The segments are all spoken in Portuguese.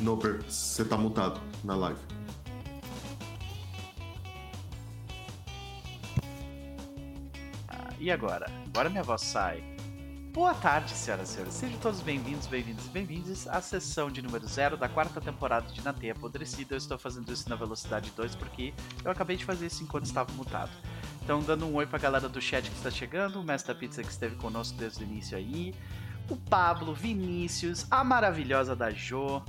Noper, você tá mutado na live. Ah, e agora? Agora minha voz sai. Boa tarde, senhoras e senhores. Sejam todos bem-vindos, bem-vindos e bem-vindos à sessão de número 0 da quarta temporada de Na Teia Apodrecida. Eu estou fazendo isso na velocidade 2 porque eu acabei de fazer isso enquanto estava mutado. Então, dando um oi pra galera do chat que está chegando, o Mestre da Pizza que esteve conosco desde o início aí, o Pablo, Vinícius, a maravilhosa da Jo,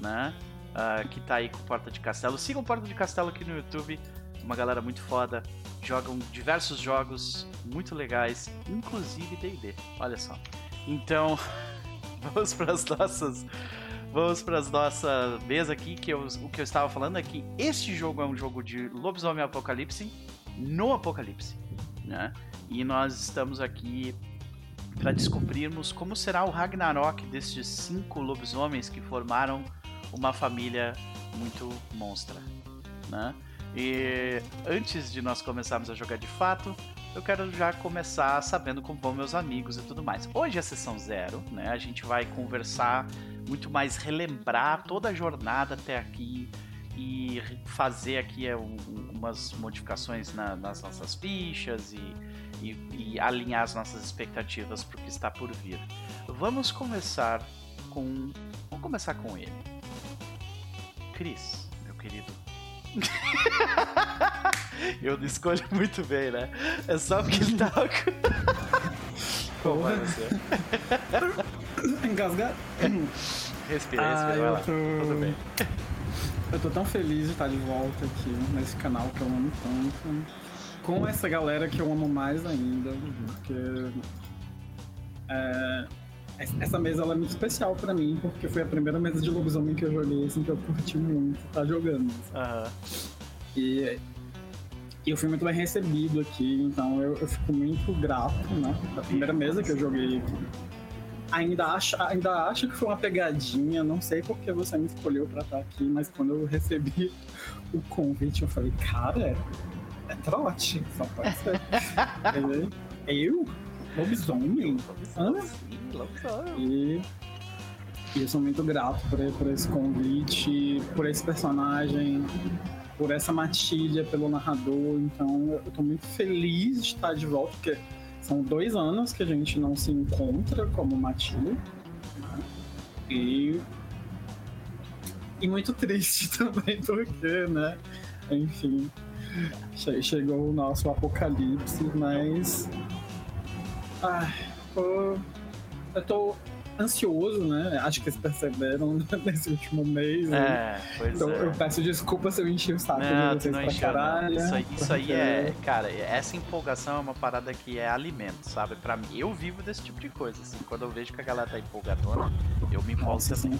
né? Uh, que tá aí com Porta de Castelo. Sigam Porta de Castelo aqui no YouTube, uma galera muito foda. Jogam diversos jogos muito legais, inclusive DD. Olha só. Então, vamos para as nossas. Vamos para as nossa mesa aqui, que eu, o que eu estava falando é que este jogo é um jogo de lobisomem apocalipse no apocalipse, né? E nós estamos aqui para descobrirmos como será o Ragnarok destes cinco lobisomens que formaram uma família muito monstra, né? E antes de nós começarmos a jogar de fato, eu quero já começar sabendo como vão meus amigos e tudo mais. Hoje é a sessão zero, né? A gente vai conversar muito mais, relembrar toda a jornada até aqui e fazer aqui é, um, umas modificações na, nas nossas fichas e, e, e alinhar as nossas expectativas para o que está por vir. Vamos começar com. Vamos começar com ele. Cris, meu querido. Eu escolho muito bem, né? É só porque ele tá. Como vai você? Engasgar? Respira, respira, ah, vai lá. Tô... Tudo bem. Eu tô tão feliz de estar de volta aqui nesse canal que eu amo tanto. Com essa galera que eu amo mais ainda. Porque. É, essa mesa ela é muito especial pra mim, porque foi a primeira mesa de lobisomem que eu joguei, assim, que eu curti muito estar tá jogando. Uhum. E, e eu fui muito bem recebido aqui, então eu, eu fico muito grato, né? A primeira mesa que eu joguei aqui. Ainda acho, ainda acho que foi uma pegadinha, não sei por que você me escolheu pra estar aqui, mas quando eu recebi o convite, eu falei, cara, é, é trote, só pode ser. eu? Lobisomem? Lobisomem. E, e eu sou muito grato por, por esse convite, por esse personagem, por essa matilha, pelo narrador. Então eu tô muito feliz de estar de volta, porque são dois anos que a gente não se encontra como matilha. E. E muito triste também, porque, né? Enfim, chegou o nosso apocalipse, mas. Ai, eu tô ansioso, né? Acho que eles perceberam nesse último mês. Né? É, pois então é. eu peço desculpa se eu enchi o saco não, de vocês não pra encheu, caralho. Não. Isso, aí, isso aí é, cara, essa empolgação é uma parada que é alimento, sabe? Pra mim, eu vivo desse tipo de coisa, assim. Quando eu vejo que a galera tá empolgadona, eu me empolgo também.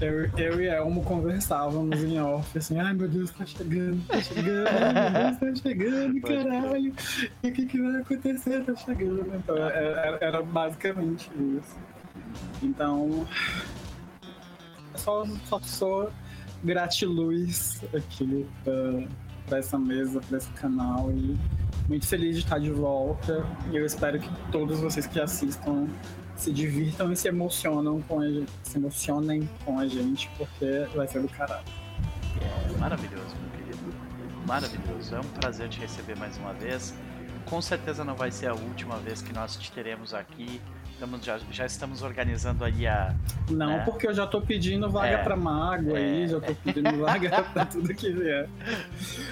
Eu, eu e Elmo conversávamos em off, assim, ai meu Deus, tá chegando, tá chegando, ai meu Deus, tá chegando, caralho. O que, que vai acontecer? Tá chegando. Então, era, era basicamente isso. Então, é só, só sou gratiluz aqui para essa mesa, para esse canal e muito feliz de estar de volta. E eu espero que todos vocês que assistam se divirtam e se emocionam com a gente, se emocionem com a gente, porque vai ser do caralho. É maravilhoso, meu querido. Maravilhoso. É um prazer te receber mais uma vez. Com certeza não vai ser a última vez que nós te teremos aqui. Estamos, já, já estamos organizando aí a. Não, né? porque eu já tô pedindo vaga é, pra mago é, aí, já tô pedindo vaga pra tudo que vier.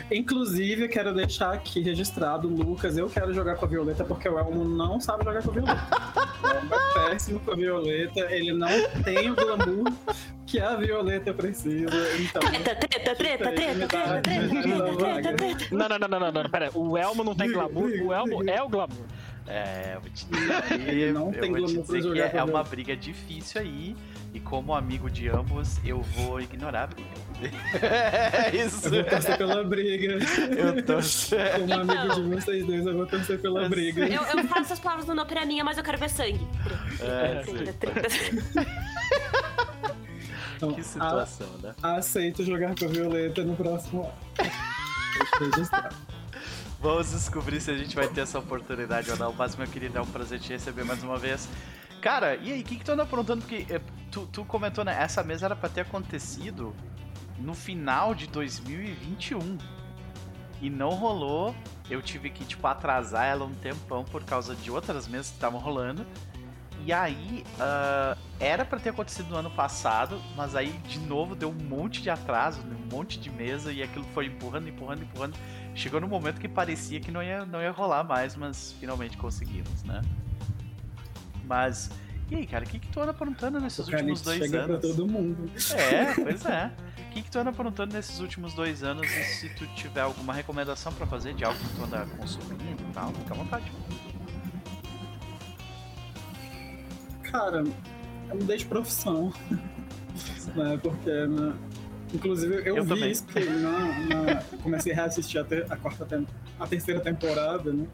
Inclusive, quero deixar aqui registrado, Lucas, eu quero jogar com a Violeta porque o Elmo não sabe jogar com a Violeta. O Elmo é péssimo com a Violeta, ele não tem o glamour que a Violeta precisa. Então, treta, treta, treta, treta, treta, treta, treta. Não, não, não, não, não, pera. O Elmo não tem glamour, o Elmo é o glamour. É, eu vou te dizer, ele não tem vou te dizer que é, é uma briga difícil aí. E como amigo de ambos, eu vou ignorar a briga. é isso. Eu vou torcer pela briga. Eu torço. Como amigo de vocês dois, eu vou torcer pela briga. Eu, eu faço as palavras do não pra minha, mas eu quero ver sangue. É, então, que situação, a, né? Aceito jogar com a Violeta no próximo ano. Deixa eu registrar. Vamos descobrir se a gente vai ter essa oportunidade ou não. Mas, meu querido, é um prazer te receber mais uma vez. Cara, e aí, o que, que tu anda aprontando? Porque é, tu, tu comentou, né? Essa mesa era pra ter acontecido no final de 2021. E não rolou. Eu tive que, tipo, atrasar ela um tempão por causa de outras mesas que estavam rolando. E aí, ah, era pra ter acontecido no ano passado, mas aí, de novo, deu um monte de atraso, um monte de mesa, e aquilo foi empurrando, empurrando, empurrando. Chegou no momento que parecia que não ia, não ia rolar mais, mas finalmente conseguimos, né? Mas, e aí, cara, o que, que tu anda aprontando nesses últimos dois chega anos? pra todo mundo. É, pois é. O que, que tu anda aprontando nesses últimos dois anos e se tu tiver alguma recomendação pra fazer de algo que tu anda consumindo e tal, fica à vontade. Cara, eu mudei de profissão. né? Porque, né, inclusive, eu, Eu vi também. isso porque na, na- comecei a reassistir a, ter- a quarta a terceira temporada, né?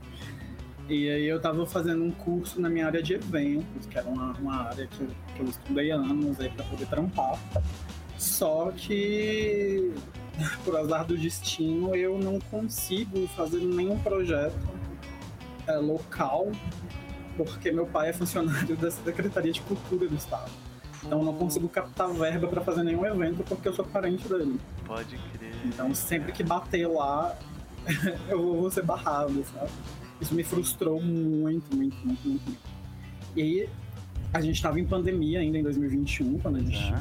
E aí eu tava fazendo um curso na minha área de eventos, que era uma, uma área que, eu- que eu estudei anos aí pra poder trampar. Só que, por azar do destino, eu não consigo fazer nenhum projeto é, local porque meu pai é funcionário da Secretaria de Cultura do Estado. Então eu não consigo captar verba para fazer nenhum evento porque eu sou parente dele. Pode crer. Então sempre que bater lá, eu vou ser barrado, sabe? Isso me frustrou muito, muito, muito, muito. muito. E aí, a gente estava em pandemia ainda em 2021, quando a gente Tá.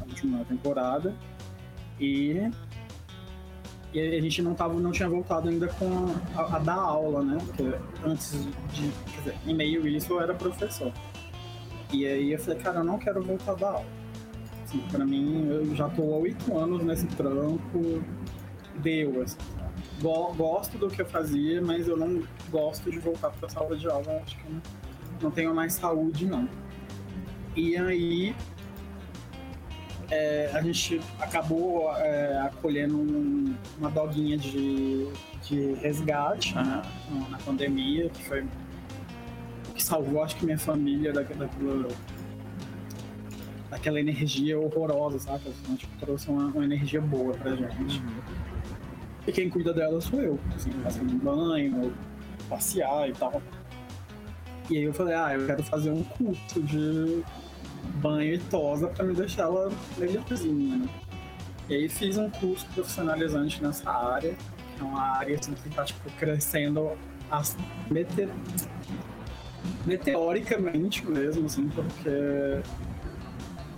a última temporada. E, e a gente não, tava, não tinha voltado ainda com a, a dar aula, né? Porque antes de. Quer dizer, em meio isso eu era professor. E aí eu falei, cara, eu não quero voltar a dar aula. Assim, pra mim, eu já tô há oito anos nesse trampo, deu, assim. Gosto do que eu fazia, mas eu não gosto de voltar pra sala de aula. Acho que eu não, não tenho mais saúde, não. E aí, é, a gente acabou é, acolhendo um- uma doguinha de, de resgate Aham. na pandemia, que foi salvou, acho que, minha família daquela, daquela, daquela energia horrorosa, sabe? Então, tipo, trouxe uma, uma energia boa pra gente. E quem cuida dela sou eu, assim, fazendo banho, passear e tal. E aí eu falei, ah, eu quero fazer um curso de banho e tosa pra me deixar ela melhorzinha, né? E aí fiz um curso profissionalizante nessa área, que é uma área assim, que tá tipo, crescendo as mete... meteoricamente mesmo, assim, porque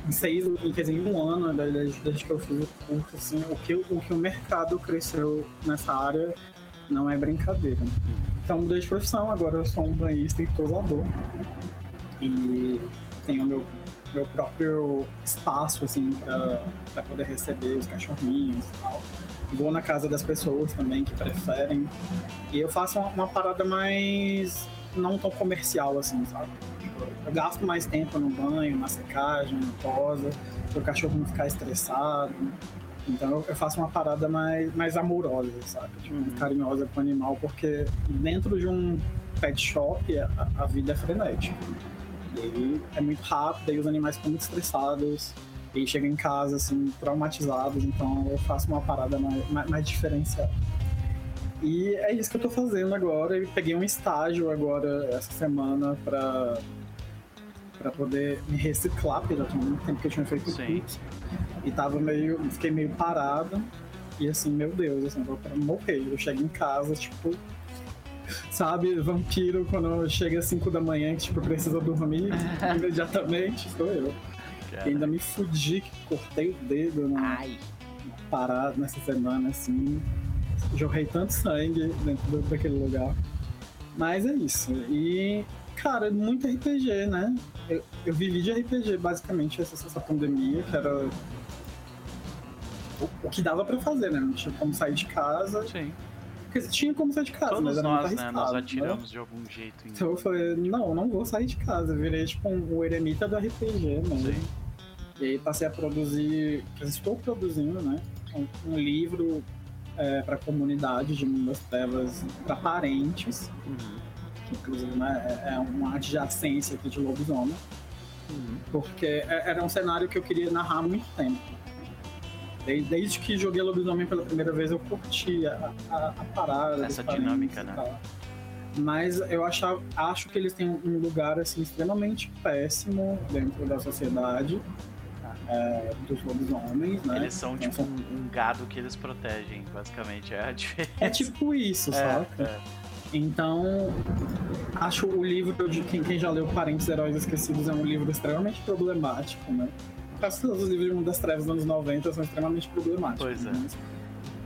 em seis, dizer, em um ano, né, desde, que eu fiz o curso, assim, o que, o que o mercado cresceu nessa área não é brincadeira. né? Então mudei de profissão, agora eu sou um banhista e tosador. E tenho meu, meu próprio espaço, assim, pra poder receber os cachorrinhos e tal. Vou na casa das pessoas também que preferem. E eu faço uma, uma parada mais não tão comercial, assim, sabe? Eu gasto mais tempo no banho, na secagem, na tosa, para o cachorro não ficar estressado. Então eu- faço uma parada mais, mais amorosa, sabe? Tipo, Uhum. carinhosa com o animal, porque dentro de um pet shop a, a vida é frenética. E aí é muito rápido, aí os animais ficam muito estressados, e chegam em casa, assim, traumatizados, então eu faço uma parada mais, mais, mais diferenciada. E é isso que eu tô fazendo agora. Eu peguei um estágio agora, essa semana, pra, pra poder me reciclar, porque já tinha muito tempo que eu tinha feito Sim. curso. E tava meio. Fiquei meio parado. E assim, meu Deus, assim, eu vou morrer. Eu chego em casa, tipo. Sabe, vampiro quando chega às 5 da manhã que tipo, precisa dormir imediatamente, sou eu. Cara. E ainda me fudi que cortei o dedo na, Ai. parado nessa semana, assim. Jorrei tanto sangue dentro daquele lugar. Mas é isso. E, cara, muito RPG, né? Eu, eu vivi de RPG, basicamente, essa, essa pandemia, que era. O, que dava pra fazer, né? Não tinha como sair de casa. Sim. Porque tinha como sair de casa, mas Todos era muito nós, né, arriscado. nos atiramos de algum jeito. Em... Então eu falei, não, não vou sair de casa. Eu virei tipo um, o eremita do RPG, né? Sim. E aí passei a produzir, estou produzindo, né? Um, um livro para a comunidade de Mundo das Trevas para parentes, Uhum. que inclusive né, é é uma adjacência aqui de lobisomem, Uhum. porque é- era um cenário que eu queria narrar há muito tempo. Desde, desde que joguei lobisomem pela primeira vez, eu curti a, a, a parada. Essa dinâmica, né? Mas eu achava, acho que eles têm um lugar assim extremamente péssimo dentro da sociedade é, dos lobisomens, né? Eles são Então, tipo um, um gado que eles protegem, basicamente. É a diferença. É tipo isso, É, saca? é. Então, acho o livro de quem, quem já leu Parentes Heróis Esquecidos é um livro extremamente problemático, né? Quase todos os livros de Mundo das Trevas dos anos 90 são extremamente problemáticos. Pois é. mas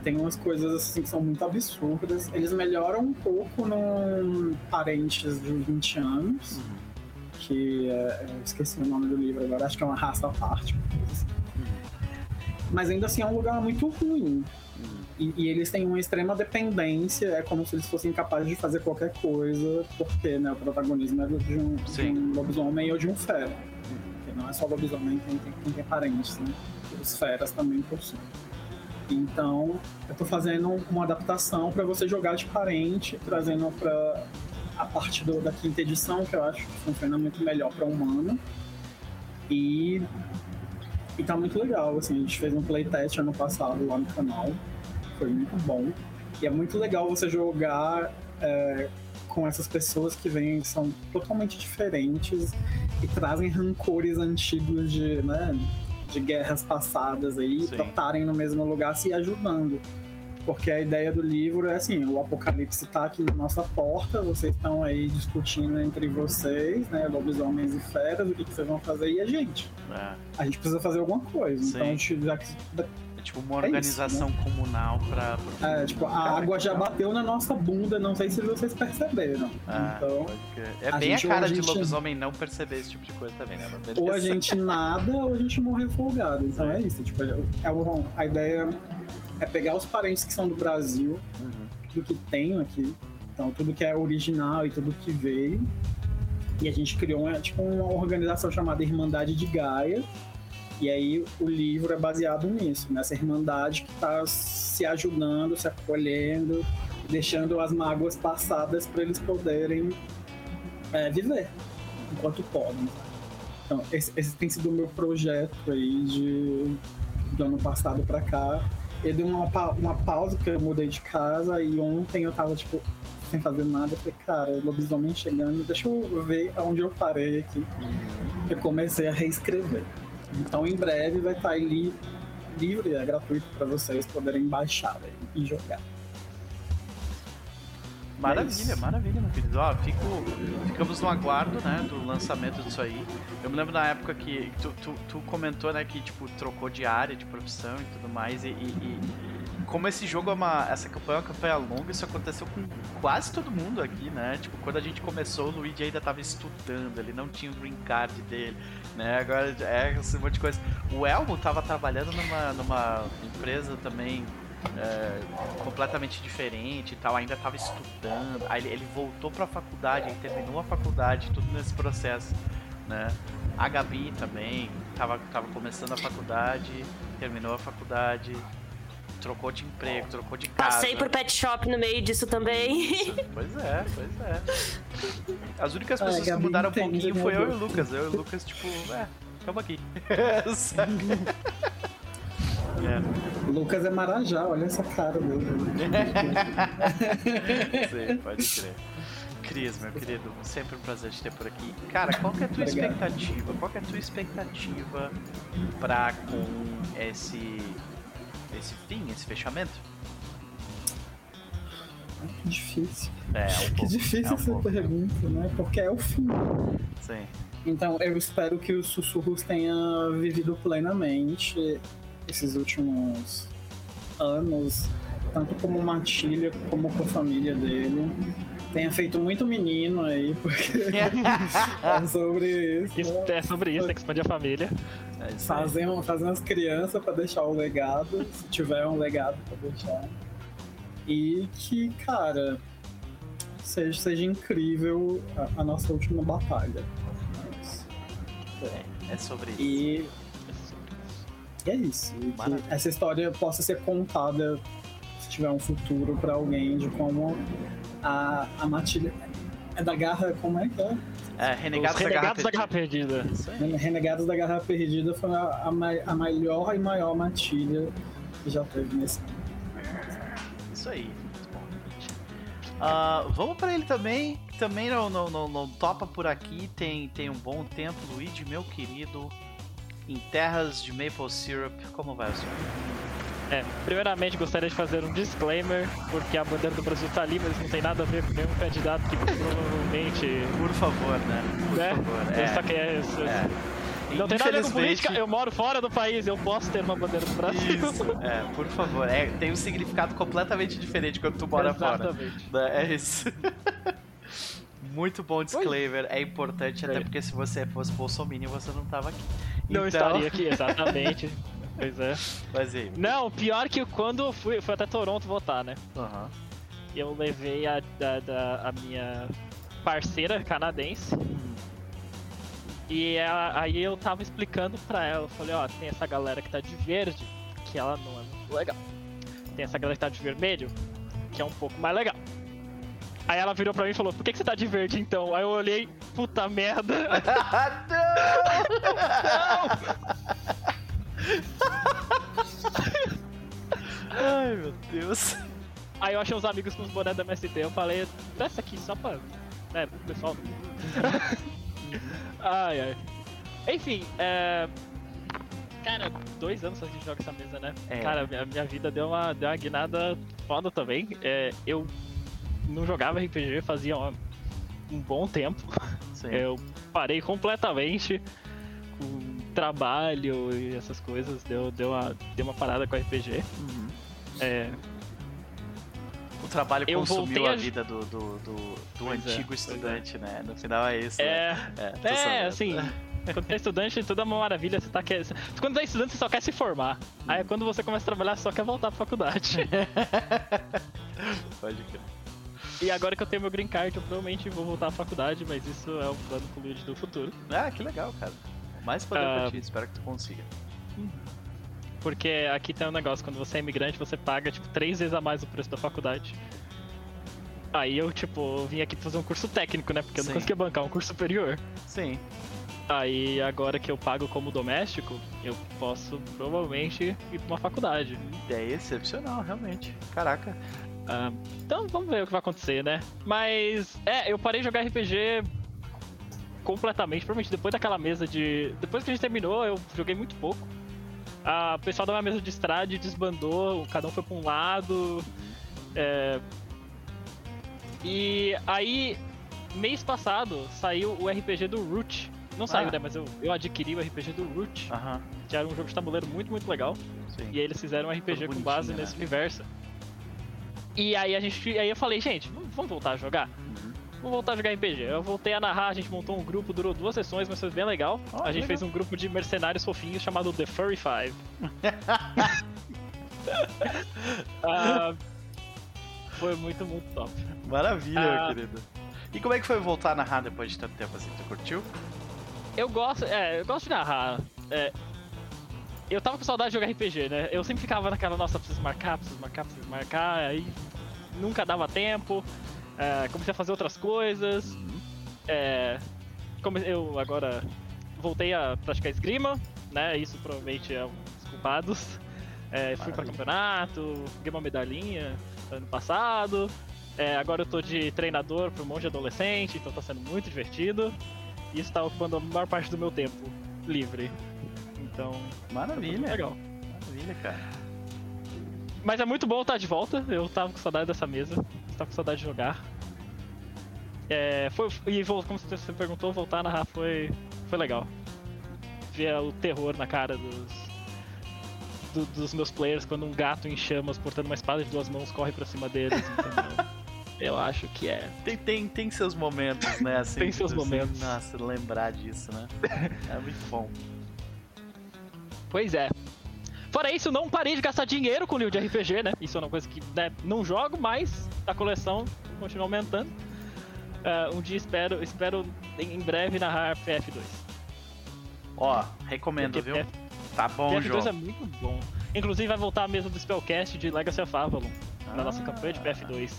Tem umas coisas assim que são muito absurdas. Eles melhoram um pouco no Parentes de 20 anos, Uhum. Que é, eu esqueci o nome do livro agora, acho que é uma raça à parte. assim. Mas ainda assim é um lugar muito ruim. Uhum. E, e eles têm uma extrema dependência, é como se eles fossem capazes de fazer qualquer coisa, porque né, o protagonismo é de um, de um lobisomem ou de um fera. Porque não é só lobisomem quem tem, quem tem parentes, né? Os feras também possuem. Então, eu tô fazendo uma adaptação para você jogar de parente, trazendo para a parte do- da quinta edição, que eu acho que funciona muito melhor para humano. E, e tá muito legal, assim, a gente fez um playtest ano passado lá no canal, foi muito bom. E é muito legal você jogar é, com essas pessoas que vêm, são totalmente diferentes e trazem rancores antigos de, né, de guerras passadas aí, pra estarem no mesmo lugar se ajudando. Porque a ideia do livro é assim, o apocalipse tá aqui na nossa porta, vocês estão aí discutindo entre vocês, né, lobisomens e feras, o que, que vocês vão fazer e a gente. É. A gente precisa fazer alguma coisa. Sim. Então a gente já É tipo uma É isso, organização comunal pra. pra- É, tipo, a Cara, água já bateu na nossa bunda, não sei se vocês perceberam. Ah, então. É a bem a gente- cara ou a de gente- lobisomem não perceber esse tipo de coisa também, né? Ou a gente nada ou a gente morre folgado. Então é isso. Tipo, é uma- a ideia é pegar os parentes que são do Brasil, Uhum. tudo que tem aqui, então tudo que é original e tudo que veio. E a gente criou uma, tipo, uma organização chamada Irmandade de Gaia. E aí o livro é baseado nisso, nessa irmandade que está se ajudando, se acolhendo, deixando as mágoas passadas para eles poderem é, viver enquanto podem. Então, esse, esse tem sido o meu projeto aí de do ano passado para cá. Eu dei uma, pa- uma pausa porque eu mudei de casa e ontem eu tava, tipo, sem fazer nada. Eu falei, cara, lobisomem chegando, deixa eu ver aonde eu parei aqui. Eu comecei a reescrever. Então, em breve vai estar aí li- livre, é gratuito para vocês poderem baixar aí e jogar. Maravilha, isso. maravilha, meu querido. Ó, fico, ficamos no aguardo, né, do lançamento disso aí. Eu me lembro na época que tu, tu, tu comentou, né, que, tipo, trocou de área, de profissão e tudo mais, e... e- e como esse jogo é uma... essa campanha é uma campanha longa, isso aconteceu com quase todo mundo aqui, né? Tipo, quando a gente começou, o Luigi ainda tava estudando, ele não tinha o green card dele, né? Agora é esse monte de coisa. O Elmo tava trabalhando numa, numa empresa também é, completamente diferente e tal, ainda tava estudando. Aí ele, ele voltou pra faculdade, ele terminou a faculdade, tudo nesse processo, né? A Gabi também tava, tava começando a faculdade, terminou a faculdade, trocou de emprego, trocou de casa. Passei por pet shop no meio disso também. Isso, Pois é, pois é. As únicas pessoas que Gabi mudaram um pouquinho foi eu e o? Lucas. Eu e o Lucas, tipo, é, tamo aqui. É. Lucas é Marajá, olha essa cara dele. Sim, pode crer. Cris, meu querido, sempre um prazer te ter por aqui. Cara, qual que é a tua Obrigado. expectativa? Qual que é a tua expectativa pra com esse esse fim, esse fechamento? Que difícil. É, um Que pouco, difícil é um essa pouco. pergunta, né? Porque é o fim. Sim. Então, eu espero que o Sussurros tenha vivido plenamente esses últimos anos, tanto como Matilha, como com a família dele. Tenha feito muito menino aí, porque é sobre isso. Isso né? é sobre isso, tem que expandir a família. É. Fazer, um- fazer umas crianças pra deixar o legado, se tiver um legado pra deixar. E que, cara, seja, seja incrível a, a nossa última batalha. Mas, É sobre isso. E é isso. E que essa história possa ser contada se tiver um futuro pra alguém de como a, a Matilha. É da garra, como é que é? É, Renegados, Os renegados da da Garra Garra Perdida. Perdida. Isso aí. Renegados da Garra Perdida foi a, a, a melhor e maior matilha que já teve nesse Isso aí, muito bom, gente. Ah, vamos pra ele também. Também não, não, não, não topa por aqui. Tem, tem um bom tempo, Luigi, meu querido. Em terras de Maple Syrup, como vai o senhor? É, primeiramente gostaria de fazer um disclaimer, porque a bandeira do Brasil tá ali, mas não tem nada a ver com nenhum candidato que provavelmente. Por favor, né? Por né? favor. Eu só que é isso. é. Não tem nada a ver com política, eu moro fora do país, eu posso ter uma bandeira do Brasil. Isso, é, por favor. É, tem um significado completamente diferente quando tu mora fora. Exatamente. Né, É isso. Muito bom disclaimer, é importante, até É. porque se você fosse bolsominion, você não tava aqui. Não Então- estaria aqui, exatamente. pois é. Mas aí? Não, pior que quando eu fui, fui até Toronto votar, né? Aham. Eu levei a, da- da- a minha parceira canadense. E ela- aí eu tava explicando pra ela, eu falei, ó, tem essa galera que tá de verde, que ela não é muito legal. Tem essa galera que tá de vermelho, que é um pouco mais legal. Aí ela virou pra mim e falou, por que, que você tá de verde então? Aí eu olhei, puta merda. Ah, Ai, meu Deus. Aí eu achei uns amigos com os bonés da MST, eu falei, dessa aqui só pra. né, pro pessoal. ai, ai. Enfim, é. Cara, dois anos que a gente joga essa mesa, né? É. Cara, minha, minha vida deu uma, deu uma guinada foda também. É, eu não jogava RPG fazia um, bom tempo. Sim. Eu parei completamente com trabalho e essas coisas. Deu, deu, uma, deu uma parada com RPG. Uhum. É, O trabalho Eu consumiu a a- vida do, do, do, do é, antigo é. estudante, né? No final é isso. né? é, É, É, assim, quando tá estudante, tudo é uma maravilha, você tá quer... Quando tá estudante, você só quer se formar. Aí quando você começa a trabalhar, você só quer voltar pra faculdade. Pode crer. E agora que eu tenho meu green card, eu provavelmente vou voltar à faculdade, mas isso é um plano Luigi do futuro. Ah, que legal, cara. Mais poder pra Ah. ti, espero que tu consiga. Porque aqui tem um negócio, quando você é imigrante, você paga, tipo, três vezes a mais o preço da faculdade. Aí eu, tipo, vim aqui fazer um curso técnico, né? Porque eu não Sim. conseguia bancar um curso superior. Sim. Aí agora que eu pago como doméstico, eu posso provavelmente ir pra uma faculdade. Ideia excepcional, realmente. Caraca. Ah, então vamos ver o que vai acontecer, né? Mas é, eu parei de jogar RPG completamente, provavelmente depois daquela mesa de. Depois que a gente terminou, eu joguei muito pouco. Ah, o pessoal da minha mesa de estrade desbandou, cada um foi pra um lado. É, E aí, mês passado, saiu o RPG do Root. Não saiu, Ah. né? Mas eu, eu adquiri o RPG do Root, Aham. que era um jogo de tabuleiro muito, muito legal. Sim. E aí eles fizeram um RPG com base né? nesse universo. E aí a gente. Aí eu falei, gente, vamos voltar a jogar? Uhum. Vamos voltar a jogar RPG. Eu voltei a narrar, a gente montou um grupo, durou duas sessões, mas foi bem legal. Oh, a gente legal. fez um grupo de mercenários fofinhos chamado The Furry Five. Ah, foi muito, muito top. Maravilha, meu querido. E como é que foi voltar a narrar depois de tanto tempo assim? Tu curtiu? Eu gosto, é, eu gosto de narrar. É, eu tava com saudade de jogar RPG, né? Eu sempre ficava naquela, nossa, preciso marcar, preciso marcar, preciso marcar, aí nunca dava tempo. É, comecei a fazer outras coisas. É, come- eu agora voltei a praticar esgrima, né? Isso provavelmente é um dos culpados. É, fui Maravilha. campeonato, ganhei uma medalhinha ano passado. É, agora eu tô de treinador pro monge adolescente, então tá sendo muito divertido. E isso tá ocupando a maior parte do meu tempo livre. Então, tá Maravilha. legal. Maravilha, cara. Mas é muito bom estar de volta. Eu tava com saudade dessa mesa. Tava com saudade de jogar. É, foi, e como você perguntou, voltar a narrar foi, foi legal. Ver o terror na cara dos, do- dos meus players quando um gato em chamas portando uma espada de duas mãos corre pra cima deles. Eu acho que é. Tem, tem, tem seus momentos, né? Assim, Tem seus momentos. Nossa, lembrar disso, né? É muito bom. Pois é. Fora isso, não parei de gastar dinheiro com livro de RPG, né? Isso é uma coisa que né, não jogo, mas a coleção continua aumentando. Ah, um dia espero, espero em breve narrar PF2. Ó, recomendo, Porque viu? PF Tá bom, PF2 João. é muito bom. Inclusive vai voltar mesa do Spellcast de Legacy of Avalon, na nossa Ah. campanha de PF2,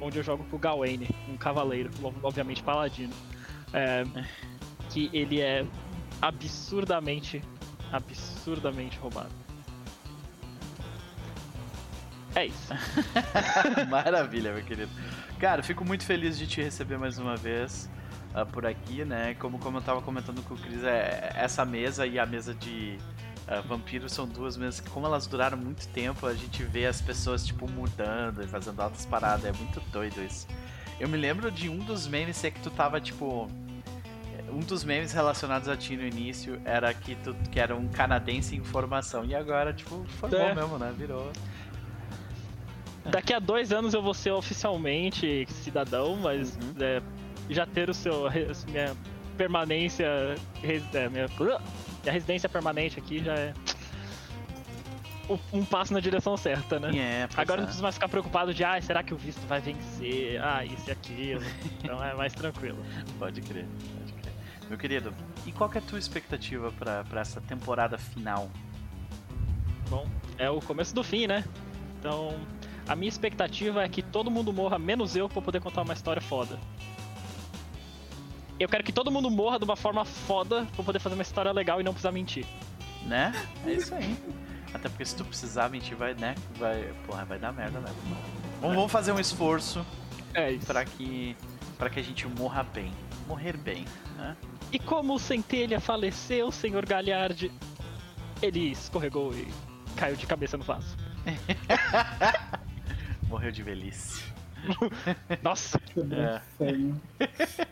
onde eu jogo com o Gawain, um cavaleiro, ob- obviamente paladino. É, que ele é absurdamente, absurdamente roubado. É isso. Maravilha, meu querido. Cara, fico muito feliz de te receber mais uma vez ah, por aqui, né? Como, como eu tava comentando com o Cris, é, essa mesa e a mesa de ah, vampiro são duas mesas que, como elas duraram muito tempo, a gente vê as pessoas, tipo, mudando e fazendo altas paradas. É muito doido isso. Eu me lembro de um dos memes é que tu tava, tipo. Um dos memes relacionados a ti no início era que tu que era um canadense em formação. E agora, tipo, formou É. mesmo, né? Virou. Daqui a dois anos eu vou ser oficialmente cidadão, mas Uhum. é, já ter o seu minha permanência, é, minha, minha residência permanente aqui já é um, passo na direção certa, né? É, Agora é. não preciso mais ficar preocupado de, ah, será que o visto vai vencer? Ah, isso e aquilo. Então é mais tranquilo. Pode crer, pode crer. Meu querido, e qual que é a tua expectativa pra essa temporada final? Bom, é o começo do fim, né? Então, a minha expectativa é que todo mundo morra, menos eu, pra poder contar uma história foda. Eu quero que todo mundo morra de uma forma foda pra poder fazer uma história legal e não precisar mentir. Né? É isso aí. Até porque se tu precisar mentir, vai, né? Vai, porra, vai dar merda, né? Vamos, vamos fazer um esforço É isso. pra que, pra que a gente morra bem. Morrer bem, né? E como o Centelha faleceu, senhor Galhardi, ele escorregou e caiu de cabeça no vaso. Morreu de velhice. Nossa, É.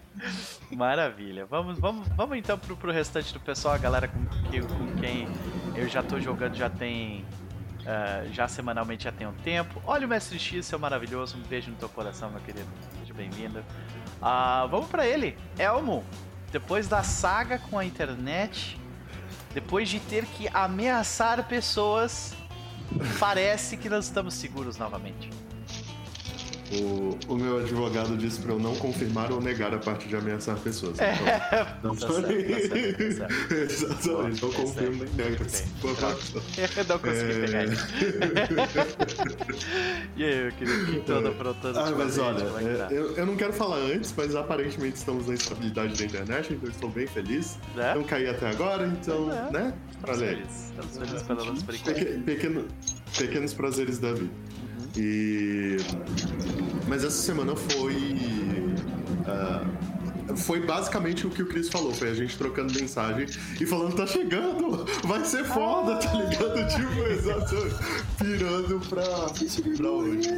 Maravilha. Vamos, vamos, vamos então pro, pro restante do pessoal, a galera com, que, com quem eu já tô jogando já tem. ah, já semanalmente já tem um tempo. Olha o Mestre X, seu maravilhoso. Um beijo no teu coração, meu querido. Seja bem-vindo. Ah, vamos pra ele, Elmo. Depois da saga com a internet, depois de ter que ameaçar pessoas, parece que nós estamos seguros novamente. O, o meu advogado disse pra eu não confirmar ou negar a parte de ameaçar pessoas. É. Então, não Tá certo, tá certo, tá. Exatamente, não confirmo nem nego. Eu não consegui É. pegar isso. e aí, meu querido, o que tu anda aprontando Ah, mas ultimamente? olha, é é, eu, eu não quero falar antes, mas aparentemente estamos na estabilidade da internet, então eu estou bem feliz. Né? Não caí até agora, então, é. né? Estamos Olha aí. felizes. Estamos felizes pela nossa. Peque- pequeno- pequenos prazeres da vida. E. Mas essa semana foi. ah, foi basicamente o que o Chris falou, foi a gente trocando mensagem e falando, tá chegando, vai ser foda, tá ligado? Tipo, exatamente, pirando pra, pra hoje.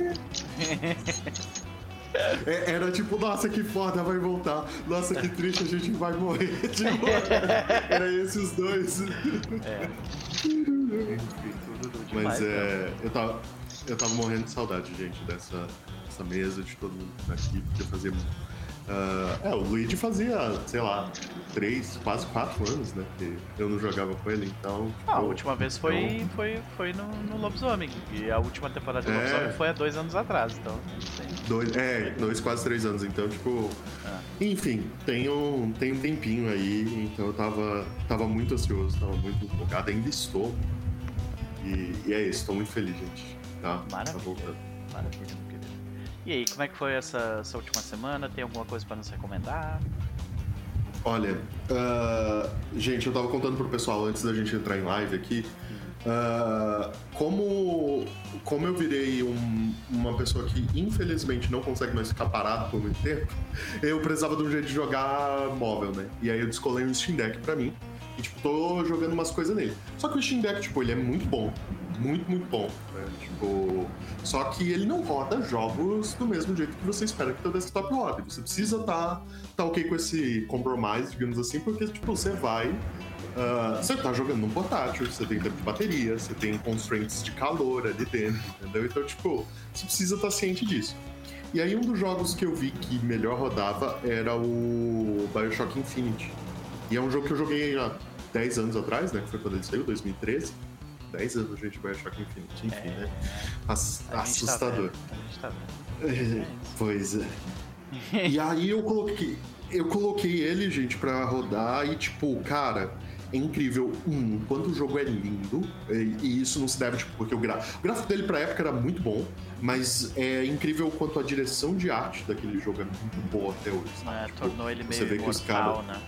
É, era tipo, nossa, que foda, vai voltar. Nossa, que triste, a gente vai morrer. Tipo, era esses dois. É. Mas né? é. Eu tava, eu tava morrendo de saudade, gente, dessa, dessa mesa, de todo mundo tá aqui, porque fazia. ah, é, o Luigi fazia, sei lá, três, quase quatro anos, né? Que eu não jogava com ele, então. Ah, a eu- última vez foi, foi, foi no, no Lobisomem. E a última temporada do É. Lobisomem foi há dois anos atrás, então. Dois, é, dois, quase três anos, então, tipo. Ah. Enfim, tem um, tem um tempinho aí, então eu tava, tava muito ansioso, tava muito empolgado, ainda estou. E, e é isso, tô muito feliz, gente. Tá, tá Maravilha. voltando. Maravilha, meu querido. E aí, como é que foi essa, essa última semana? Tem alguma coisa pra nos recomendar? Olha, ah, gente, eu tava contando pro pessoal antes da gente entrar em live aqui. ah, como, como eu virei um- uma pessoa que infelizmente não consegue mais ficar parado por muito tempo, eu precisava de um jeito de jogar móvel, né? E aí eu descolei um Steam Deck pra mim e, tipo, tô jogando umas coisas nele. Só que o Steam Deck, tipo, ele é muito bom. Muito, muito bom. né? Tipo, só que ele não roda jogos do mesmo jeito que você espera que teu desktop rode. Você precisa estar tá ok com esse compromise, digamos assim, porque, tipo, você vai. ah, você tá jogando num portátil, você tem tempo de bateria, você tem constraints de calor ali dentro, entendeu? Então, tipo, você precisa estar ciente disso. E aí, um dos jogos que eu vi que melhor rodava era o Bioshock Infinite. E é um jogo que eu joguei há 10 anos atrás, né? Que foi quando ele saiu, 2013. 10 anos, gente, Bioshock Infinite. Enfim, né? Ass- A gente tá assustador. vendo, a gente tá vendo. pois é. E aí eu coloquei, eu coloquei ele, gente, pra rodar e tipo, cara, é incrível. Um, quanto o jogo é lindo, e, e isso não se deve, tipo, porque o, gra... o gráfico dele pra época era muito bom, mas é incrível o quanto a direção de arte daquele jogo é muito boa até hoje. É, Tipo, tornou ele você meio vê que os caras- né?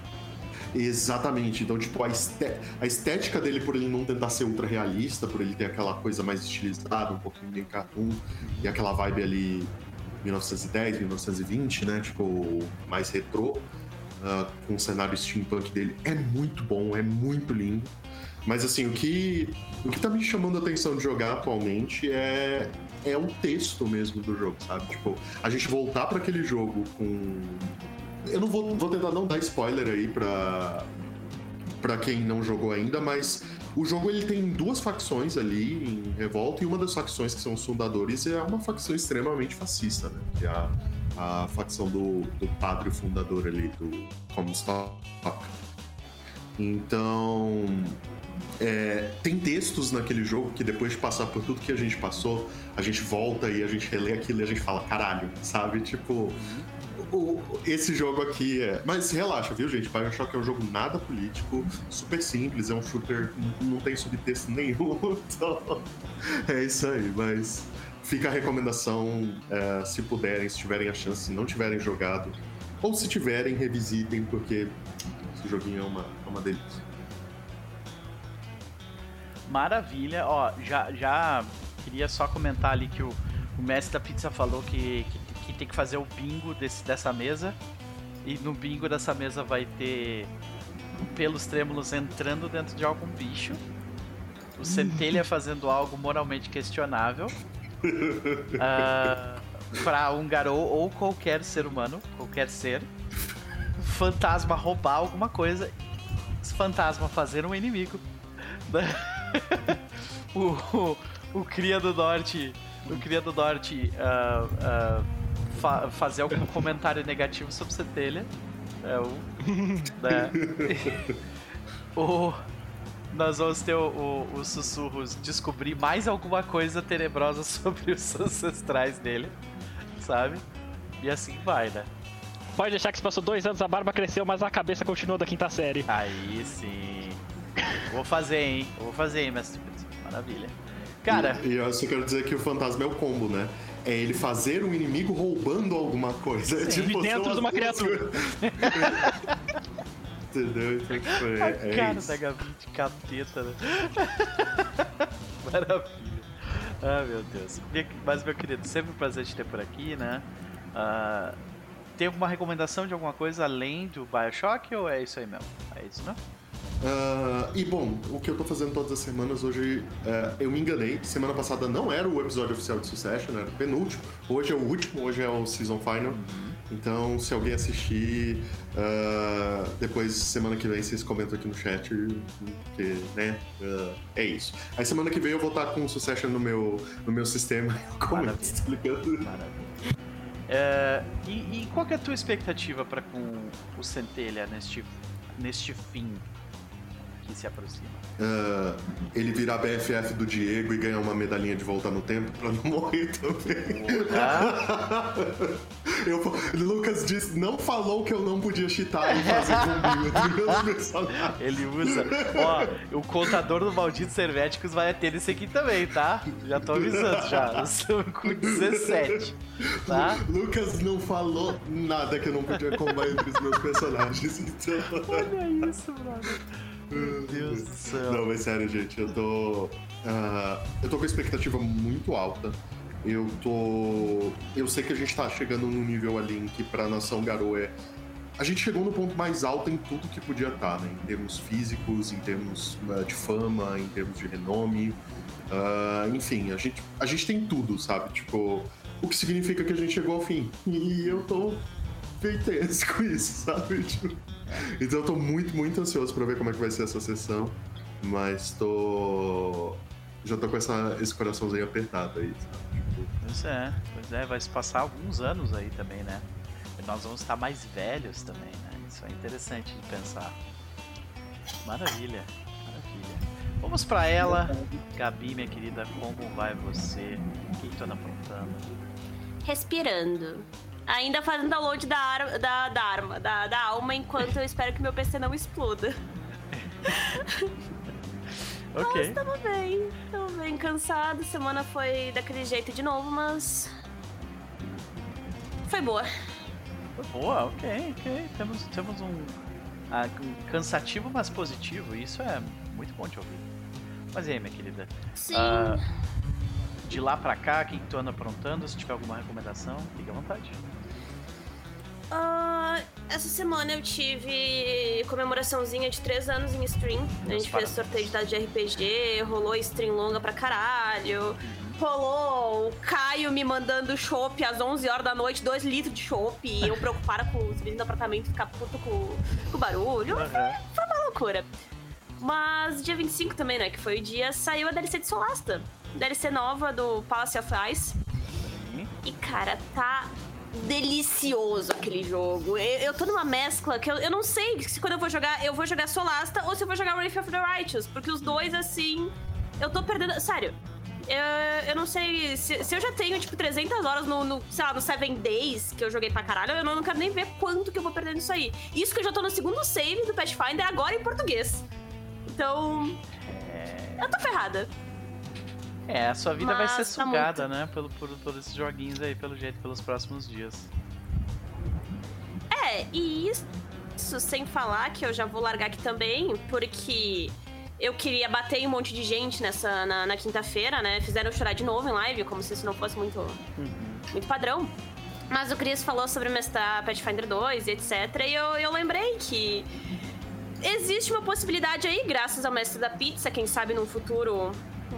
Exatamente. Então, tipo, a, esté- a estética dele, por ele não tentar ser ultra realista, por ele ter aquela coisa mais estilizada, um pouquinho meio cartoon, e aquela vibe ali 1910, 1920, né? Tipo, mais retrô, ah, com o cenário steampunk dele, é muito bom, é muito lindo. Mas assim, o que, o que tá me chamando a atenção de jogar atualmente é, é o texto mesmo do jogo, sabe? Tipo, a gente voltar para aquele jogo com. Eu não vou, vou tentar não dar spoiler aí pra, pra quem não jogou ainda, mas o jogo ele tem duas facções ali em revolta, e uma das facções que são os fundadores é uma facção extremamente fascista, né? Que é a, a facção do, do padre fundador ali, do Comstock. Então, é, tem textos naquele jogo que depois de passar por tudo que a gente passou, a gente volta e a gente relê aquilo e a gente fala, caralho, sabe? Tipo, o- esse jogo aqui é. Mas relaxa, viu, gente? Bioshock é um jogo nada político, super simples, é um shooter, não tem subtexto nenhum. Então, é isso aí, mas fica a recomendação, é, se puderem, se tiverem a chance, se não tiverem jogado, ou se tiverem, revisitem, porque esse joguinho é uma, é uma delícia. Maravilha. Ó, já, já queria só comentar ali que o, o mestre da pizza falou que, que, que tem que fazer o bingo desse, dessa mesa. E no bingo dessa mesa vai ter pelos trêmulos entrando dentro de algum bicho. O centelha fazendo algo moralmente questionável. Ah, pra um garou ou qualquer ser humano, qualquer ser. Fantasma roubar alguma coisa. Fantasma fazer um inimigo. o, o, o Cria do Norte. O Cria do Norte ah, ah, fa- fazer algum comentário negativo sobre Centelha. É o. Né? o nós vamos ter o, o, o Sussurros descobrir mais alguma coisa tenebrosa sobre os ancestrais dele, sabe? E assim vai, né? Pode deixar que se passou dois anos, a barba cresceu, mas a cabeça continuou da quinta série. Aí sim. Vou fazer, hein? Vou fazer, hein, mestre. Maravilha. Cara, E, e eu só quero dizer que o fantasma é o combo, né? É ele fazer um inimigo roubando alguma coisa. É tipo, dentro de uma criatura. Entendeu? Então, é, a é cara isso. da Gabi de capeta, né? Maravilha. Ah, meu Deus. Mas, meu querido, sempre um prazer te ter por aqui, né? Ah, tem alguma recomendação de alguma coisa além do Bioshock ou é isso aí mesmo? É isso, né? Ah, e bom, o que eu tô fazendo todas as semanas hoje, é, eu me enganei. Semana passada não era o episódio oficial de Succession, era o penúltimo. Hoje é o último, hoje é o season final. Então, se alguém assistir, ah, depois semana que vem vocês comentam aqui no chat, porque, né, ah, é isso. Aí semana que vem eu vou estar com o Succession no meu, no meu sistema, eu comento, tá ligado? Maravilha. É, e, e qual é a tua expectativa para com o Centelha neste, neste fim que se aproxima? Ah, ele virar BFF do Diego e ganhar uma medalhinha de volta no tempo pra não morrer também. Eu, Lucas disse, não falou que eu não podia cheatar e fazer comigo ele usa. Ó, o contador do Maldito Servéticos vai ter esse aqui também, tá? Já tô avisando já. Estamos com 17. Tá? Lucas não falou nada que eu não podia combar entre os meus personagens, então. Olha isso, brother. Meu Deus do céu. Não, mas sério, gente, eu tô. ah, eu tô com a expectativa muito alta. Eu tô. Eu sei que a gente tá chegando num nível ali em que pra nação Garou é. A gente chegou no ponto mais alto em tudo que podia estar, né? Em termos físicos, em termos ah, de fama, em termos de renome. Ah, enfim, a gente, a gente tem tudo, sabe? Tipo, o que significa que a gente chegou ao fim. E eu tô bem tenso com isso, sabe? Tipo, então eu tô muito, muito ansioso pra ver como é que vai ser essa sessão. Mas tô. Já tô com essa, esse coraçãozinho apertado aí, sabe? Pois é, pois é, vai se passar alguns anos aí também, né? E nós vamos estar mais velhos também, né? Isso é interessante de pensar. Maravilha, maravilha. Vamos pra ela. Gabi, minha querida, como vai você? O que que tu anda aprontando? Respirando. Ainda fazendo download da, ar- da, da arma, da, da alma, enquanto eu espero que meu PC não exploda. Ok. Tamo bem, tamo bem cansado. Semana foi daquele jeito de novo, mas. Foi boa. Boa, ok, ok. Temos, temos um. ah, cansativo, mas positivo. E isso é muito bom de ouvir. Mas e aí, minha querida? Sim. Ah, de lá pra cá, quem que tu anda aprontando? Se tiver alguma recomendação, fique à vontade. Ah, essa semana eu tive comemoraçãozinha de 3 anos em stream. A Meus gente fez parabéns. sorteio de dados de RPG, rolou stream longa pra caralho. Rolou o Caio me mandando chopp às 11 horas da noite, 2 litros de chopp. E eu preocupada com os vizinhos do apartamento ficar puto com, com o barulho. Foi uma loucura. Mas dia 25 também, né? Que foi o dia, saiu a DLC de Solasta. DLC nova do Palace of Ice. E, cara, tá delicioso aquele jogo. Eu, eu tô numa mescla que eu, eu não sei se quando eu vou jogar, eu vou jogar Solasta ou se eu vou jogar Wraith of the Righteous. Porque os dois, assim, eu tô perdendo... Sério, eu, eu não sei... Se, se eu já tenho, tipo, 300 horas no, no, sei lá, no Seven Days, que eu joguei pra caralho, eu não, não quero nem ver quanto que eu vou perdendo isso aí. Isso que eu já tô no segundo save do Pathfinder, agora em português. Então... Eu tô ferrada. É, a sua vida vai ser Mas tá sugada, né? Pelo, por, por esses joguinhos aí, pelo jeito, pelos próximos dias. É, e isso, isso sem falar que eu já vou largar aqui também, porque eu queria bater em um monte de gente nessa na, na quinta-feira, né? Fizeram chorar de novo em live, como se isso não fosse muito, muito padrão. Mas o Chris falou sobre mestrar Pathfinder 2 e etc. E eu, eu lembrei que existe uma possibilidade aí, graças ao mestre da pizza, quem sabe num futuro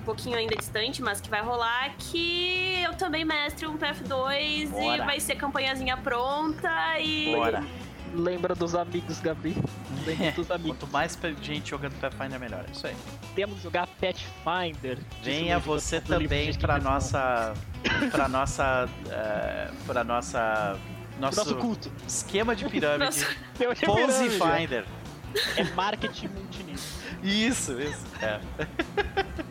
pouquinho ainda distante, mas que vai rolar, que eu também mestre um PF2 Bora. e vai ser campanhazinha pronta e. Bora! Lembra dos amigos, Gabi. Lembra dos amigos. Quanto mais gente jogando Pathfinder, melhor. É isso aí. Temos que jogar Pathfinder. Venha você também Game of nossa. pra nossa. eh, pra nossa. Nosso, Nosso culto. esquema de pirâmide. Achei Pose pirâmide. Finder. É marketing multinível. Isso, isso. É.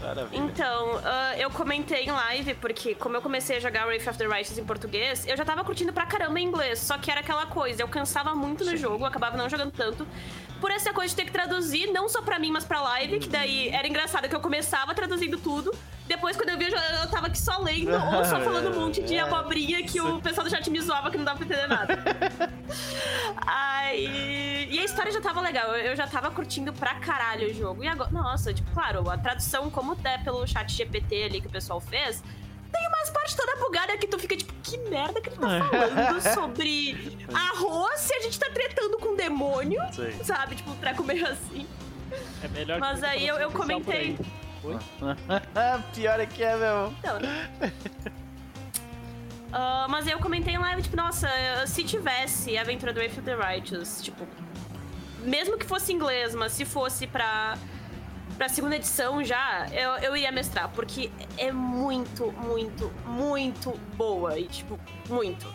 Maravilha. Então, ah, eu comentei em live, porque como eu comecei a jogar Wraith of the Righteous em português, eu já tava curtindo pra caramba em inglês. Só que era aquela coisa, eu cansava muito no Sim. jogo, eu acabava não jogando tanto. Por essa coisa de ter que traduzir, não só pra mim, mas pra live, que daí era engraçado que eu começava traduzindo tudo. Depois, quando eu vi, eu, já, eu tava aqui só lendo ou só falando um monte de É. abobrinha que o pessoal do chat me zoava que não dava pra entender nada. Aí. E a história já tava legal, eu já tava curtindo pra caralho o jogo. E agora, nossa, tipo, claro, a tradução, como é pelo chat GPT ali que o pessoal fez, tem umas partes toda bugada que tu fica tipo, que merda que ele tá falando sobre arroz se a gente tá tretando com um demônio, Sim. sabe? Tipo, um treco meio assim. É melhor Mas que aí eu- eu comentei. Oi? Pior é que é, meu. Então, né? Ah, mas aí eu comentei em live, tipo, nossa, se tivesse a aventura do Wraith of the Righteous, tipo, mesmo que fosse inglês, mas se fosse pra, pra segunda edição já, eu, eu iria mestrar, porque é muito, muito, muito boa. E, tipo, muito.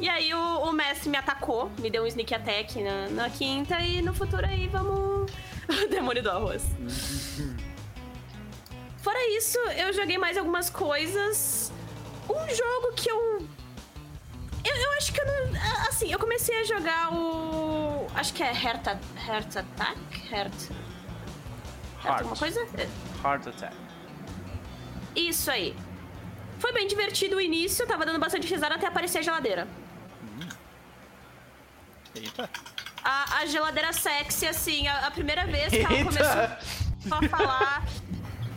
E aí o, o mestre me atacou, me deu um sneak attack na, na quinta, e no futuro aí vamos. Demônio do arroz. Fora isso, eu joguei mais algumas coisas. Um jogo que eu. Eu, eu acho que eu não. Assim, eu comecei a jogar o. Acho que é Heart, Heart Attack? Heart. Heart Heart. alguma coisa? É. Heart Attack. Isso aí. Foi bem divertido o início, tava dando bastante risada até aparecer a geladeira. Eita. A, a geladeira sexy, assim, a, a primeira vez que ela Eita. começou a falar.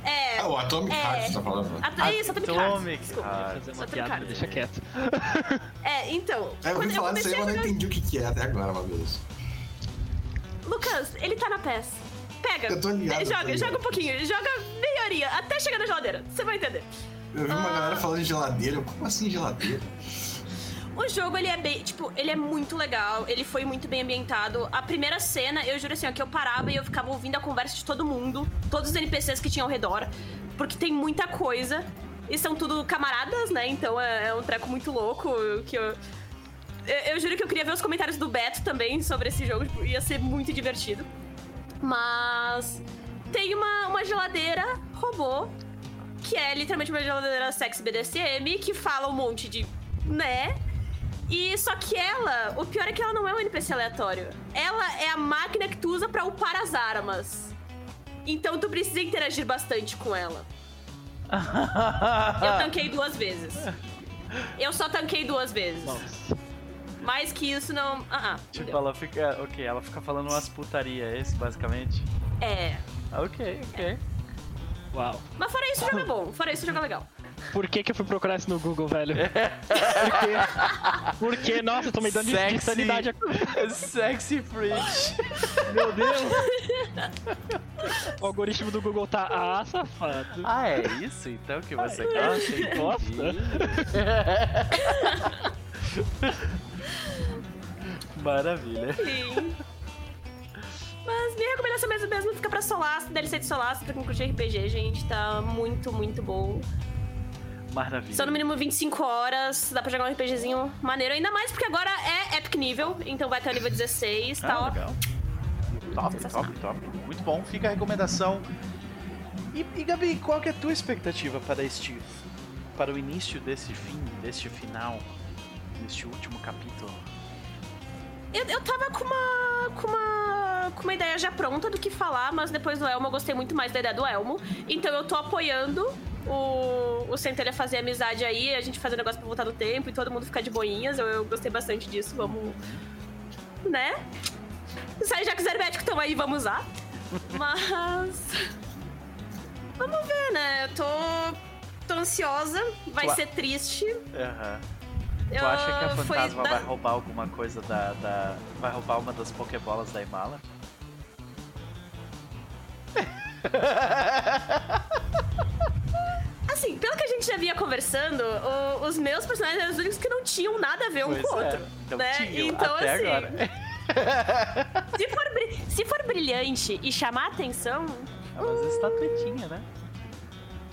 É. Ah, o Atomic É. Heart, você tá falando? A, isso, Atomic Heart. Atomic Desculpa. Heart. Fazer uma Só piada, trocar. deixa quieto. É, então. É, eu ouvi falar disso aí, mas não entendi o que, que é até agora, meu Deus. Lucas, ele tá na PES. Pega. Eu tô ligado, tô Joga, joga um pouquinho. Joga meia horinha, até chegar na geladeira. Você vai entender. Eu vi uma Ah. galera falando de geladeira. Como assim geladeira? O jogo, ele é bem, tipo, ele é muito legal, ele foi muito bem ambientado. A primeira cena, eu juro assim, ó, que eu parava e eu ficava ouvindo a conversa de todo mundo, todos os NPCs que tinham ao redor, porque tem muita coisa. E são tudo camaradas, né? Então é, é um treco muito louco que eu... eu. eu juro que eu queria ver os comentários do Beto também sobre esse jogo, tipo, ia ser muito divertido. Mas tem uma, uma geladeira robô, que é literalmente uma geladeira sexy BDSM, que fala um monte de né? E só que ela, o pior é que ela não é um NPC aleatório. Ela é a máquina que tu usa pra upar as armas. Então tu precisa interagir bastante com ela. Eu tanquei duas vezes. Eu só tanquei duas vezes. Nossa. Mais que isso, não. Ah, ah, Tipo, ela fica. Ok, ela fica falando umas putaria, é esse basicamente? É. Ah, Ok, ok. Uau. Mas fora isso, o jogo é bom. Fora isso, o jogo é legal. Por que, que eu fui procurar isso no Google, velho? Por quê? Por quê? Nossa, eu tô me dando de- de Sexy. sanidade. Sexy Fridge. Meu Deus. O algoritmo do Google tá. Ah, safado. Ah, é isso então que você é, gosta? você gosta? Maravilha. Sim. Mas minha recomendação mesmo, mesmo fica pra Solaço, DLC de Solaço, pra quem curte RPG, gente. Tá muito, muito bom. Maravilha. São no mínimo 25 horas, dá pra jogar um RPGzinho maneiro. Ainda mais porque agora é Epic nível, então vai até o nível 16, tá? Ah, ó. legal. Top, top, top. Muito bom, fica a recomendação. E, e Gabi, qual que é a tua expectativa para este. para o início desse fim, deste final, deste último capítulo? Eu, eu tava com uma, com uma. com uma ideia já pronta do que falar, mas depois do Elmo eu gostei muito mais da ideia do Elmo. Então eu tô apoiando o, o Centelha fazer amizade aí, a gente fazer um negócio pra voltar no tempo e todo mundo ficar de boinhas. Eu, eu gostei bastante disso. Vamos. Né? Sai já que os herméticos estão aí, vamos usar. Mas. Vamos ver, né? Eu tô. tô ansiosa, vai ser triste. Aham. Tu acha que a foi fantasma da- vai roubar alguma coisa da, da. Vai roubar uma das Pokébolas da Imala? Assim, pelo que a gente já vinha conversando, o- os meus personagens eram os únicos que não tinham nada a ver um Pois com o é, outro. não né? tinham, então, até assim, agora. Se, for se for brilhante e chamar atenção, Ah, mas estatuetinha, né?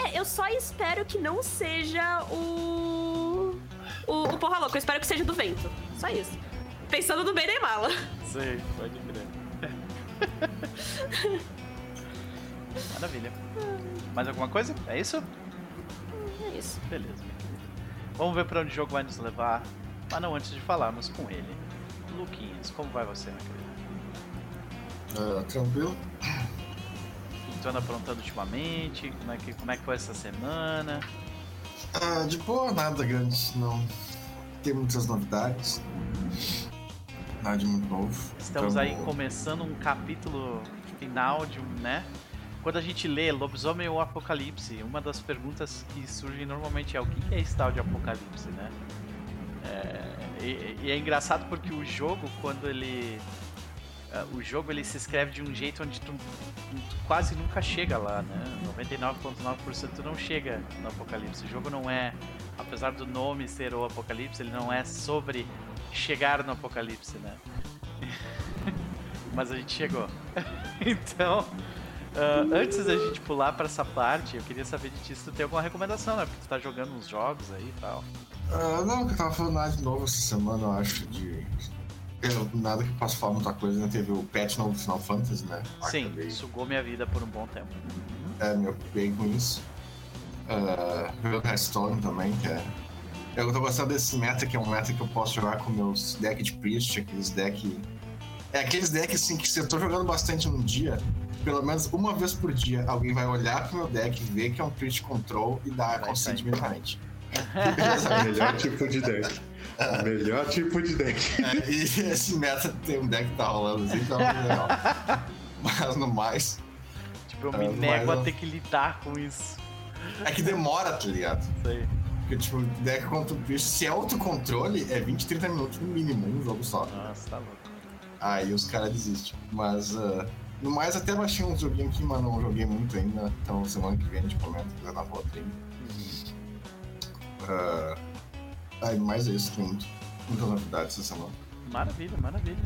é, eu só espero que não seja o. O, o Porra Louca. Eu espero que seja do vento. Só isso. Pensando no bem nem mala. Sei, pode crer. Maravilha. Mais alguma coisa? É isso? É isso. Beleza. Vamos ver pra onde o jogo vai nos levar. Mas não antes de falarmos com ele. Luquinhas, como vai você, meu querido? Ah, tranquilo? O que tu anda aprontando ultimamente? Como é que, como é que foi essa semana? Ah, de boa, nada grande. Não tem muitas novidades. Nada de muito novo. Estamos Tamo- aí começando um capítulo final de um, né? Quando a gente lê Lobisomem ou Apocalipse, uma das perguntas que surgem normalmente é o que é esse tal de Apocalipse, né? É, e, e é engraçado porque o jogo, quando ele. É, O jogo ele se escreve de um jeito onde tu, tu quase nunca chega lá, né? 99,9% tu não chega no Apocalipse. O jogo não é, apesar do nome ser o Apocalipse, ele não é sobre chegar no Apocalipse, né? Mas a gente chegou. então, ah, antes da gente pular pra essa parte, eu queria saber de ti se tu tem alguma recomendação, né? Porque tu tá jogando uns jogos aí e tal. Ah, não, que eu tava falando nada de novo essa semana, eu acho, de. Nada que eu possa falar muita coisa, né? Teve o patch novo do Final Fantasy, né? Sim, Acabei- sugou minha vida por um bom tempo. É, me ocupei com isso. Uh, Hearthstone também, que é. Eu tô gostando desse meta, que é um meta que eu posso jogar com meus decks de Priest, aqueles deck. É aqueles decks assim que se eu tô jogando bastante num dia, pelo menos uma vez por dia, alguém vai olhar pro meu deck, ver que é um Priest Control e dar sair. imediatamente. Melhor tipo de deck. Melhor tipo de deck. É, e esse meta tem um deck que tá rolando assim, então é legal. Mas no mais, Tipo, eu me nego a ter que lidar com isso. é que demora, tá ligado? Isso aí. Porque, tipo, deck contra o Priest, se é autocontrole, é 20, 30 minutos no mínimo, um jogo só. Nossa, tá louco. Aí os caras desistem. Mas, ah, no mais, até baixei um joguinho aqui, mas não joguei muito ainda. Então, semana que vem a gente comenta, dar volta aí. Ah, aí, mais isso, tem muitas novidades essa semana. Maravilha, maravilha.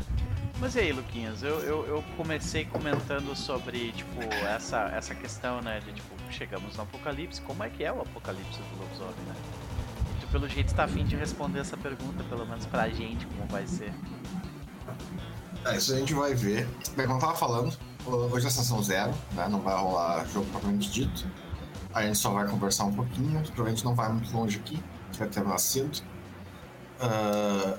Mas e aí, Luquinhas, eu, eu, eu comecei comentando sobre, tipo, essa, essa questão, né, de, tipo, chegamos no apocalipse, como é que é o apocalipse do lobisomem, né? E tu, pelo jeito, tá afim de responder essa pergunta, pelo menos pra gente, como vai ser. É, isso a gente vai ver. Bem, como eu tava falando, hoje é sessão zero, né? Não vai rolar jogo propriamente dito. A gente só vai conversar um pouquinho, provavelmente não vai muito longe aqui, terminar cedo. Ah,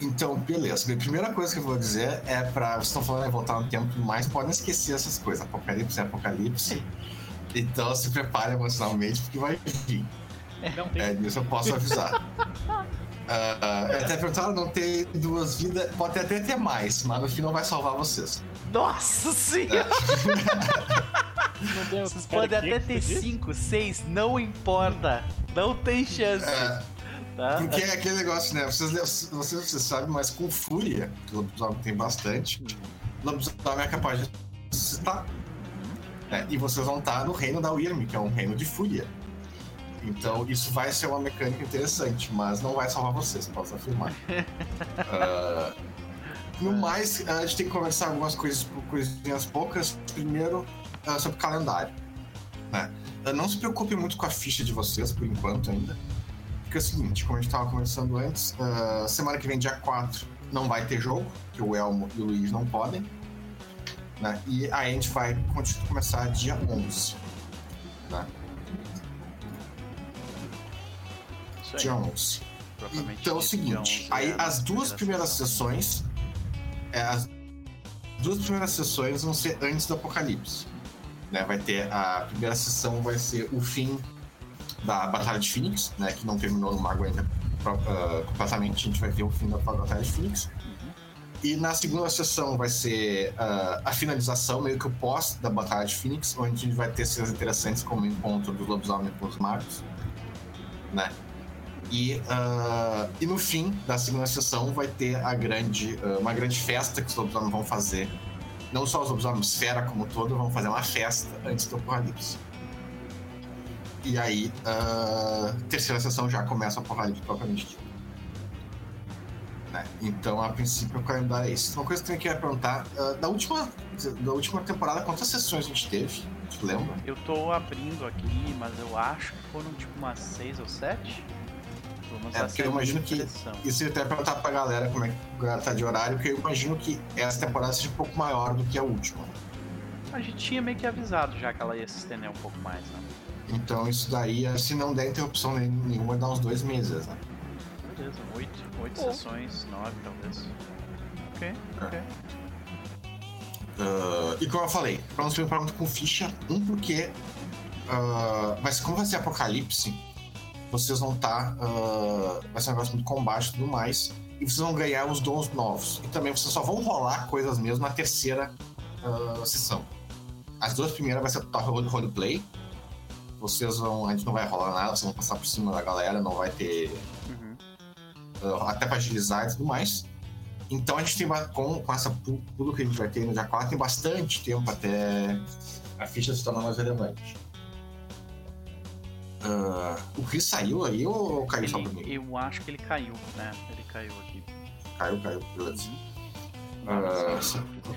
então, beleza. Bem, a primeira coisa que eu vou dizer é pra. Vocês estão falando em voltar no tempo, mas podem esquecer essas coisas. Apocalipse é apocalipse. Então se prepare emocionalmente, porque vai vir. Não tem. É, disso eu posso avisar. Ah, eu até perguntaram não ter duas vidas, pode até ter mais, mas no fim não vai salvar vocês. Nossa senhora! Meu Deus, Vocês podem até que ter? 5, 6, não importa. Não tem chance. É, Tá? porque é aquele negócio, né? Vocês, vocês, vocês sabem, mas com fúria, que o lobisomem tem bastante, o lobisomem é capaz de ressuscitar. né? E vocês vão estar no reino da Wyrm, que é um reino de fúria. Então isso vai ser uma mecânica interessante, mas não vai salvar vocês, posso afirmar. Ah, no mais, a gente tem que conversar algumas coisas, coisinhas poucas. Primeiro, ah, sobre o calendário. né? Não se preocupe muito com a ficha de vocês, por enquanto ainda. Porque é o seguinte, como a gente estava conversando antes, ah, semana que vem, dia 4, não vai ter jogo, que o Elmo e o Luiz não podem. né? E aí a gente vai começar dia 11. Né? Dia 11. Propriamente Então é o seguinte, aí é, as duas primeira primeiras sessões, é, as duas primeiras sessões vão ser antes do apocalipse. Né? Vai ter a primeira sessão vai ser o fim da Batalha de Phoenix, né? Que não terminou no Mago ainda ah, completamente. A gente vai ver o fim da Batalha de Phoenix. E na segunda sessão vai ser ah, a finalização, meio que o pós da Batalha de Phoenix, onde a gente vai ter cenas interessantes como o encontro dos lobisomens com os magos, né? E, ah, e no fim da segunda sessão vai ter a grande, ah, uma grande festa que os lobisomens vão fazer. Não só os lobisomens, Esfera como um todo, vão fazer uma festa antes do apocalipse. E aí, a terceira sessão já começa o apocalipse propriamente dito. Né? Então, a princípio, o calendário é esse. Uma coisa que eu queria perguntar: ah, da, última, da última temporada, quantas sessões a gente teve? Te lembra? Eu tô abrindo aqui, mas eu acho que foram tipo umas 6 ou 7. Vamos É, porque eu imagino que Isso eu ia até perguntar pra galera como é que tá de horário, porque eu imagino que essa temporada seja um pouco maior do que a última. A gente tinha meio que avisado já que ela ia se estender um pouco mais, né? Então isso daí, se não der interrupção nenhuma, dá uns dois meses, né? Beleza, 8, 8 Pô. sessões, 9 talvez. Ok, É. ok. Ah, e como eu falei, se preocupar muito com ficha, um porque. ah, mas como vai ser apocalipse, vocês vão estar. vai ser um negócio muito combate e tudo mais. E vocês vão ganhar os dons novos. E também vocês só vão rolar coisas mesmo na terceira ah, sessão. As duas primeiras vai ser total role- roleplay. Vocês vão. A gente não vai rolar nada, vocês vão passar por cima da galera, não vai ter Uhum. uh, até para agilizar e tudo mais. Então a gente tem com, com essa pu- tudo que a gente vai ter no dia 4, tem bastante tempo até a ficha se tornar mais relevante. Uh, o Chris saiu aí ou caiu só pra mim? Ele, eu acho que ele caiu, né? Ele caiu aqui. Caiu, caiu, beleza. Uh,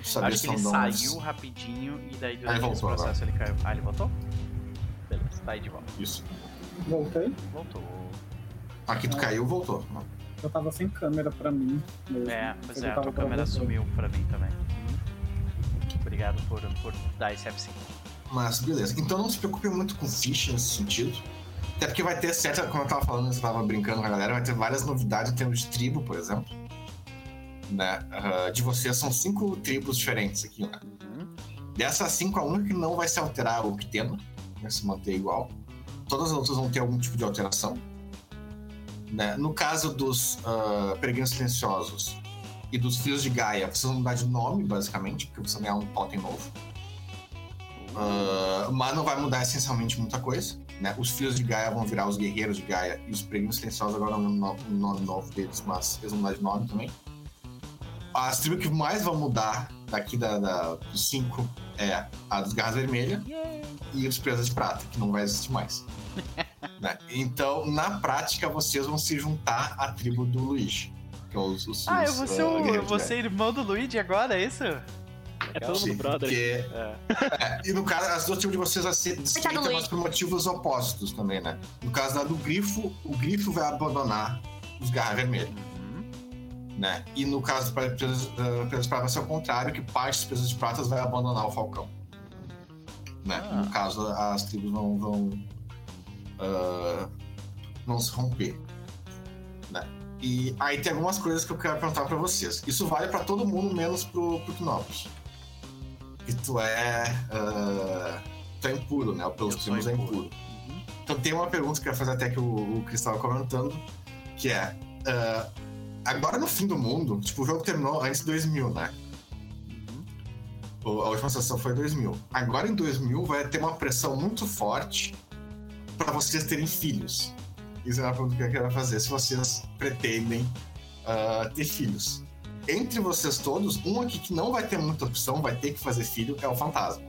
saber Acho que ele saiu rapidinho e daí Ah, durante ele esse processo ele caiu. Ah, ele voltou? Beleza, tá aí de volta. Isso. Voltei. Voltou. Aqui tu caiu, voltou. Eu tava sem câmera pra mim. Mesmo. É, pois Ele é, a tua câmera gravando. sumiu pra mim também. Obrigado por, por dar esse F5. Mas beleza. Então não se preocupe muito com ficha nesse sentido. Até porque vai ter certa, como eu tava falando, eu tava brincando com a galera, vai ter várias novidades em termos de tribo, por exemplo. Né? Ah, de vocês são cinco tribos diferentes aqui, né? Uhum. Dessas cinco, a única que não vai se alterar o Ptena, vai se manter igual. Todas as outras vão ter algum tipo de alteração. Né? No caso dos ah, Peregrinos Silenciosos e dos Filhos de Gaia, vocês vão mudar de nome, basicamente, porque vocês vão ganhar um totem novo. Ah, mas não vai mudar essencialmente muita coisa. Né? Os Filhos de Gaia vão virar os Guerreiros de Gaia e os Peregrinos Silenciosos agora não lembro o no- o nome novo deles, mas eles vão mudar de nome também. As tribos que mais vão mudar daqui da, da- dos cinco é a dos Garras Vermelhas e os Presas de Prata, que não vai existir mais. Né? Então, na prática, vocês vão se juntar à tribo do Luigi. Que é os, os, Ah, eu os, vou ser, ah, o, eu vou ser irmão do Luigi agora, é isso? É todo mundo brother. porque- É. é, e no caso, as duas tribos de vocês vão ser desfeitas, Luigi. mas por motivos opostos também, né? No caso da do Grifo, o Grifo vai abandonar os Garras Vermelhas. Uhum. né? E no caso para Presas uh, de Prata vai ser o contrário, que parte dos Presas de Pratas vai abandonar o Falcão. Né? Ah. No caso, as tribos vão, vão, ah, vão se romper. Né? E aí tem algumas coisas que eu quero perguntar para vocês. Isso vale para todo mundo, menos pro, pro Knopf. Que tu é. ah, tu é impuro, né? Pelos primos é impuro. impuro. Então tem uma pergunta que eu ia fazer até que o, o Cris estava comentando, que é ah, agora no fim do mundo, tipo, o jogo terminou antes de 2000, né? O- A última sessão foi 2000. Agora em 2000 vai ter uma pressão muito forte para vocês terem filhos. Isso é uma pergunta que eu quero fazer. Se vocês pretendem ah, ter filhos. Entre vocês todos, um aqui que não vai ter muita opção, vai ter que fazer filho, é o fantasma.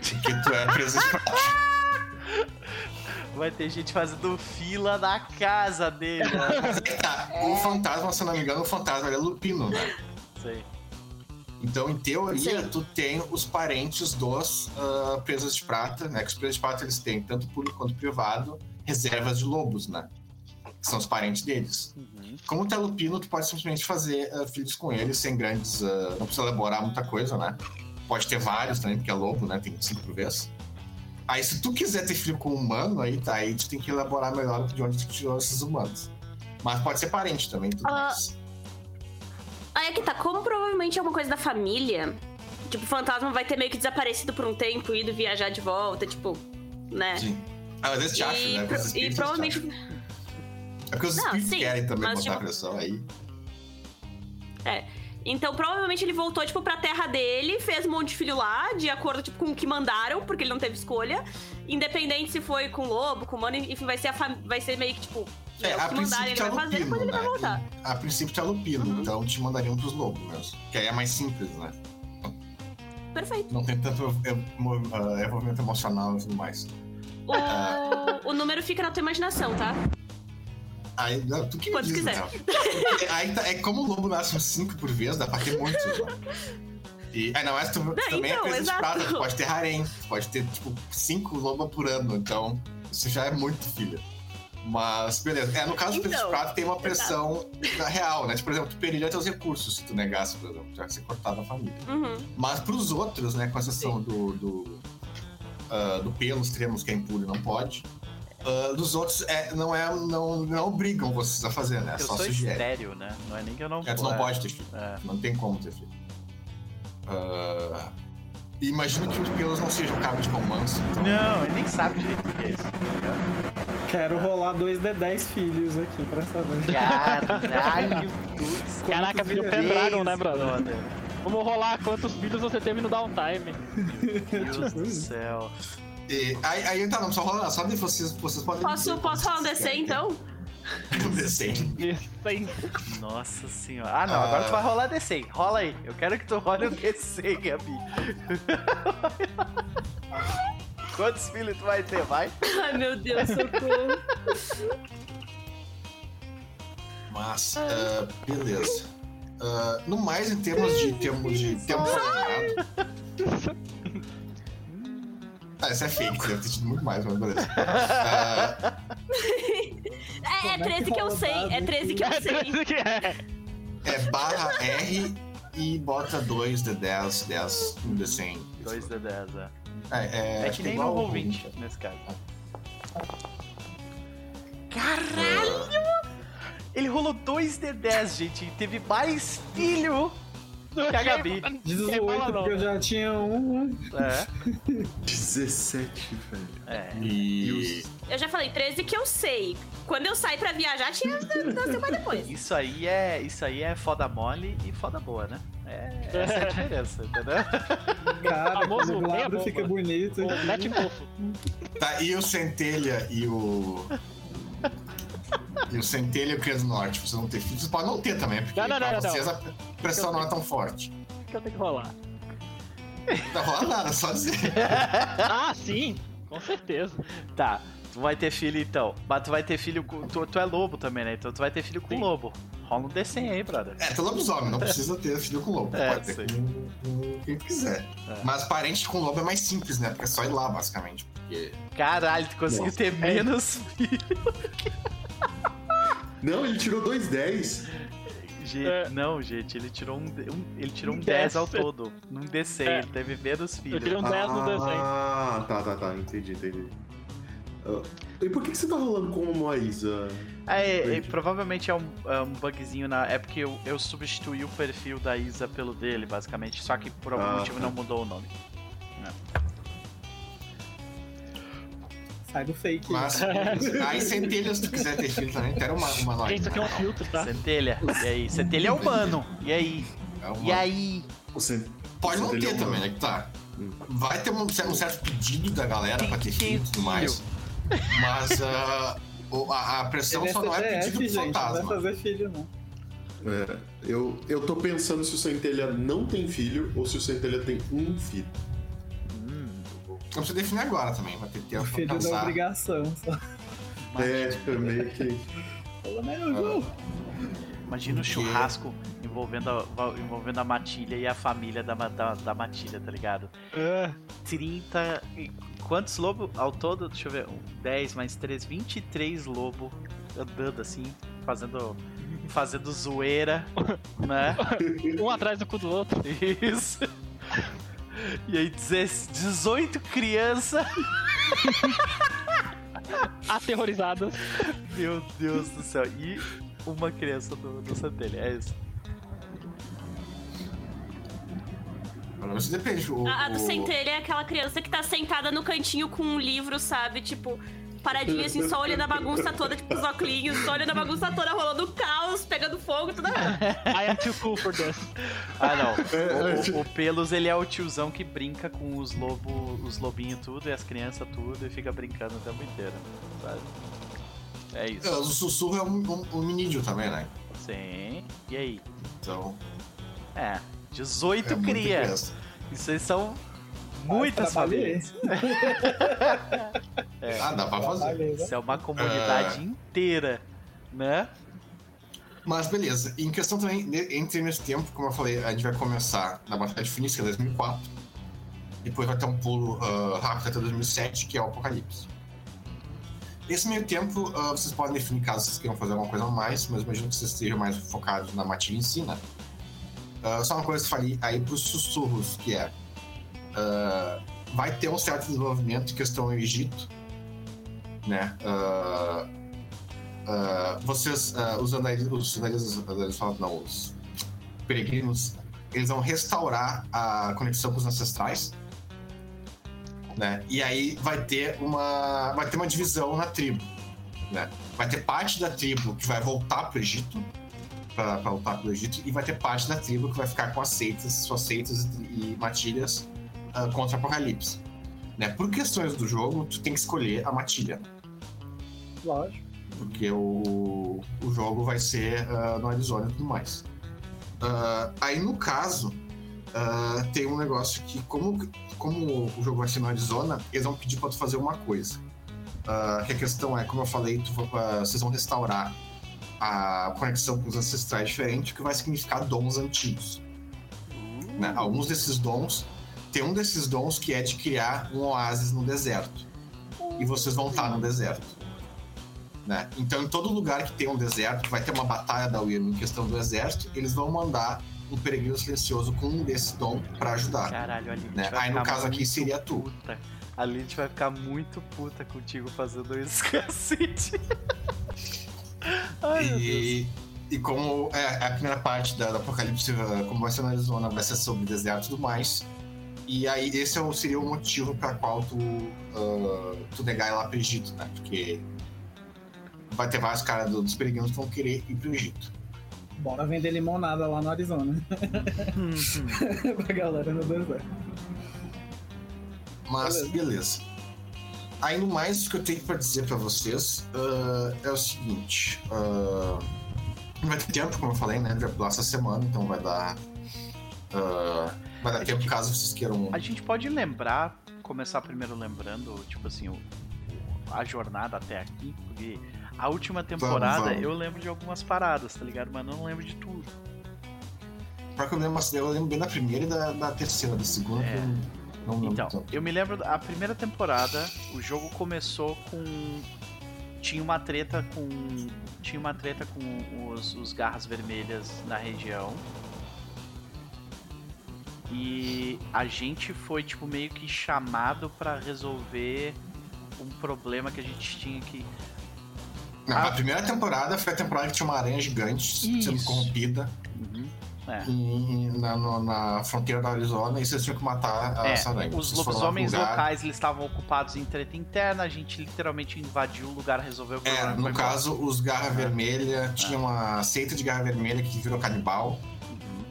Porque tu é preso de prata. Vai ter gente fazendo fila na casa dele. né? Tá, o fantasma, se eu não me engano, o fantasma ele é lupino, né? Sei. Então, em teoria, Sim. tu tem os parentes dos ah, presos de prata, né? Que os presos de prata eles têm, tanto público quanto privado, reservas de lobos, né? Que são os parentes deles. Uhum. Como tu é lupino, tu pode simplesmente fazer ah, filhos com eles sem grandes. ah, não precisa elaborar muita coisa, né? Pode ter vários também, porque é lobo, né? Tem cinco por vez. Aí, se tu quiser ter filho com um humano, aí tá, aí tu tem que elaborar melhor de onde tu tirou esses humanos. Mas pode ser parente também, tudo Ah, mais. Aí aqui tá, como provavelmente é uma coisa da família, tipo, o fantasma vai ter meio que desaparecido por um tempo, ido viajar de volta, tipo, né? Sim. Ah, mas eles te acham, E, né? pro- e provavelmente. É porque os Não, sim, querem também botar tipo- pressão aí. Então, provavelmente ele voltou, tipo, pra terra dele, fez um monte de filho lá, de acordo, tipo, com o que mandaram, porque ele não teve escolha. Independente se foi com lobo, com humano, enfim, vai ser, a fam... vai ser meio que, tipo, É, é, o a que mandarem ele princípio vai é fazer, depois ele vai lupino, voltar. né? A princípio é lupino, Uhum. então te mandariam pros lobos mesmo. Que aí é mais simples, né? Perfeito. Não tem tanto emo- ah, envolvimento emocional e tudo mais. O, o número fica na tua imaginação, tá? Aí, não, tu que Quantos diz, quiser. Aí tá- é como o lobo nasce uns 5 por vez, dá pra ter muitos, né? E ainda mais tu, tu também então, é de exato. prata, tu pode ter harém, tu pode ter, tipo, 5 lobos por ano, então isso já é muito filha. Mas, beleza. É, no caso do de Então, prata tem uma pressão real, né? Tipo, por exemplo, tu perderia teus recursos se tu negasse, por exemplo, já que ser cortado da família. Uhum. Mas pros outros, né, com exceção do, do, ah, do pelo extremos, que é impuro e não pode, ah, dos outros é, não, é, não, não obrigam vocês a fazer, né? Eu só sou sugerem. estéreo, né? Não é nem que eu não É, tu não pode ter filho. É. Não tem como ter filho. Ah, e imagino que os pelos não sejam cabo de romance. Então... Não, ele nem sabe direito o que é isso. tá? Quero rolar dois de 10 filhos aqui pra saber. Caralho, putz. Caraca, Quantos Pendragon, né, brother? Vamos rolar quantos filhos você teve no downtime. Meu Deus do céu. E, aí, aí tá, não precisa rolar, só de vocês, vocês podem. Posso, dizer posso rolar um DC, então? Um DC. Nossa senhora. Ah, não, Ah. agora tu vai rolar DC. Rola aí. Eu quero que tu role o DC, Gabi. Quantos filhos tu vai ter? Vai? Ai, meu Deus, socorro. Mas, ah, beleza. Ah, no mais, em termos de tempo de tempo. Ah, isso é fake, deve ter tido muito mais, mas beleza. Ah, É, é Como é que 13 que eu sei, é 13 que eu É sei. treze que é. é barra R e bota 2 de 10, 10 no D100. 2 de 10, é. É, é, É acho que nem igual no ao roll 20 20. nesse caso. Ah, Ele rolou 2 de 10, gente. E teve mais filho que a Gabi. 18, porque eu já tinha um. É. 17, velho. É. e. Eu já falei 13 que eu sei. Quando eu saí pra viajar, tinha mais depois. Isso aí é, isso aí é foda mole e foda boa, né? É, essa é a diferença, entendeu? Cara, Famoso quando o lado fica bonito. O Net Fofo. Tá, e o Centelha e o. E o Centelha e o Crias do Norte, vocês vão ter filhos, vocês podem não ter também, porque Não, não, pra não, não. vocês a pressão não é tão forte. O que eu tenho que rolar? Não tá rolando nada, só dizer. Ah, sim! Com certeza. Tá, tu vai ter filho então. Mas tu vai ter filho com. Tu, tu é lobo também, né? Então tu vai ter filho com Sim. lobo. Rola um DC aí, brother. É, tu é lobisomem, não precisa ter filho com lobo. É, pode ter com, com quem quiser. É. Mas parente com lobo é mais simples, né? Porque é só ir lá, basicamente. Porque. Caralho, tu conseguiu Nossa. ter menos filho. Não, ele tirou 2,10. Gente, É. Não, gente, ele tirou um, um- ele tirou um Um 10 ao 10. todo. Num DC, É. ele teve menos Eu filho. tirei um 10 no desenho. Ah, tá, tá, tá. Entendi, entendi. Ah, e por que, que você tá rolando com uma Isa? É, é, Entendi. provavelmente é um, é um bugzinho na. É porque eu, eu substituí o perfil da Isa pelo dele, basicamente. Só que por algum Ah, motivo tá. não mudou o nome. Sai do fake. Mas aí centelha, se tu quiser ter filho também, quero uma, uma nova. Gente, isso aqui é um filtro, tá? Centelha. E aí? Centelha é humano. E aí? É E aí? Cen- Pode não ter é também, né? Que tá. Vai ter um, um certo pedido da galera Tem pra ter filho e tudo mais. Mas o- a, a pressão é só não é pedido do gente, não vai fantasma. fazer filho, não. É, eu, eu tô pensando se o Centelha não tem filho ou se o Centelha tem um filho. Não precisa definir agora também, vai ter tempo O filho da obrigação. Só. É, meio que. Pelo menos um. Imagina o Porque- churrasco envolvendo a, envolvendo a matilha e a família da, da, da matilha, tá ligado? Ah, 30. e- Quantos lobos ao todo? Deixa eu ver. Um, 10 mais 3, 23 lobos andando assim, fazendo. Fazendo zoeira, né? um atrás do cu do outro. Isso. E aí, 10 18 crianças. Aterrorizadas. Meu Deus do céu. E uma criança do, do Centelha. É isso. Depende. O, A, a do o- centelha é aquela criança que tá sentada no cantinho com um livro, sabe? Tipo, paradinha assim, só olhando a bagunça toda, tipo, os óculos, só olhando a bagunça toda, rolando caos, pegando fogo, tudo. I am too cool for this. Ah, não. É, O, é, o- o Pelos, ele é o tiozão que brinca com os lobos, os lobinhos tudo e as crianças tudo e fica brincando o tempo inteiro, sabe? É É, isso. O sussurro é um, um, um minídio também, né? Sim. E aí? Então. É, 18 é cria. aí são muitas famílias. Ah, dá pra fazer. Né? Isso é uma comunidade inteira, né? Mas beleza, em questão também, entre nesse tempo, como eu falei, a gente vai começar na Batalha de Finis, que é 2004. Depois vai ter um pulo ah, rápido até 2007, que é o Apocalipse. Nesse meio tempo, ah, vocês podem definir caso vocês queiram fazer alguma coisa a mais, mas imagino que vocês estejam mais focados na matilha em si, né? Ah, só uma coisa que eu falei aí pros sussurros, que é... ah, vai ter um certo desenvolvimento em questão do Egito, né? Ah, ah, vocês, os falam, não, os peregrinos, eles vão restaurar a conexão com os ancestrais, né? E aí vai ter uma, vai ter uma divisão na tribo, né? Vai ter parte da tribo que vai voltar pro Egito, para voltar pro Egito, e vai ter parte da tribo que vai ficar com as suas seitas e matilhas ah, contra o Apocalipse. Né? Por questões do jogo, tu tem que escolher a matilha Lógico. porque o, o jogo vai ser ah, no Arizona e tudo mais. Ah, aí no caso, tem um negócio que, como, como o jogo vai ser no Arizona, eles vão pedir pra tu fazer uma coisa. Que a questão é, como eu falei, tu, vocês vão restaurar a conexão com os ancestrais diferentes, o que vai significar dons antigos. né? Alguns desses dons, tem um desses dons que é de criar um oásis no deserto. E vocês vão estar no deserto né? Então, em todo lugar que tem um deserto, que vai ter uma batalha da Wyrm em questão do exército, eles vão mandar um peregrino silencioso com um desses dom pra ajudar. Caralho, a Lilith Né? Aí, no caso aqui, seria tu. Puta. A Lilith vai ficar muito puta contigo fazendo isso, cacete. Ai. E, e como é, a primeira parte da, do Apocalipse, como vai ser na Arizona, vai ser sobre deserto e tudo mais. E aí, esse é o- seria o motivo para qual tu, uh, tu negar ir lá pro Egito, né? Porque vai ter vários caras do- dos peregrinos que vão querer ir pro Egito. Bora vender limonada lá no Arizona. pra galera no deserto. Mas Beleza. beleza. Aí no mais o que eu tenho pra dizer pra vocês ah, é o seguinte. ah, não vai ter tempo, como eu falei, né? Vai pular essa semana, então vai dar. ah, vai dar A gente- caso vocês queiram. A gente pode lembrar, começar primeiro lembrando, tipo assim, o- a jornada até aqui, porque a última temporada vamos. eu lembro de algumas paradas, tá ligado? Mas não lembro de tudo. Pra que eu lembro, eu lembro bem da primeira e da, da terceira, da segunda, É. não, Então, tanto. eu me lembro da a primeira temporada, o jogo começou com. Tinha uma treta com. Tinha uma treta com os, os garras vermelhas na região. E a gente foi, tipo, meio que chamado pra resolver um problema que a gente tinha que. Ah. A primeira temporada foi a temporada que tinha uma aranha gigante Isso. sendo corrompida. Uhum. É. em- na, na fronteira da Arizona e vocês tinham que matar É, as aranhas. os lobisomens locais eles estavam ocupados em treta interna, a gente literalmente invadiu o lugar, resolveu o É, problema. e no embora. caso, os Garra Vermelha, tinha uma seita de Garra Vermelha que virou canibal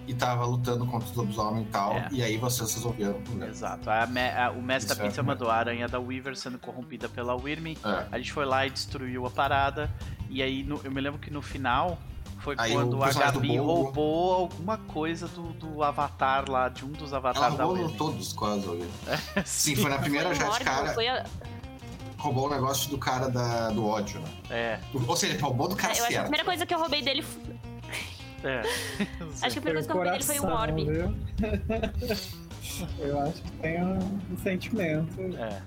e tava lutando contra os lobisomens e tal, É. e aí vocês resolveram o problema. Exato. A me- a- o mestre Isso da é. pizza mandou a aranha da Weaver sendo corrompida pela Wyrm. É. A gente foi lá e destruiu a parada. E aí no- eu me lembro que no final foi Aí quando a Gabi roubou alguma coisa do, do avatar lá, de um dos Ela avatares da roubou Wyrm. todos quase ali. Sim, Sim, foi na primeira já de cara, foi a- roubou o negócio do cara da, do ódio, né? É, Ou seja, ele roubou do cara Eu acho que a certo. primeira coisa que eu roubei dele. É. Acho que a primeira coisa que eu dele foi o coração, Orb. viu? Eu acho que tem um, um sentimento. É.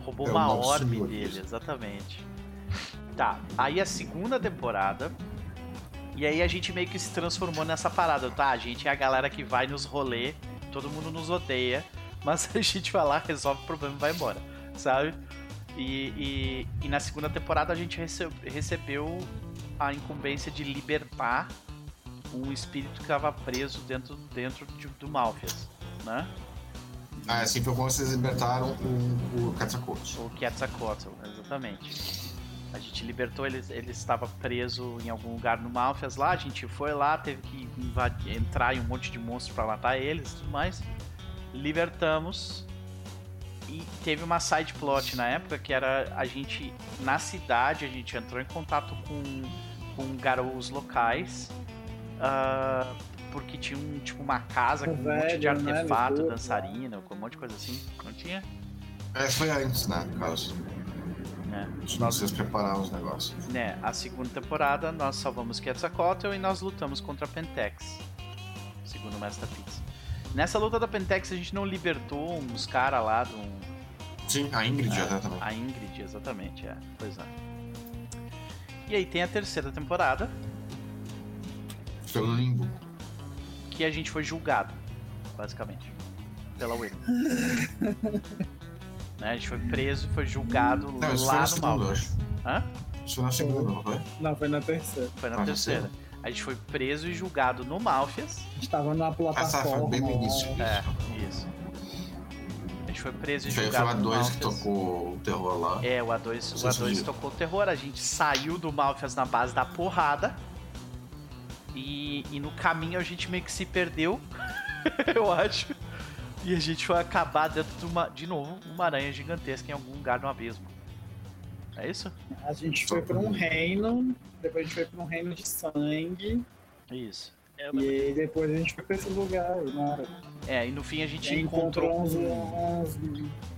Roubou É, uma orbe dele, exatamente. Tá, aí a segunda temporada. E aí a gente meio que se transformou nessa parada, tá? A gente é a galera que vai nos rolê, todo mundo nos odeia, mas a gente vai lá, resolve o problema e vai embora, sabe? E, e, e na segunda temporada a gente rece- recebeu a incumbência de libertar um espírito que estava preso dentro, dentro de- do Malfias, né? Ah, assim foi como vocês libertaram o, o Quetzalcoatl. O Quetzalcoatl, exatamente. A gente libertou ele, ele estava preso em algum lugar no Malfias lá, a gente foi lá, teve que invadir, entrar em um monte de monstros para matar eles e tudo mais. Libertamos. E teve uma side plot na época que era a gente, na cidade, a gente entrou em contato com, com garotos locais. Ah, porque tinha um, tipo, uma casa com um monte de Velho, né, artefato, Lisboa. dançarina, com um monte de coisa assim. Não tinha? É, foi antes, né, no caso. É. De vocês prepararam os negócios. né, a segunda temporada nós salvamos Quetzalcoatl e nós lutamos contra a Pentex, segundo o Mestre Pizza. Nessa luta da Pentex a gente não libertou uns caras lá do Sim, a Ingrid É, também. a Ingrid, exatamente, é. Pois é. E aí tem a terceira temporada Pelo limbo. que a gente foi julgado, basicamente, pela Wyrm. né, a gente foi preso e foi julgado Não, isso foi lá na no segunda, eu Malfias. acho. Hã? Isso foi na segunda, não foi? Não, foi na terceira. Foi na Ah, terceira. A gente foi preso e julgado no Malfias. A gente tava na Essa plataforma. foi bem no início. É, isso. A gente foi preso e Foi, foi julgado o no A2 que tocou o terror lá. É, o A2, o Sim, A2 sim. tocou terror, a gente saiu do Malfias na base da porrada. E, e no caminho a gente meio que se perdeu, eu acho. E a gente foi acabar dentro de uma, de novo, uma aranha gigantesca em algum lugar no abismo. É isso? A gente foi pra um reino, depois a gente foi pra um reino de sangue, Isso. Eu e aí depois a gente foi pra esse lugar, né? É, e no fim a gente E encontrou. encontrou uns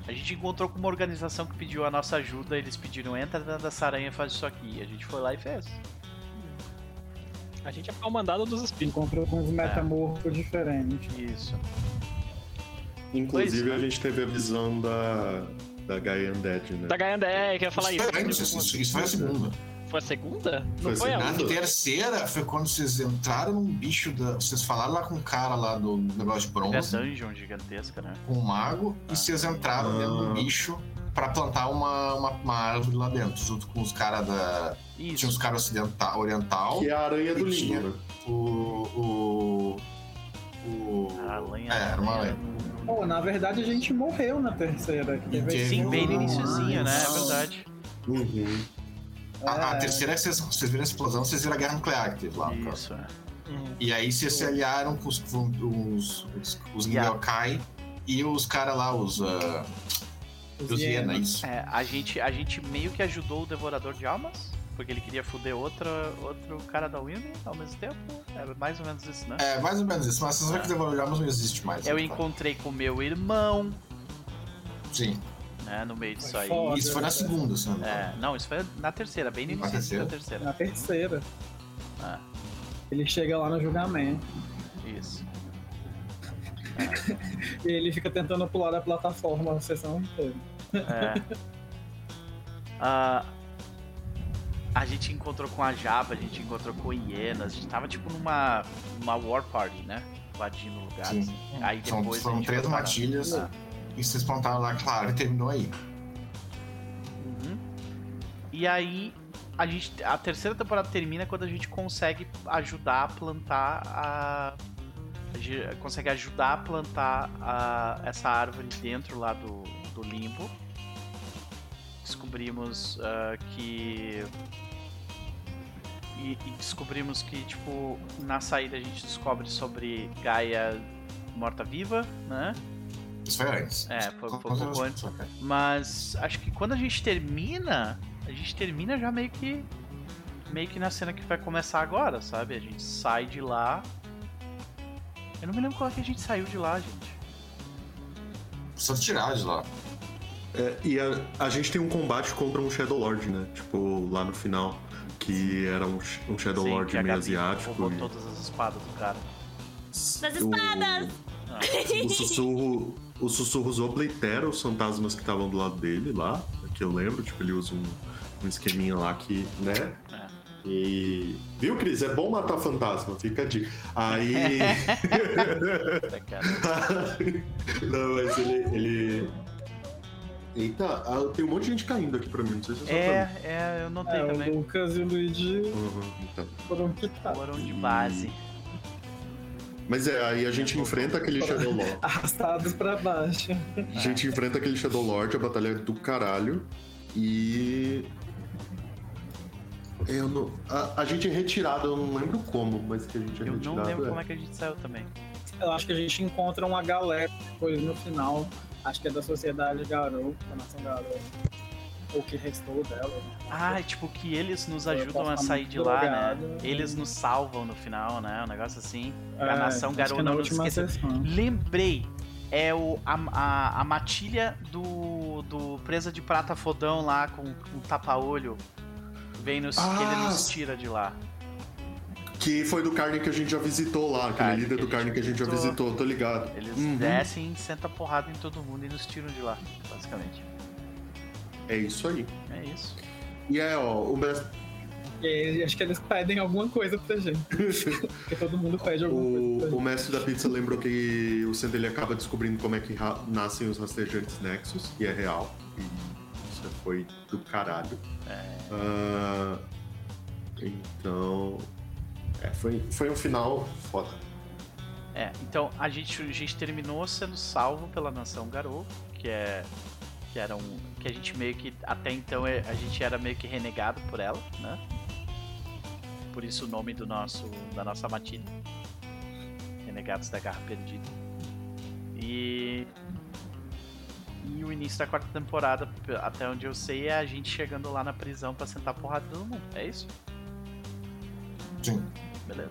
A gente encontrou com uma organização que pediu a nossa ajuda, eles pediram entra dentro dessa aranha e faz isso aqui. E a gente foi lá e fez. A gente é pau mandado dos espíritos. encontrou com uns metamorfos diferentes. Isso. Inclusive, Pois, a gente teve a visão da, da Gaia Undead, né? Da Gaia é, que eu ia falar isso isso. foi antes, isso, isso foi a segunda. Foi a segunda? Foi Não foi a a Na segunda. terceira foi quando vocês entraram num bicho da. Vocês falaram lá com o cara lá do negócio de É bronze, dungeon gigantesca, né? com o mago, e vocês entraram dentro do Ah. bicho pra plantar uma, uma, uma árvore lá dentro, junto com os caras da. Tinha Isso. os caras ocidental, oriental, Que é a aranha do tinha- né? o. o. o. A aranha. É, era uma aranha. Pô, na verdade a gente morreu na terceira. que teve Sim, bem no vilão iniciozinho, né? É verdade. Uhum. A, a É. terceira é que vocês, vocês viram a explosão, vocês viram a guerra nuclear que teve lá. Isso, é. Uhum. E aí vocês se aliaram com os, os, os, os Yeah. E os caras lá, os. ah, Os os Hiena, hienas. É, a gente, a gente meio que ajudou o Devorador de Almas, porque ele queria foder outra, outro cara da Winnie ao mesmo tempo. Era mais ou menos isso, né? É, mais ou menos isso, mas vocês vão É. que Devolvemos não existe mais. Eu né? encontrei com meu irmão, Sim. né, no meio disso aí. Foda. Isso foi na segunda, se não. É, não, isso foi na terceira, bem no Na início da terceira? terceira. Na terceira. Ah, Ele chega lá no julgamento. isso. E ele fica tentando pular da plataforma a sessão inteira. É. Ah, a gente encontrou com a Java, a gente encontrou com hienas, a gente tava tipo numa, numa war party, né? Invadindo lugares. Sim. Aí São, depois a foram gente três matilhas Ah. e vocês plantaram lá, claro, e terminou aí. Uhum. E aí a gente. A terceira temporada termina quando a gente consegue ajudar a plantar a. a gente consegue ajudar a plantar a, essa árvore dentro lá do, do limbo. Descobrimos ah, que. E, e descobrimos que, tipo, na saída a gente descobre sobre Gaia morta-viva, né? Isso foi antes. É, foi- foi um pouco antes. Mas acho que quando a gente termina, a gente termina já meio que meio que na cena que vai começar agora, sabe? A gente sai de lá. Eu não me lembro qual é que a gente saiu de lá, gente. Só tirar de lá. É, e a, a gente tem um combate contra um Shadow Lord, né? Tipo, lá no final. Que era um, um Shadow Sim, Lord que a meio Gabi asiático. roubou e- todas as espadas do cara. Das o- espadas! Ah, O sussurro, os sussurros oblitera os fantasmas que estavam do lado dele lá, que eu lembro, tipo, ele usa um, um esqueminha lá que, né? É. E. Viu, Cris? É bom matar fantasma, fica a dica. Aí. não, mas ele. ele... Eita, ah, tem um monte de gente caindo aqui pra mim, não sei se você É, é, eu notei É, o também. Lucas e o Luigi Uhum, então. foram quitados. Foram de base. Mas é, aí a gente enfrenta aquele Shadow Lord. Arrastados pra baixo. A gente enfrenta aquele Shadow Lord, a batalha é do caralho. E. Eu não. A, a gente é retirado, eu não lembro como, mas que a gente é Eu retirado. não lembro é. como é que a gente saiu também. Eu acho que a gente encontra uma galera depois no final. Acho que é da Sociedade Garou, da Nação Garou. Ou que restou dela. né? Ah, é tipo que eles nos Eu ajudam a sair de lá, né? drogado. Eles nos salvam no final, né? Um negócio assim. A É, nação acho Garou é não nos última esqueceu. Lembrei. É o, a, a, a matilha do, do Presa de Prata Fodão lá com um tapa-olho. Vem nos, que ele Ah, nos tira de lá. Que foi do carne que a gente já visitou lá, aquele líder do carne que a gente já visitou. tô ligado. Eles Uhum. descem, sentam porrada em todo mundo e nos tiram de lá, basicamente. É isso aí. É isso. E é, ó, o mestre. E aí, acho que eles pedem alguma coisa pra gente. Porque todo mundo pede alguma coisa O, o mestre da pizza lembrou que o Sendo ele acaba descobrindo como é que nascem os rastejantes Nexus, e é real. E foi do caralho. Ah, então. É, foi, foi um final foda. É, então a gente, a gente terminou sendo salvo pela nação Garou, que é. Que era um. Que a gente meio que. Até então é- a gente era meio que renegado por ela, né? Por isso o nome do nosso. da nossa matilha. Renegados da Garra Perdida. E. E o início da quarta temporada, até onde eu sei, é a gente chegando lá na prisão pra sentar porrada todo mundo. É isso? Sim. Beleza.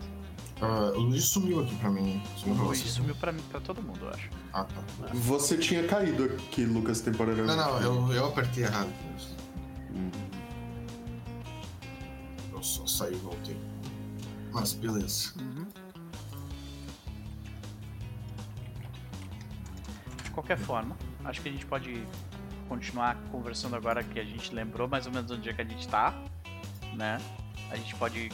Ah, o Luiz sumiu aqui pra mim. O Sumiu pra Luiz você. sumiu pra, mim, pra todo mundo, eu acho. Ah, tá. Você tinha caído aqui, Lucas, temporariamente. Não, não, eu, eu apertei errado. Hum. Eu só saí e voltei. Mas beleza. De qualquer forma, acho que a gente pode continuar conversando agora que a gente lembrou mais ou menos onde é que a gente tá, né? A gente pode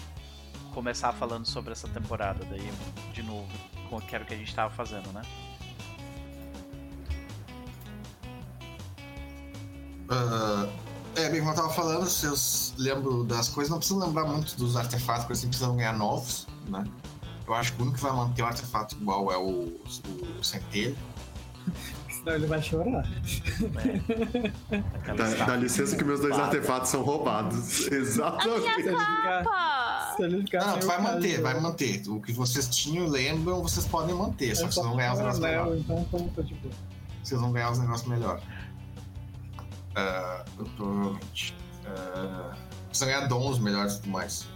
começar falando sobre essa temporada daí de novo, com que era o que a gente tava fazendo, né? Ah, é, bem, como eu tava falando, vocês lembram das coisas, não precisam lembrar muito dos artefatos, porque vocês precisam ganhar novos, né? Eu acho que o único que vai manter o artefato igual é o, o centelho. Senão ele vai chorar. É. Dá, dá licença que meus dois roubada. artefatos são roubados. Exatamente. se ele ficar Não, tu vai manter, vai manter. O que vocês tinham, lembram, vocês podem manter, só que vocês vão ganhar os negócios anel, melhores. Então conta, tipo. Vocês vão ganhar os negócios melhores. Ah, eu provavelmente. Ah, vocês vão ganhar dons melhores e tudo mais.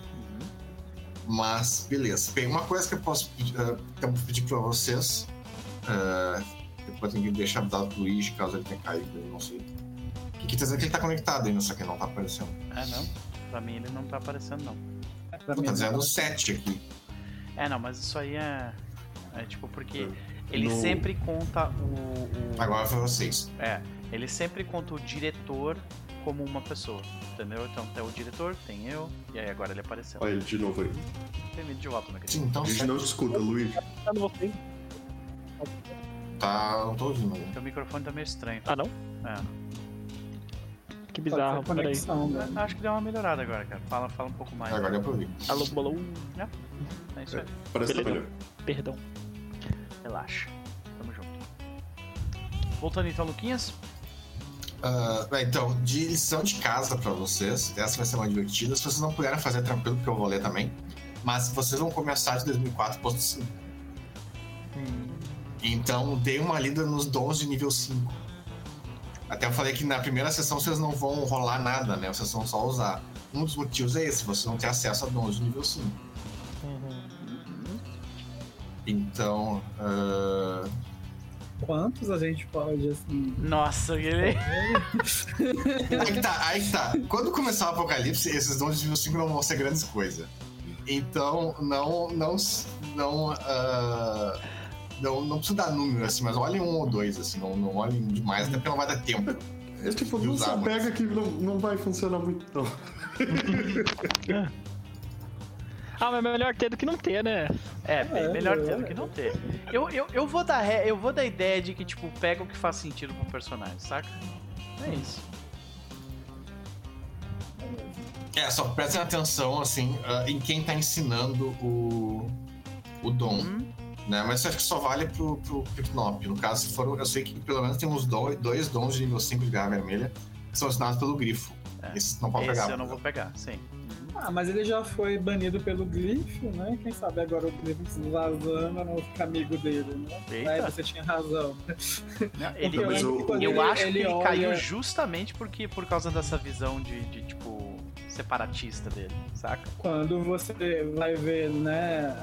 Mas, beleza. Bem, uma coisa que eu posso pedir, vou pedir pra vocês. ah, depois tem que deixar dado pro Luigi, caso ele tenha caído, eu não sei. Que, que tá dizendo que ele tá conectado ainda, só que não tá aparecendo. É, não. Pra mim ele não tá aparecendo, não. Pra mim, tá dizendo não. 7 aqui. É, não, mas isso aí é. É tipo porque ele No- sempre conta o. o- Agora foi vocês. É, ele sempre conta o diretor como uma pessoa, entendeu? Então tem o diretor, tem eu, e aí agora ele apareceu. Olha ele de novo aí. Tem medo de volta, meu querido. Sim, então A gente não te escuta, Luiz. Tá no? Tá, não tô ouvindo. Teu microfone tá meio estranho. Ah, não? É. Que Pode ser bizarro, peraí. conexão, né? Acho que deu uma melhorada agora, cara. Fala, fala um pouco mais. Agora deu pra ouvir. Alô, alô, É isso aí. Parece que tá Beleza. melhor. perdão. Relaxa. Tamo junto. Voltando então, Luquinhas. Ah, bem, então, de lição de casa pra vocês, essa vai ser uma divertida. Se vocês não puderem fazer tranquilo, porque eu vou ler também. Mas vocês vão começar de 2004, posto 5. Então, dê uma lida nos dons de nível 5. Até eu falei que na primeira sessão vocês não vão rolar nada, né? Vocês vão só usar. Um dos motivos é esse, vocês não têm acesso a dons de nível 5. Então, ah, Quantos a gente pode, assim. Nossa, ele. Aí que tá, aí que tá. Quando começar o apocalipse, esses dons de nível 5 não vão ser grandes coisas. Então, não. Não. Não. ah, não, não precisa dar número, assim, mas olhem um ou dois, assim, não, não olhem demais, até porque não vai dar tempo. É tipo, De não se apega que não, não vai funcionar muito, não. Ah, mas melhor ter do que não ter, né? É, É, melhor é. ter do que não ter. Eu, eu, eu, vou dar eu vou dar ideia de que, tipo, pega o que faz sentido pro personagem, saca? É isso. É, só prestem atenção, assim, ah, em quem tá ensinando o, o dom, Hum, né? Mas isso acho que só vale pro, pro, Knop. No caso, se for, eu sei que pelo menos tem uns do, dois dons de nível 5 de garra vermelha que são ensinados pelo Grifo. É. Esses não pode esse pegar. eu não vou pegar, sim. Ah, mas ele já foi banido pelo Glifo, né? Quem sabe agora o Glifo vazando não fica amigo dele, né? Eita. Aí você tinha razão. Não, ele, Mas eu eu ele- acho que ele ele olha- caiu justamente porque, por causa dessa visão de, de, tipo, separatista dele, saca? Quando você vai ver, né,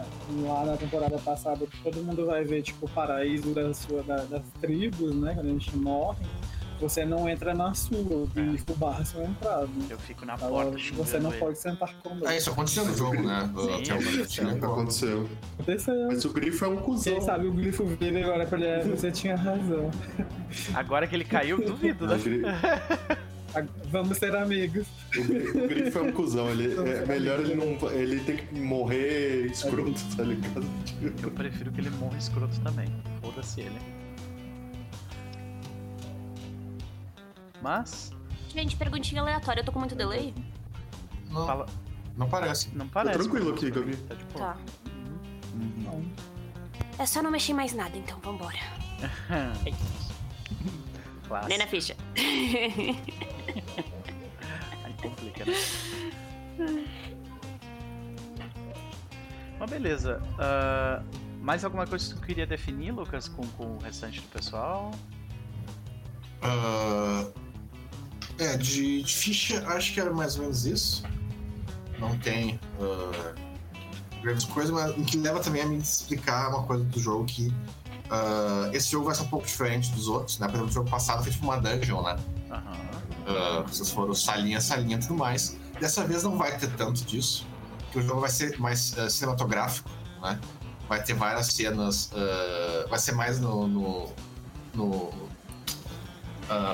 lá na temporada passada, todo mundo vai ver, tipo, o paraíso da sua, da- das tribos, né? Quando a gente morre, você não entra na sua, o Glifo barra sua entrada. Eu fico na Então, porta xingando você não ele. pode sentar conosco. É, isso aconteceu no jogo, né? Sim, o aconteceu. né? Aconteceu. Aconteceu. Mas o grifo é um cuzão. Quem sabe o Glifo vira e agora pra ele, é, você tinha razão. Agora que ele caiu, duvido, né? Vamos ser amigos. O o grifo é um cuzão. Ele, é melhor ele não. Ele tem que morrer escroto, tá ligado? Eu prefiro que ele morra escroto também. Foda-se ele. Mas, Gente, perguntinha aleatória, eu tô com muito delay? Não, fala. não parece. Não Tá parece. tranquilo mas- aqui, Gabi. Tá de boa. Tá. Não. É só não mexer em mais nada, então, vambora. Clássico. Nem na ficha. Aí complica, né? Mas beleza. ah, mais alguma coisa que tu queria definir, Lucas, com, com o restante do pessoal? Ah, é, de, de ficha, acho que era mais ou menos isso. Não tem ah, grandes coisas, mas o que leva também a me explicar uma coisa do jogo que ah, esse jogo vai ser um pouco diferente dos outros, né? Por exemplo, o jogo passado foi tipo uma dungeon, né? Aham. Ah, vocês foram salinha, salinha e tudo mais. Dessa vez não vai ter tanto disso, porque o jogo vai ser mais ah, cinematográfico, né? Vai ter várias cenas, vai ser mais no, no, no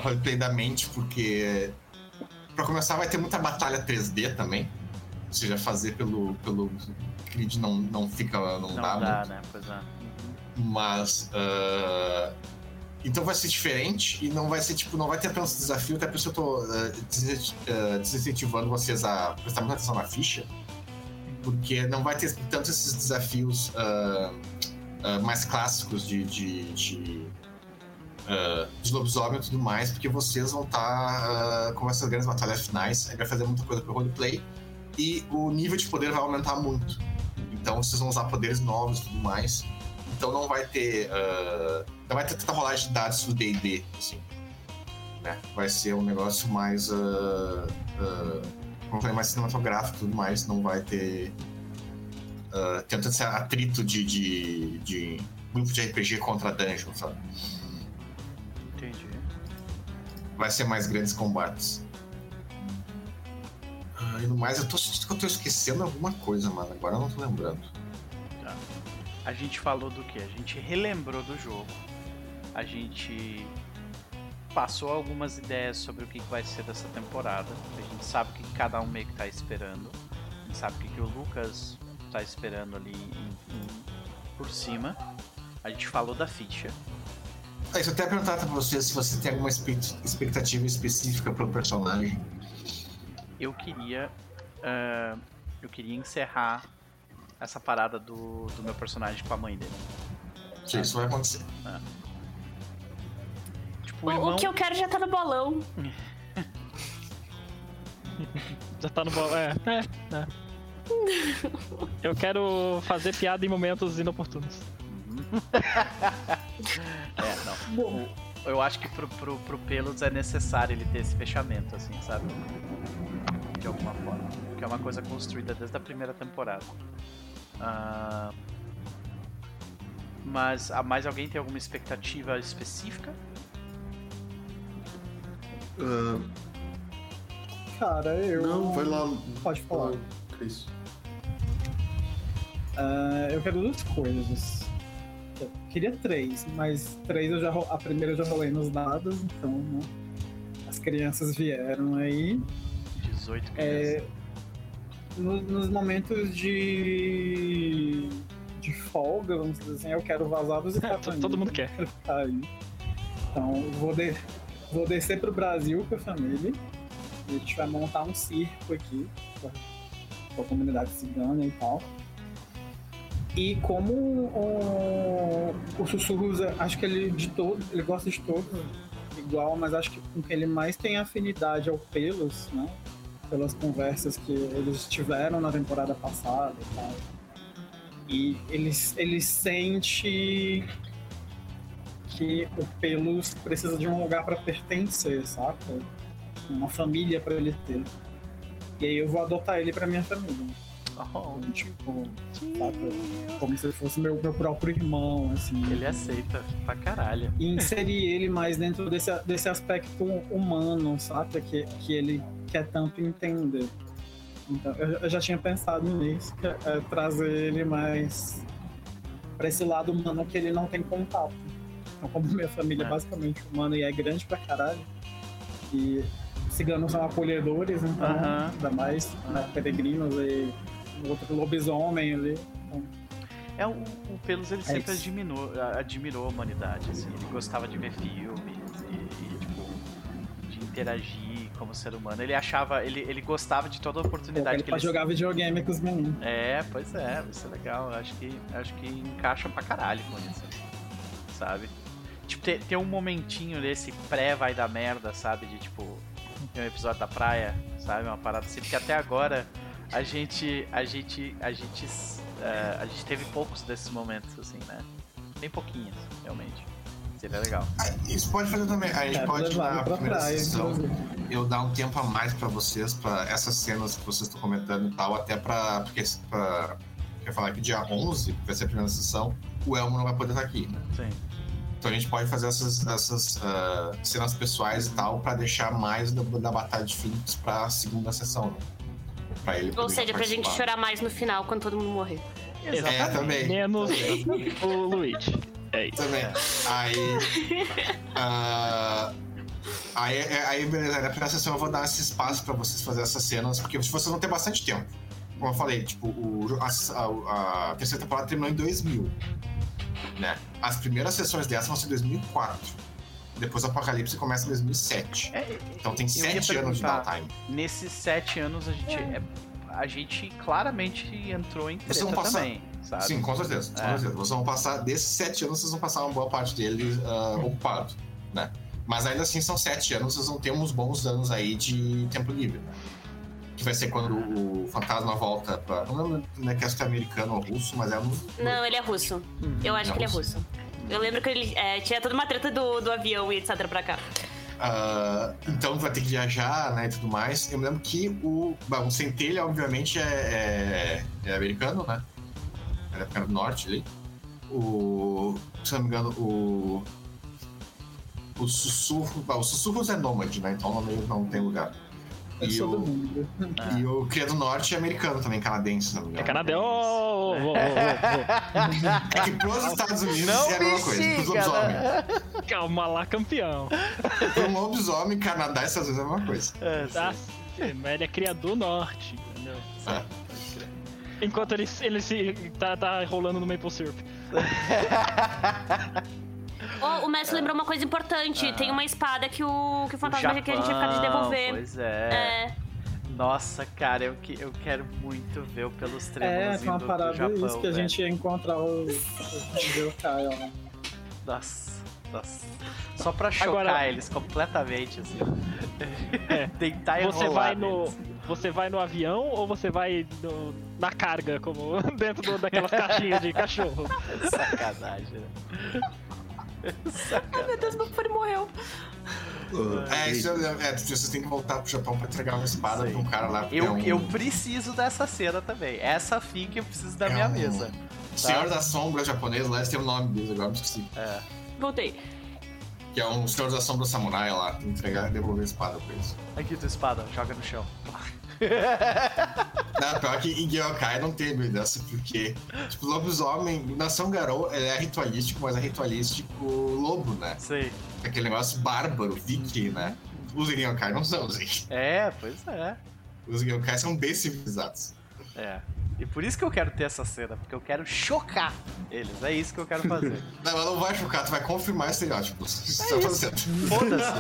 roleplay da mente, porque pra começar vai ter muita batalha 3D também. Ou seja, fazer pelo, pelo grid não, não fica, não, Não dá, dá, muito. né? Pois é. Mas. ah, então vai ser diferente e não vai ser tipo, não vai ter tantos desafios, até por isso eu tô ah, desincentivando vocês a prestar muita atenção na ficha. Porque não vai ter tantos esses desafios ah, ah, mais clássicos de, de, de, de lobisomem e tudo mais, porque vocês vão estar com essas grandes batalhas finais, vai fazer muita coisa pro roleplay e o nível de poder vai aumentar muito. Então vocês vão usar poderes novos e tudo mais. Então não vai ter. ah, não vai ter tanta rolagem de dados do DD, assim. Né? Vai ser um negócio mais. ah, ah, como eu falei, mais cinematográfico e tudo mais. Não vai ter. ah, tanto esse atrito de, de, de grupo de RPG contra dungeon, sabe? Entendi. Vai ser mais grandes combates. Ah, e no mais, eu tô sentindo que eu tô esquecendo alguma coisa, mano. Agora eu não tô lembrando. A gente falou do que? A gente relembrou do jogo. A gente passou algumas ideias sobre o que vai ser dessa temporada. A gente sabe o que cada um meio que tá esperando. A gente sabe o que, o Lucas tá esperando ali em- em- por cima. A gente falou da ficha. Aí, eu até perguntar pra você se você tem alguma expect- expectativa específica pro personagem. Eu queria. ah, eu queria encerrar essa parada do, do meu personagem com a mãe dele. Que isso vai acontecer. Tipo, o O, irmão. o que eu quero já tá no bolão. Já tá no bolo. É, é, é. Eu quero fazer piada em momentos inoportunos. É, não. Bom, Eu acho que pro, pro, pro Pelos é necessário ele ter esse fechamento, assim, sabe? De alguma forma. Que é uma coisa construída desde a primeira temporada. Ah, mas a mais alguém tem alguma expectativa específica? Ah, cara, eu. não, vai lá. Pode falar. Cris. Ah, eu quero duas coisas. Eu queria três, mas três eu já a primeira eu já rolei nos dados, então né, as crianças vieram aí. 18 crianças. É, no- nos momentos de de folga, vamos dizer assim, eu quero vazar dos Estados Todo- Unidos. todo mundo quer. ficar aí. Então vou, de, vou descer pro Brasil com a família. E a gente vai montar um circo aqui com a, com a comunidade cigana e tal. E como o, o Sussurros, acho que ele de todo, ele gosta de todos igual, mas acho que com que ele mais tem afinidade ao Pelos, né? Pelas conversas que eles tiveram na temporada passada e tal. E ele, ele sente que o Pelos precisa de um lugar para pertencer, saca? Uma família para ele ter. E aí eu vou adotar ele para minha família. Então, tipo, saca? Como se ele fosse meu, meu próprio irmão, assim. ele aceita pra caralho. E inserir ele mais dentro desse, desse aspecto humano, sabe? Que, que ele quer tanto entender. Então, eu, eu já tinha pensado nisso, que é, trazer ele mais pra esse lado humano que ele não tem contato. Então, como minha família é É. basicamente humana e é grande pra caralho, e ciganos são acolhedores, então, Aham. ainda mais né, peregrinos e outro lobisomem ali. É o, o Pelos ele É sempre admirou, a- admirou a humanidade, assim. Ele gostava de ver filmes e, e, tipo de interagir como ser humano. Ele achava, ele, ele gostava de toda a oportunidade Ele que ele jogar videogame com os meninos. É, pois é, isso é legal. Acho que, acho que encaixa pra caralho com isso. Sabe? Tipo, ter, ter um momentinho desse pré vai dar merda, sabe? De tipo, tem um episódio da praia, sabe? Uma parada assim, porque até agora a gente. A gente. A gente. eh, a gente teve poucos desses momentos, assim, né? Bem pouquinhos, realmente. Seria legal. Ah, Isso pode fazer também. A gente É, pode, levar na pra primeira praia, sessão, eu dar um tempo a mais pra vocês, pra essas cenas que vocês estão comentando e tal, até pra. Porque pra, quer falar que dia 11, que vai ser a primeira sessão, o Elmo não vai poder estar aqui, né? Sim. Então a gente pode fazer essas, essas ah, cenas pessoais e tal pra deixar mais da, da Batalha de Phoenix pra segunda sessão, né? Pra ele Ou seja, pra gente chorar mais no final quando todo mundo morrer. É, também. Menos o Luigi. É isso. Também. Aí. ah, aí, é- aí, beleza. Na primeira sessão eu vou dar esse espaço pra vocês fazerem essas cenas, porque vocês vão ter bastante tempo. Como eu falei, tipo, o, a, a- a terceira temporada terminou em 2000. Né? As primeiras sessões dessa vão ser em 2004. Depois o Apocalipse começa em 2007. É, Então tem sete anos de downtime. nesses sete anos a gente. é- a gente claramente entrou em Vocês treta vão passar- também, sabe? Sim, com certeza. Com É. certeza. Vocês vão passar, desses sete anos, vocês vão passar uma boa parte dele ah, ocupado, né? Mas ainda assim são sete anos, vocês vão ter uns bons anos aí de tempo livre. né? Que vai ser quando o fantasma volta pra. Não lembro né, que acho que é americano ou russo, mas é um. Não, ele é russo. Eu acho que ele é russo. Eu lembro que ele é, tinha toda uma treta do, do avião e etc pra cá. Ah, então vai ter que viajar, né, e tudo mais. Eu me lembro que o. Bom, o Centelha, obviamente, é, é, é americano, né? É da América do Norte ali. O. Se não me engano, o. O Sussurro. bom, o Sussurros é nômade, né? Então não, não tem lugar. É E o, mundo. e o Cria do Norte é americano também, canadense, se não me É engano. Ô, ô, ô, ô, É que pros Estados Unidos Não é a mesma coisa. Pros bexiga, lobisomens. Calma lá, campeão. Pra um lobisomem, Canadá e Estados Unidos é a mesma coisa. É, Tá, mas ele é criador norte, entendeu? É. Enquanto ele, ele se tá, tá rolando no Maple Syrup. Oh, o mestre lembrou uma coisa importante. Tem uma espada que o, que o fantasma O que a gente tinha ficado de devolver. Pois é. É. Nossa, cara, eu, que, eu quero muito ver o pelos É, trêmulos com uma parada do Japão, isso que a gente ia encontrar o, o, Kyle, né? Nossa, nossa. Só pra chocar Agora- eles completamente, assim. É. Tentar Você enrolar vai no. neles. Você vai no avião ou você vai no- na carga, como dentro do- daquelas caixinhas de cachorro? Sacanagem, né? Ai, meu Deus, meu fone morreu. É, isso eu, é, vocês têm que voltar pro Japão pra entregar uma espada Sim. pra um cara lá. que é Eu, um, eu preciso dessa cena também. Essa fica eu preciso da é minha um mesa. Senhor das Sombras japonês, lá têm o nome deles, agora eu me esqueci. É. Voltei. Que é um Senhor das Sombras samurai lá, entregar e devolver a espada pra eles. Aqui tua espada, joga no chão. Não, pior que em Gyokai não teve dessa, porque, tipo, lobisomem, Nação Garou, ele é ritualístico, mas é ritualístico lobo, né? Sei. Aquele negócio bárbaro, viking, né? Os Gyokai não são, assim. É, pois é. Os Gyokai são bem civilizados. É. E por isso que eu quero ter essa cena, porque eu quero chocar eles. É isso que eu quero fazer. Não, mas não vai chocar, tu vai confirmar estereótipos. Isso tá. Foda-se.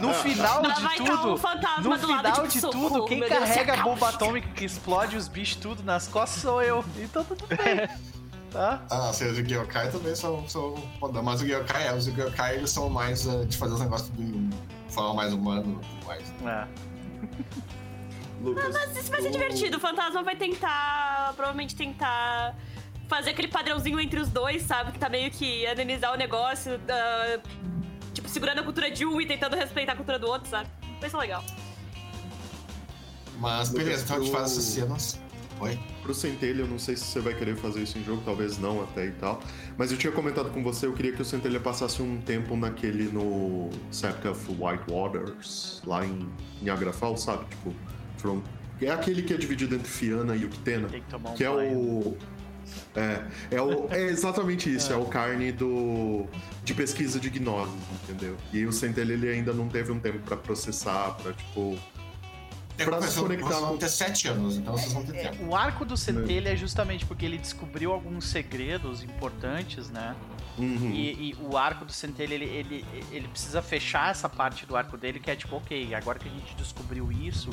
No final Ela de vai cair um tudo. fantasma No final tipo, de socorro, tudo, quem Deus, carrega a bomba atômica que explode os bichos tudo nas costas sou eu. Então tudo bem. Tá? Ah, se os Gyokai também são, são foda, mas os Gyokai, é, os Gyokai eles são mais uh, de fazer os negócios de forma mais humana e tudo mais. É. Lucas, Mas isso vai ser divertido. O fantasma vai tentar. Provavelmente tentar. Fazer aquele padrãozinho entre os dois, sabe? Que tá meio que amenizar o negócio. ah, tipo, segurando a cultura de um e tentando respeitar a cultura do outro, sabe? Vai ser legal. Mas Lucas, beleza, então a gente faz essas cenas. Oi? Pro Centelha, eu não sei se você vai querer fazer isso em jogo, talvez não até e tal. Mas eu tinha comentado com você, eu queria que o Centelha passasse um tempo naquele no Sept of White Waters, lá em Niagara Falls, sabe? Tipo, from... é aquele que é dividido entre Fiana e Uctena, Tem que tomar um que é o. É, é, o, é exatamente isso, é. o carne do de pesquisa de gnose, entendeu? E o Centelha ele ainda não teve um tempo pra processar, pra tipo. Pra que se conectar vocês vão ter sete anos, então vocês vão ter É, tempo. o arco do Centelha é justamente porque ele descobriu alguns segredos importantes, né? Uhum. E, e o arco do Centelha, ele, ele, ele precisa fechar essa parte do arco dele, que é tipo, ok, agora que a gente descobriu isso,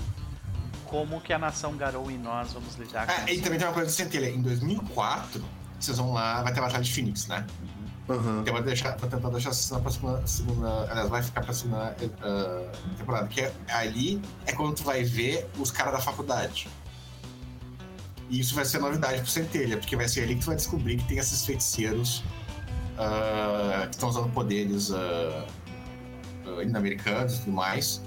como que a nação Garou e nós vamos lidar com Ah, e isso? também tem uma coisa de centelha. Em 2004, vocês vão lá, vai ter a Batalha de Phoenix, né? Aham. Eu vou, deixar, vou tentar deixar cena pra segunda, segunda. Aliás, vai ficar pra segunda ah, temporada. Que é, ali é quando tu vai ver os caras da faculdade. E isso vai ser novidade pro Centelha, porque vai ser ali que tu vai descobrir que tem esses feiticeiros ah, que estão usando poderes ah, ah, americanos e tudo mais.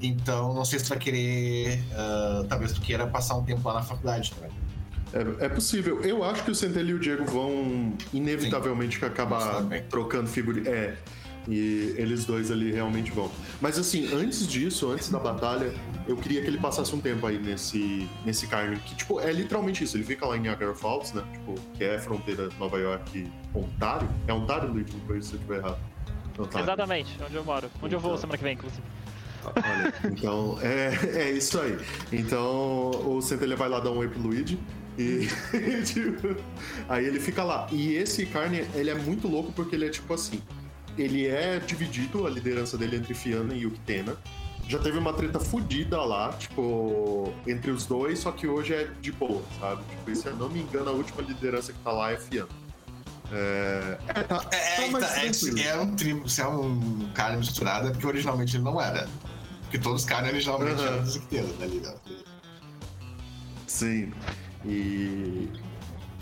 Então, não sei se tu vai querer. ah, talvez tu queira passar um tempo lá na faculdade também. É, é possível. Eu acho que o Centelha e o Diego vão inevitavelmente acabar Também. trocando figurinha. É. E eles dois ali realmente vão. Mas assim, antes disso, antes da batalha, eu queria que ele passasse um tempo aí nesse, nesse carne. Que, tipo, é literalmente isso. Ele fica lá em Niagara Falls, né? Tipo, que é a fronteira Nova York Ontário. É Ontário? Não foi se eu estiver errado. Ontário. Exatamente, onde eu moro. Onde eu vou Então. semana que vem, inclusive. Olha, então, é, é isso aí. Então, o Centelha vai lá dar um oi pro Luigi. E, tipo, aí ele fica lá. E esse carne, ele é muito louco porque ele é tipo assim. Ele é dividido, a liderança dele entre Fiana e Uctena. Já teve uma treta fodida lá, tipo, entre os dois, só que hoje é de boa, sabe? Tipo, se eu não me engano, a última liderança que tá lá é Fiana. É, é, tá, É, tá é, tá, é, é um tribo, se é um cara misturado, é porque originalmente ele não era. Porque todos os caras originalmente Aham. eram dos Icteiros, tá ligado? Sim. E.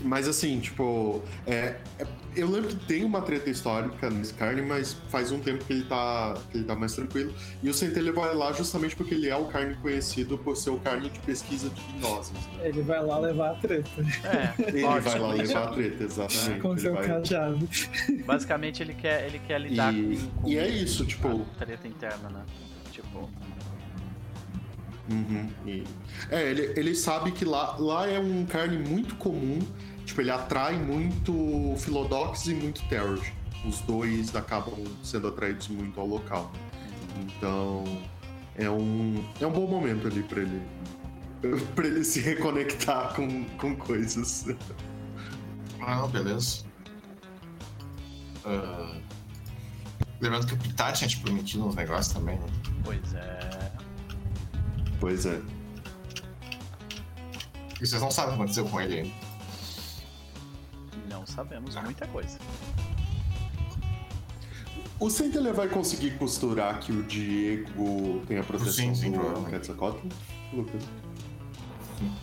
Mas assim, tipo. É, é- eu lembro que tem uma treta histórica nesse carne, mas faz um tempo que ele tá, que ele tá mais tranquilo. E o Centelha vai lá justamente porque ele é o carne conhecido por ser o carne de pesquisa de gnoses. né? Ele vai lá levar a treta É, Ele ótimo, vai lá levar a treta, exatamente. com Ele seu vai- cajado. Basicamente ele quer, ele quer lidar E, com, com e é isso, tipo. a treta interna, né? Uhum, e- É, ele, ele sabe que lá, lá é um carne muito comum. Tipo, ele atrai muito Philodox e muito Terror. Os dois acabam sendo atraídos muito ao local. Então, é um, é um bom momento ali pra ele. pra ele se reconectar com, com coisas. Ah, beleza. ah, lembrando que o Pitá tinha te prometido uns negócios também. né? Pois é. Pois é. E vocês não sabem o que aconteceu com ele ainda. Não sabemos muita coisa. O Centelha vai conseguir costurar que o Diego tem a proteção Sim, sim, do. Quetzalcoatl, Lucas?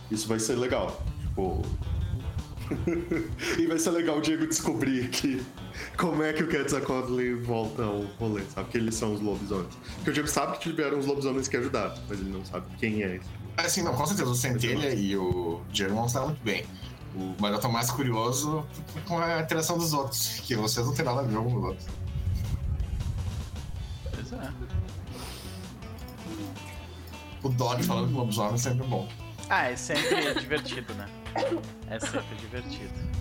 Isso vai ser legal. Tipo... e vai ser legal o Diego descobrir que como é que o Quetzalcoatl volta ao rolê, sabe? Que eles são os lobisomens. Porque o Diego sabe que tiveram os lobisomens que ajudaram, mas ele não sabe quem é esse. Assim, não, com certeza, o Centelha e o Diego não estão muito bem. O, mas eu tô mais curioso com a interação dos outros, que vocês não têm nada a ver com os outros. Pois é. O Dog falando com lobisomem é sempre bom. Ah, é sempre divertido, né? É sempre divertido.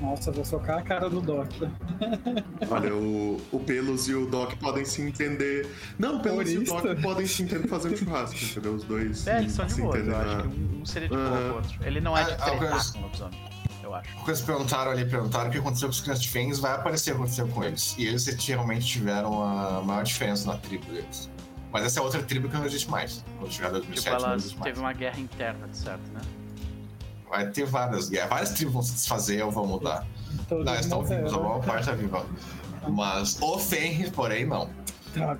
Nossa, vou socar a cara do Doc. Olha, o, o Pelos e o Doc podem se entender. Não, o Pelos e o Doc podem se entender fazendo churrasco, entendeu? Os dois. É, eles são de boa, eu acho que um, um seria de boa com o outro. Ele não é de Ah, tretar com o lobisomem, eu acho. Porque eles perguntaram ali, perguntaram o que aconteceu com os crianças de Fens, vai aparecer o que aconteceu com eles. E eles realmente tiveram a maior diferença na tribo deles. Mas essa é outra tribo que não existe mais. Quando chegar em 2007 Tipo, não ela existe mais. teve uma guerra interna, de certo, né? Vai ter várias guerras. Várias tribos vão se desfazer ou vão mudar. Todos Não, estão vivos, a morreram. maior parte tá viva. Mas o Fenris, porém, não.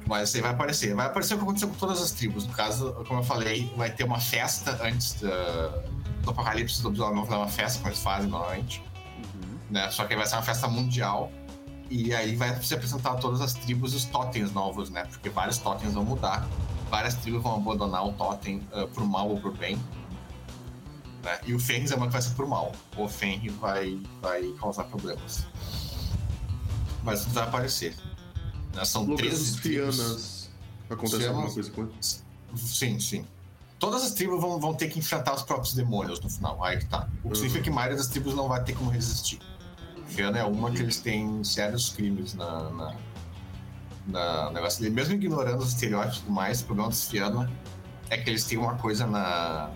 Mas isso aí vai aparecer. Vai aparecer o que aconteceu com todas as tribos. No caso, como eu falei, vai ter uma festa antes da- do apocalipse do. Vão fazer uma festa, como eles fazem normalmente. Uhum. Né? Só que aí vai ser uma festa mundial. E aí vai se apresentar todas as tribos e os totens novos, né? Porque vários totens vão mudar. Várias tribos vão abandonar o totem uh, por mal ou por bem. Né? E o Fenris é uma que vai ser por mal. O Fenris vai, vai causar problemas. Mas vai aparecer. Né? São Lucas, 13 os tribos. Fianas. Acontece Fianas- alguma coisa com eles? Sim, sim. Todas as tribos vão, vão ter que enfrentar os próprios demônios no final. Aí que tá. O que Uhum. significa que a maioria das tribos não vai ter como resistir. Fiana é uma que eles têm sérios crimes na, na, na negócio ali. Mesmo ignorando os estereótipos e tudo mais, o problema dos Fiana é que eles têm uma coisa na.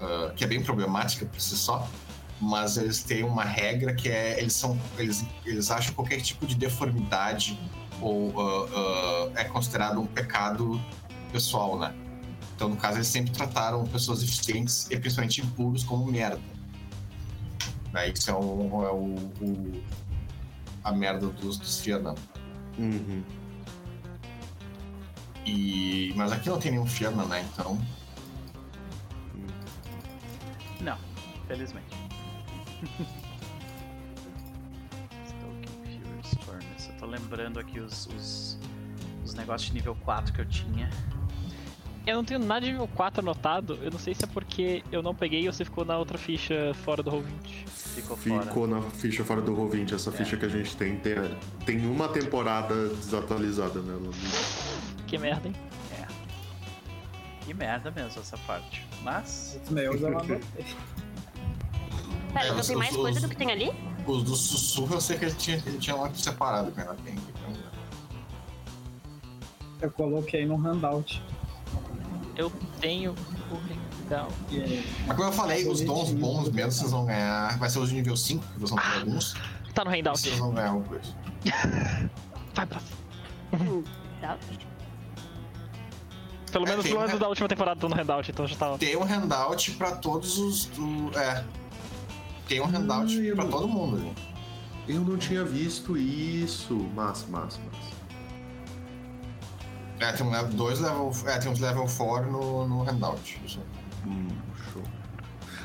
Ah, que é bem problemática por si só, mas eles têm uma regra que é. Eles são. Eles, eles acham que qualquer tipo de deformidade ou ah, ah, é considerado um pecado pessoal, né? Então, no caso, eles sempre trataram pessoas deficientes e principalmente impuros como merda. Né? Isso é, o, é o, o- a merda dos, dos Fianã. Uhum. E... Mas aqui não tem nenhum Fianã, né? Então. Felizmente. Stoking Fury's Furnace. Eu tô lembrando aqui os, os, os negócios de nível 4 que eu tinha. Eu não tenho nada de nível 4 anotado. Eu não sei se é porque eu não peguei ou se ficou na outra ficha fora do Roll20. Ficou fora. Ficou na ficha fora do Roll20. Essa ficha que a gente tem, tem tem uma temporada desatualizada nela. Que merda, hein? Que merda mesmo essa parte. Mas. Os meus eu anotei. Pera, É, não os- tem mais os- coisa do que tem ali? Os do sussurro eu sei que ele tinha, ele tinha lá separado, que ainda tem aqui. então, Eu coloquei no handout. Eu tenho o aí, Mas como eu falei, os dons bons mesmo vocês vão ganhar. Vai ser os de nível 5, que vocês vão ter alguns. Tá no handout. vocês vão ganhar alguma coisa. Vai pra. Tá. Pelo É, menos tem, o ano né? da última temporada tá no handout, então já tava. Tem um handout pra todos os. do- é. Tem um handout pra não- todo mundo. Eu não tinha visto isso. Massa, massa, massa. É, tem um level, dois level. É, tem uns level 4 no, no handout. Hum, show.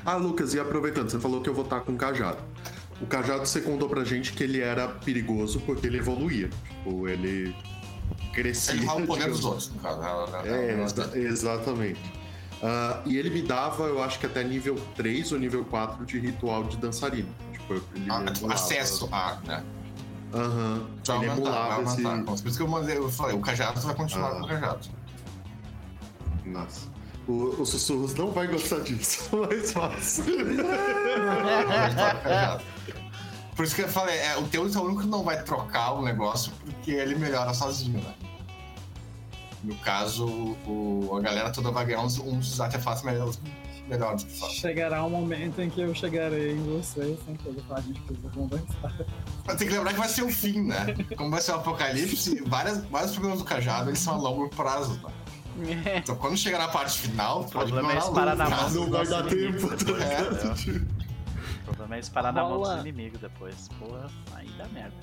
Ah, Lucas, e aproveitando, você falou que eu vou estar com o cajado. O cajado você contou pra gente que ele era perigoso porque ele evoluía. Tipo, ele crescia. Ele fala o poder digamos. dos outros, no caso. né? É, É, exa- exatamente. Ah, e ele me dava, eu acho que até nível 3 ou nível 4 de ritual de dançarino. Tipo, ele Ah, emulava- acesso a, né? Aham. Vai Ele emulava esse. Por isso que eu mandei, eu falei, o cajado vai continuar Ah. com o cajado. Nossa. O, o sussurros não vai gostar disso, mas cajado. Por isso que eu falei, é, o teu é o único que não vai trocar o negócio porque ele melhora sozinho, né? No caso, o, a galera toda vai ganhar uns, uns artefatos melhores, melhor do que fala. Chegará um momento em que eu chegarei em você sem que ele fale, a gente precisa conversar. Mas tem que lembrar que vai ser o fim, né? Como vai ser o apocalipse, várias, vários problemas do cajado eles são a longo prazo, né? Então quando chegar na parte final, pode problema é disparar na mão. Não vai dar tempo, tá É, ligado? O problema é disparar na mão dos inimigos depois. Porra, dá merda.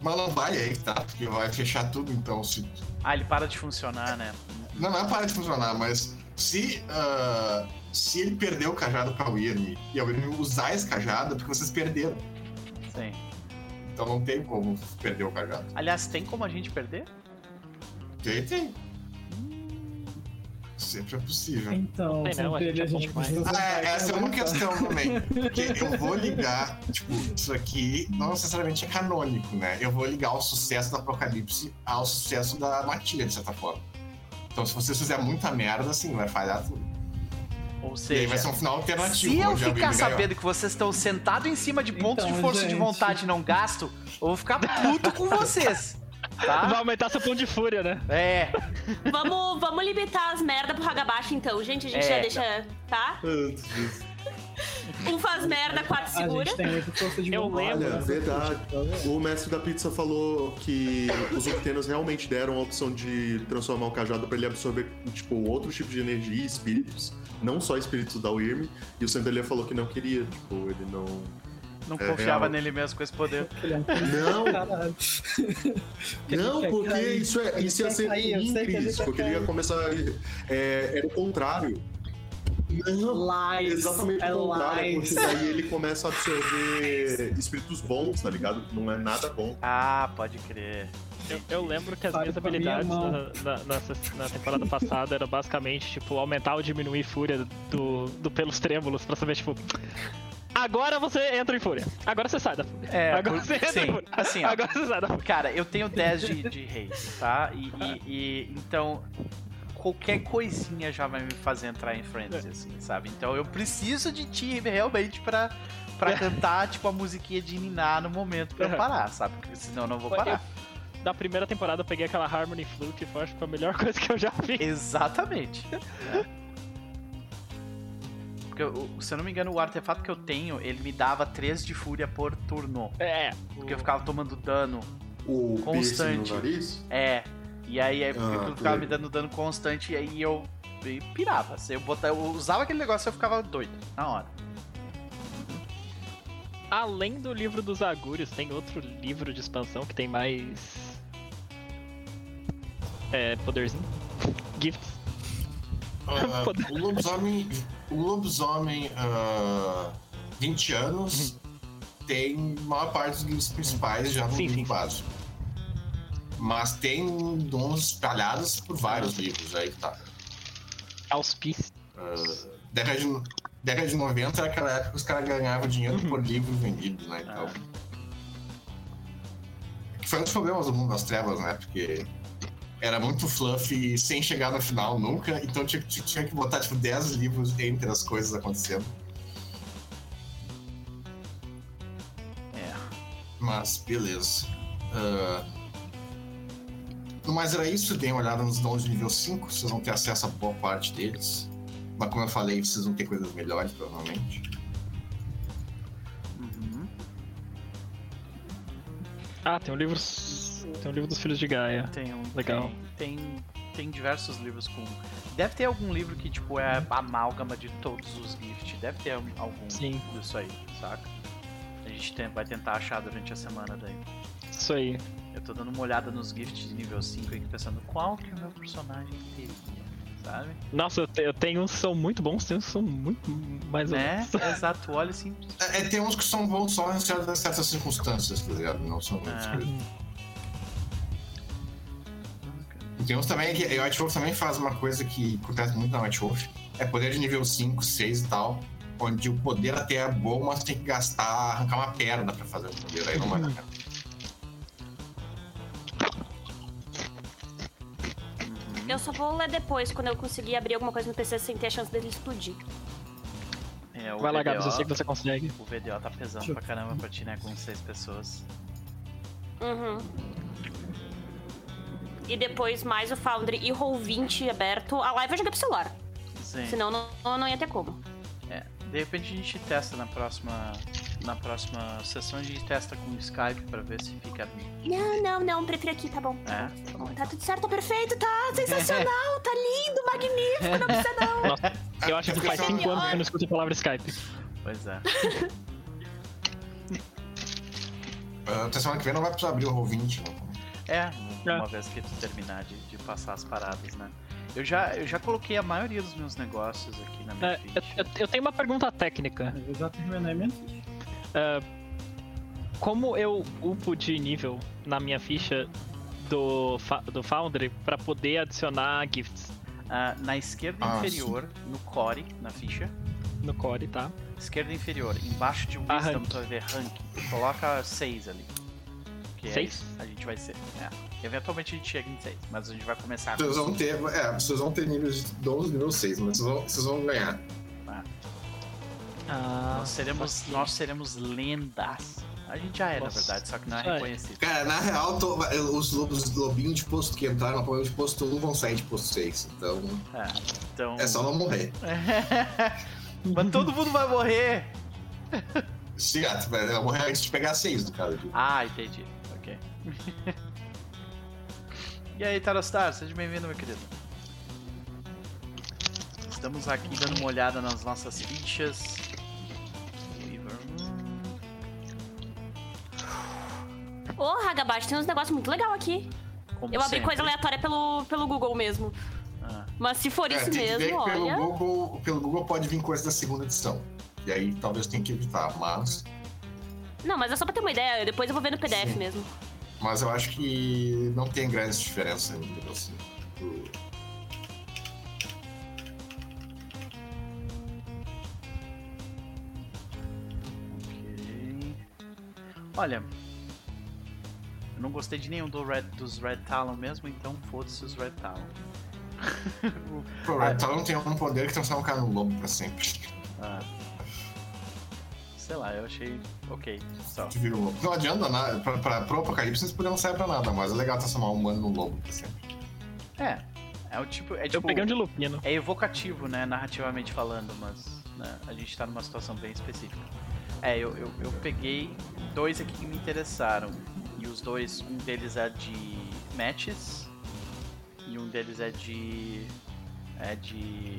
Mas não vai aí, tá? Porque vai fechar tudo, então. Se... Ah, ele para de funcionar, né? Não, não é parar de funcionar, mas se, ah, se ele perder o cajado pra Wyrm e a Wyrm usar esse cajado, é porque vocês perderam. Sim. Então não tem como perder o cajado. Aliás, tem como a gente perder? Tem, tem. Sempre é possível. Então, Tem não, a gente a gente é precisa. Ah, é, essa é uma questão também. Porque eu vou ligar, tipo, isso aqui não necessariamente é canônico, né? Eu vou ligar o sucesso do Apocalipse ao sucesso da Matilha, de certa forma. Então, se vocês fizerem muita merda, assim, vai falhar tudo. Ou E aí vai ser seja, um final alternativo. se eu ficar sabendo que vocês estão sentados em cima de pontos Então, de força de gente. vontade não gasto, eu vou ficar puto com vocês. Vai Tá? aumentar seu ponto de fúria, né? É. Vamos, vamos limitar as merda pro Hagabashi então, gente. A gente É. já deixa. Tá? Antes disso. Um faz merda, quatro segura. Eu lembro. Olha, né? verdade. Tá? O mestre da pizza falou que os Octenas realmente deram a opção de transformar o cajado para ele absorver, tipo, outro tipo de energia, espíritos, não só espíritos da Wyrm. E o Sandelier falou que não queria, tipo, ele não. Não É confiava real. nele mesmo com esse poder. É Não, não, porque cair. isso, é, isso ia ser ruim, Cris, porque ele ia começar. É, era o contrário. Não, Lies. exatamente é o contrário, porque lies. daí ele começa a absorver espíritos bons, tá ligado? Não é nada bom. Ah, pode crer. Eu, eu lembro que as minhas habilidades na, na, na- na temporada passada eram basicamente, tipo, aumentar ou diminuir fúria do, do pelos trêmulos pra saber, tipo. Agora você entra em fúria. Agora você sai da fúria. É, Agora por- você entra em sim, fúria. assim, ó. Agora você sai da fúria. Cara, eu tenho 10 de, de rei, tá? E, e- e- então qualquer coisinha já vai me fazer entrar em frenzy, assim, sabe? Então eu preciso de ti realmente pra, pra cantar, tipo, a musiquinha de Niná no momento pra eu parar, sabe? Porque senão eu não vou parar. Da primeira temporada eu peguei aquela Harmony Flute e foi acho que foi a melhor coisa que eu já vi. Exatamente. Porque, eu- se eu não me engano, o artefato que eu tenho, ele me dava 3 de fúria por turno. É. Porque eu ficava tomando dano. O Constante. no nariz? É. E aí é, Ah, aquilo ficava me dando dano constante e aí eu, eu pirava. Se eu, botar, eu usava aquele negócio eu ficava doido na hora. Além do livro dos Agúrios, tem outro livro de expansão que tem mais. É, poderzinho. Gifts. Ah, Poder. o lobisomem, o lobisomem ah, 20 anos tem a maior parte dos livros principais já no Sim, livro sim. básico. Mas tem dons espalhados por vários livros aí que tá. Auspício. Ah, década, de, década de 90 era aquela época que os caras ganhavam dinheiro por livro vendido, né? Então. Que foi um dos problemas do mundo das trevas, né? Porque era muito fluffy sem chegar no final nunca, então tinha, tinha- tinha que botar tipo 10 livros entre as coisas acontecendo. É. Mas beleza. Ah, no mais era isso, deem uma olhada nos dons de nível 5, vocês vão ter acesso a boa parte deles. Mas como eu falei, vocês vão ter coisas melhores, provavelmente. Uhum. Ah, tem um livro. Tem um livro dos Filhos de Gaia. Tem um. Legal. Tem, tem, tem diversos livros com. Deve ter algum livro que, tipo, é a amálgama de todos os gift. Deve ter um- algum Sim. disso aí, saca? A gente tem- vai tentar achar durante a semana daí. Isso aí. Eu tô dando uma olhada nos gifts de nível 5 aqui, pensando qual que o meu personagem teria, sabe? Nossa, eu, te- eu tenho uns que são muito bons, tem uns que são muito mais ou Né? menos. Exato, olha assim. É, é, tem uns que são bons só em certas, certas circunstâncias, tá ligado? Não são muitas Coisas. Tem uns também que a White Wolf também faz uma coisa que acontece muito na White Wolf. É poder de nível 5, 6 e tal. Onde o poder até é bom, mas tem que gastar, arrancar uma perna pra fazer o poder. Aí não vai dar pena. Eu só vou ler depois, quando eu conseguir abrir alguma coisa no PC sem ter a chance dele explodir. É, o Vai lá, Gabs, eu sei que você consegue. O VDO tá pesando pra caramba pra ti, né? Com seis pessoas. Uhum. E depois mais o Foundry e o Roll20 aberto. A live eu joguei pro celular. Sim. Senão não, não ia ter como. É, de repente a gente testa na próxima. Na próxima sessão a gente testa com o Skype pra ver se fica. Não, não, não, prefiro aqui, tá bom. É? Tá bom, Tá tudo certo, tá perfeito, tá sensacional, tá lindo, magnífico, não precisa não. Nossa, eu acho que faz Atenção- 5 anos que eu não escuto a palavra Skype. Pois é. Ah, Até semana que vem não vai precisar abrir o Roll20. Né? É, uma É. vez que tu terminar de, de passar as paradas, né? Eu já, eu já coloquei a maioria dos meus negócios aqui na minha É, ficha. eu, eu- eu tenho uma pergunta técnica. Eu já terminei minha ficha. Ah, como eu upo de nível na minha ficha do, do Foundry pra poder adicionar gifts Ah, na esquerda Ah, inferior, no core, na ficha, no core, tá? esquerda inferior, embaixo de Ah, Wisdom, rank. tu vai ver rank. Coloca 6 ali. Que é Seis? isso, a gente vai ser. É. Eventualmente a gente chega em 6, mas a gente vai começar Vocês vão cinco. ter, é, vocês vão ter níveis de 12 nível 6, mas vocês vão, vocês vão ganhar. Ah, Nós seremos, nós seremos lendas. A gente já é, Nossa. na verdade, só que não é é. reconhecido. Cara, na real, tô- os, lobos, os lobinhos de posto que entraram no de posto 1 vão sair de posto 6. Então, É, então. é só não morrer. Mas todo mundo vai morrer! Se gato, vai morrer antes de pegar 6 do cara. Ah, entendi. E aí, Tarostar, seja bem-vindo, meu querido. Estamos aqui dando uma olhada nas nossas fichas. Ô, Hagabashi, tem uns negócios muito legal aqui. como Eu abri sempre. coisa aleatória pelo, pelo Google mesmo. Ah, Mas se for É, isso mesmo, que pelo olha. Google, pelo Google pode vir coisa da segunda edição. E aí talvez tenha que evitar, mas. Não, mas é só pra ter uma ideia. Depois eu vou ver no PDF Sim. mesmo. Mas eu acho que não tem grandes diferenças ainda, assim. ok. Olha. Eu não gostei de nenhum do Red, dos Red Talon mesmo, então foda-se os Red Talon. Ah. Red Talon tem um poder que transforma o cara no lobo pra sempre. Ah. Sei lá, eu achei ok. Só. Não adianta nada. Pra, pra, pro apocalipse esse poder não serve pra nada, mas é legal transformar um humano num lobo pra sempre. É. É o tipo. É tipo. um de lupino. É evocativo, né? Narrativamente falando, mas né, a gente tá numa situação bem específica. É, eu, eu, eu peguei dois aqui que me interessaram. E os dois, um deles é de matches e um deles é de. é de.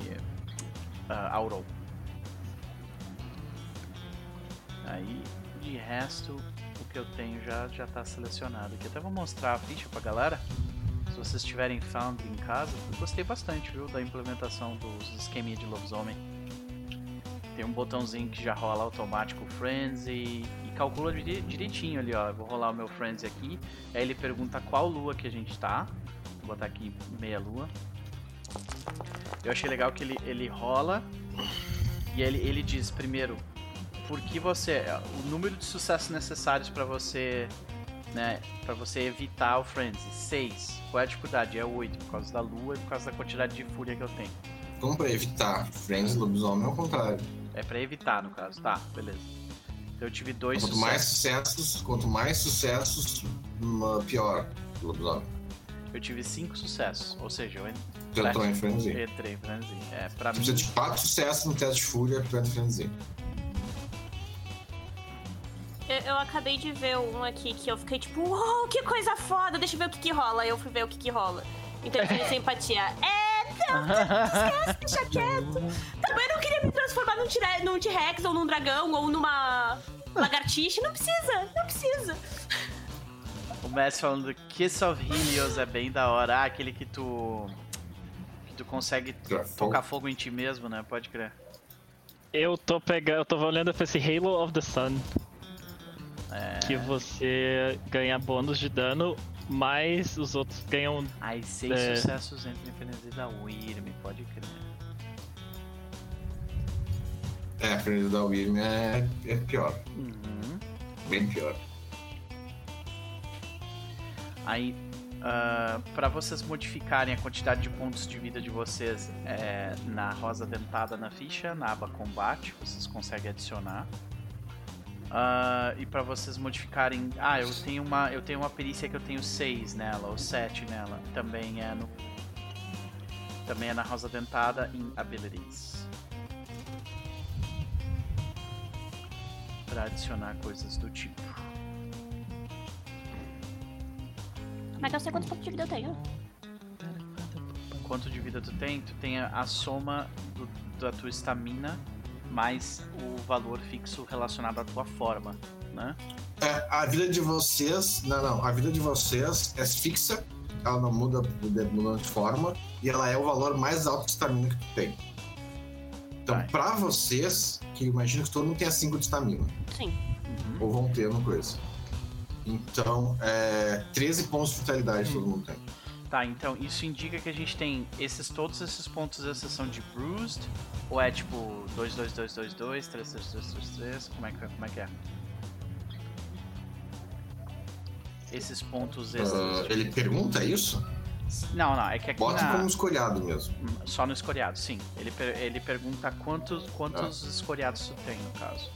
Uh, Auron. Aí, de resto, o que eu tenho já, já tá selecionado aqui. Até vou mostrar a ficha pra galera. Se vocês tiverem found em casa, eu gostei bastante, viu, da implementação dos esqueminha de lobisomem. Tem um botãozinho que já rola automático Frenzy e calcula dire- direitinho ali, ó. Eu vou rolar o meu Frenzy aqui. Aí ele pergunta qual lua que a gente tá. Vou botar aqui meia lua. Eu achei legal que ele, ele rola e ele, ele diz primeiro por que você. O número de sucessos necessários pra você né, para você evitar o frenzy. 6. Qual é a dificuldade? É 8, por causa da lua e por causa da quantidade de fúria que eu tenho. Como pra evitar Friends lobisomem é o contrário. É pra evitar, no caso. Tá, beleza. Então eu tive dois Quanto mais sucessos. sucessos, quanto mais sucessos, hum, pior o lobisomem. Eu tive 5 sucessos. Ou seja, eu en- Tu entrou em frenzy. entrei em frenzy. É, pra Tu mim. precisa de 4 sucessos no teste de fúria pra entrar em frenzy. Eu, eu acabei de ver um aqui que eu fiquei tipo, uau, que coisa foda, deixa eu ver o que que rola. Eu fui ver o que que rola. Então eu tive simpatia. É, não, esquece, deixa quieto. Também não queria me transformar num T-Rex ou num dragão ou numa lagartixa. Não precisa, não precisa. O Messi falando Kiss of Helios é bem da hora. Ah, aquele que tu. que tu consegue Tocar fogo. tocar fogo em ti mesmo, né? Pode crer. Eu tô pegando, eu tô olhando pra esse Halo of the Sun, É. que você ganha bônus de dano, mas os outros ganham. Aí, seis É. sucessos entre frenesi da Wyrm, pode crer. É, a frenzy da Wyrm é, é pior. Uhum. Bem pior. Aí, ah, pra vocês modificarem a quantidade de pontos de vida de vocês é, na rosa dentada na ficha, na aba combate, vocês conseguem adicionar. Ah, e pra vocês modificarem, ah, eu tenho uma, eu tenho uma perícia que eu tenho 6 nela ou 7 nela, também é no também é na Rosa Dentada em Abilities. Pra adicionar coisas do tipo. Que eu sei quantos pontos de vida eu tenho? Quanto de vida tu tem? Tu tem a, a soma do- da tua estamina mais o valor fixo relacionado à tua forma, né? É, a vida de vocês. Não, não. A vida de vocês é fixa. Ela não muda de forma. E ela é o valor mais alto de estamina que tu tem. Então, Vai. pra vocês, que eu imagino que todo mundo tenha 5 de estamina. Sim. Uhum. Ou vão ter no coisa. Então, é, 13 pontos de vitalidade todo mundo tem. Tá, então isso indica que a gente tem esses todos esses pontos de exceção de bruised ou é tipo 2 2 2 2 2 3 3 3 3 3, como é que como é que é? Esses pontos Ah, extras. ele pergunta isso? Não, não, é que aqui Bota na... como escolhado mesmo. Só no escoriado, sim. Ele, per- ele pergunta quantos, quantos escoriados tu tem, no caso.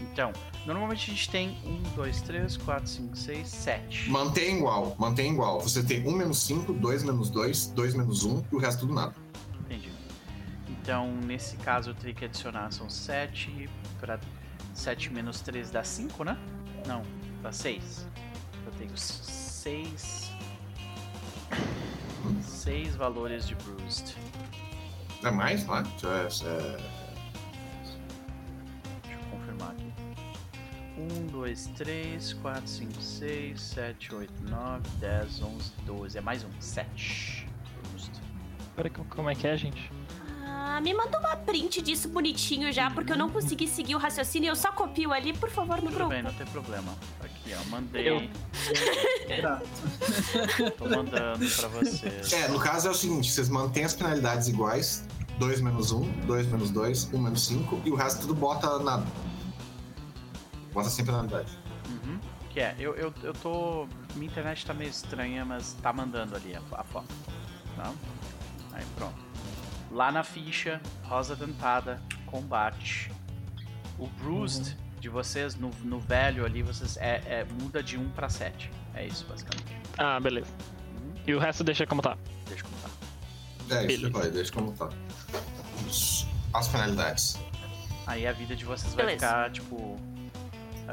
Então, normalmente a gente tem 1, 2, 3, 4, 5, 6, 7. Mantém igual, mantém igual. Você tem 1 menos 5, 2 menos 2, 2 menos 1 e o resto tudo nada. Entendi. Então, nesse caso, eu teria que adicionar, são 7 para 7 menos 3 dá 5, né? Não, dá 6. Eu tenho 6. 6 valores de bruised. É mais, não é? Isso é- isso é- Deixa eu confirmar aqui. 1, 2, 3, 4, 5, 6, 7, 8, 9, 10, 11, 12. É mais um. 7. Bruised. Peraí, co- como é que é, gente? Ah, me manda uma print disso bonitinho já, porque eu não consegui seguir o raciocínio. Eu só copio ali, por favor, no Tudo grupo. bem, não tem problema. Aqui, ó. Mandei. Eu-. Tô mandando pra vocês. É, no caso é o seguinte: vocês mantêm as penalidades iguais: 2 menos 1, 2 menos 2, 1 menos 5, e o resto tudo bota nada. Bota sem penalidade. Uhum. Que é, eu, eu, eu tô. Minha internet tá meio estranha, mas tá mandando ali a, a foto. Tá? Aí pronto. Lá na ficha, rosa dentada, combate. O bruised de vocês, no, no velho ali, vocês é, é- muda de 1 pra 7. É isso, basicamente. Ah, beleza. Uhum. E o resto deixa como tá. Deixa eu contar. É, isso falei, deixa como tá. As penalidades. Aí a vida de vocês vai Beleza. ficar, tipo.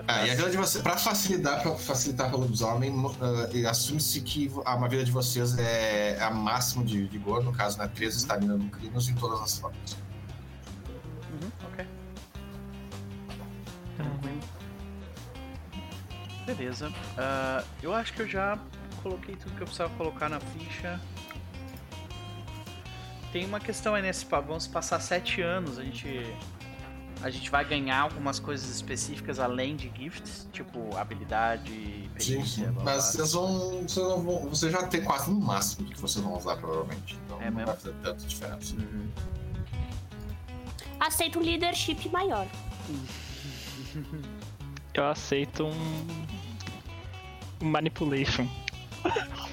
Ah, e a vida de você, pra facilitar, pra facilitar para o lobisomem, ah, e assume-se que a vida de vocês é a máximo de vigor, no caso, né? 13 estamina no Crinos em todas as formas. Uhum, ok. Tranquilo. Beleza. Ah, eu acho que eu já coloquei tudo que eu precisava colocar na ficha. Tem uma questão aí nesse papo. Vamos passar sete anos. A gente. A gente vai ganhar algumas coisas específicas além de gifts, tipo habilidade, Sim, perícia, Mas vocês vão. Vocês, vão, você já tem quase no máximo que vocês vão usar, provavelmente. Então É não mesmo? vai fazer tanta diferença. Uhum. Aceito um leadership maior. Eu aceito um. um manipulation.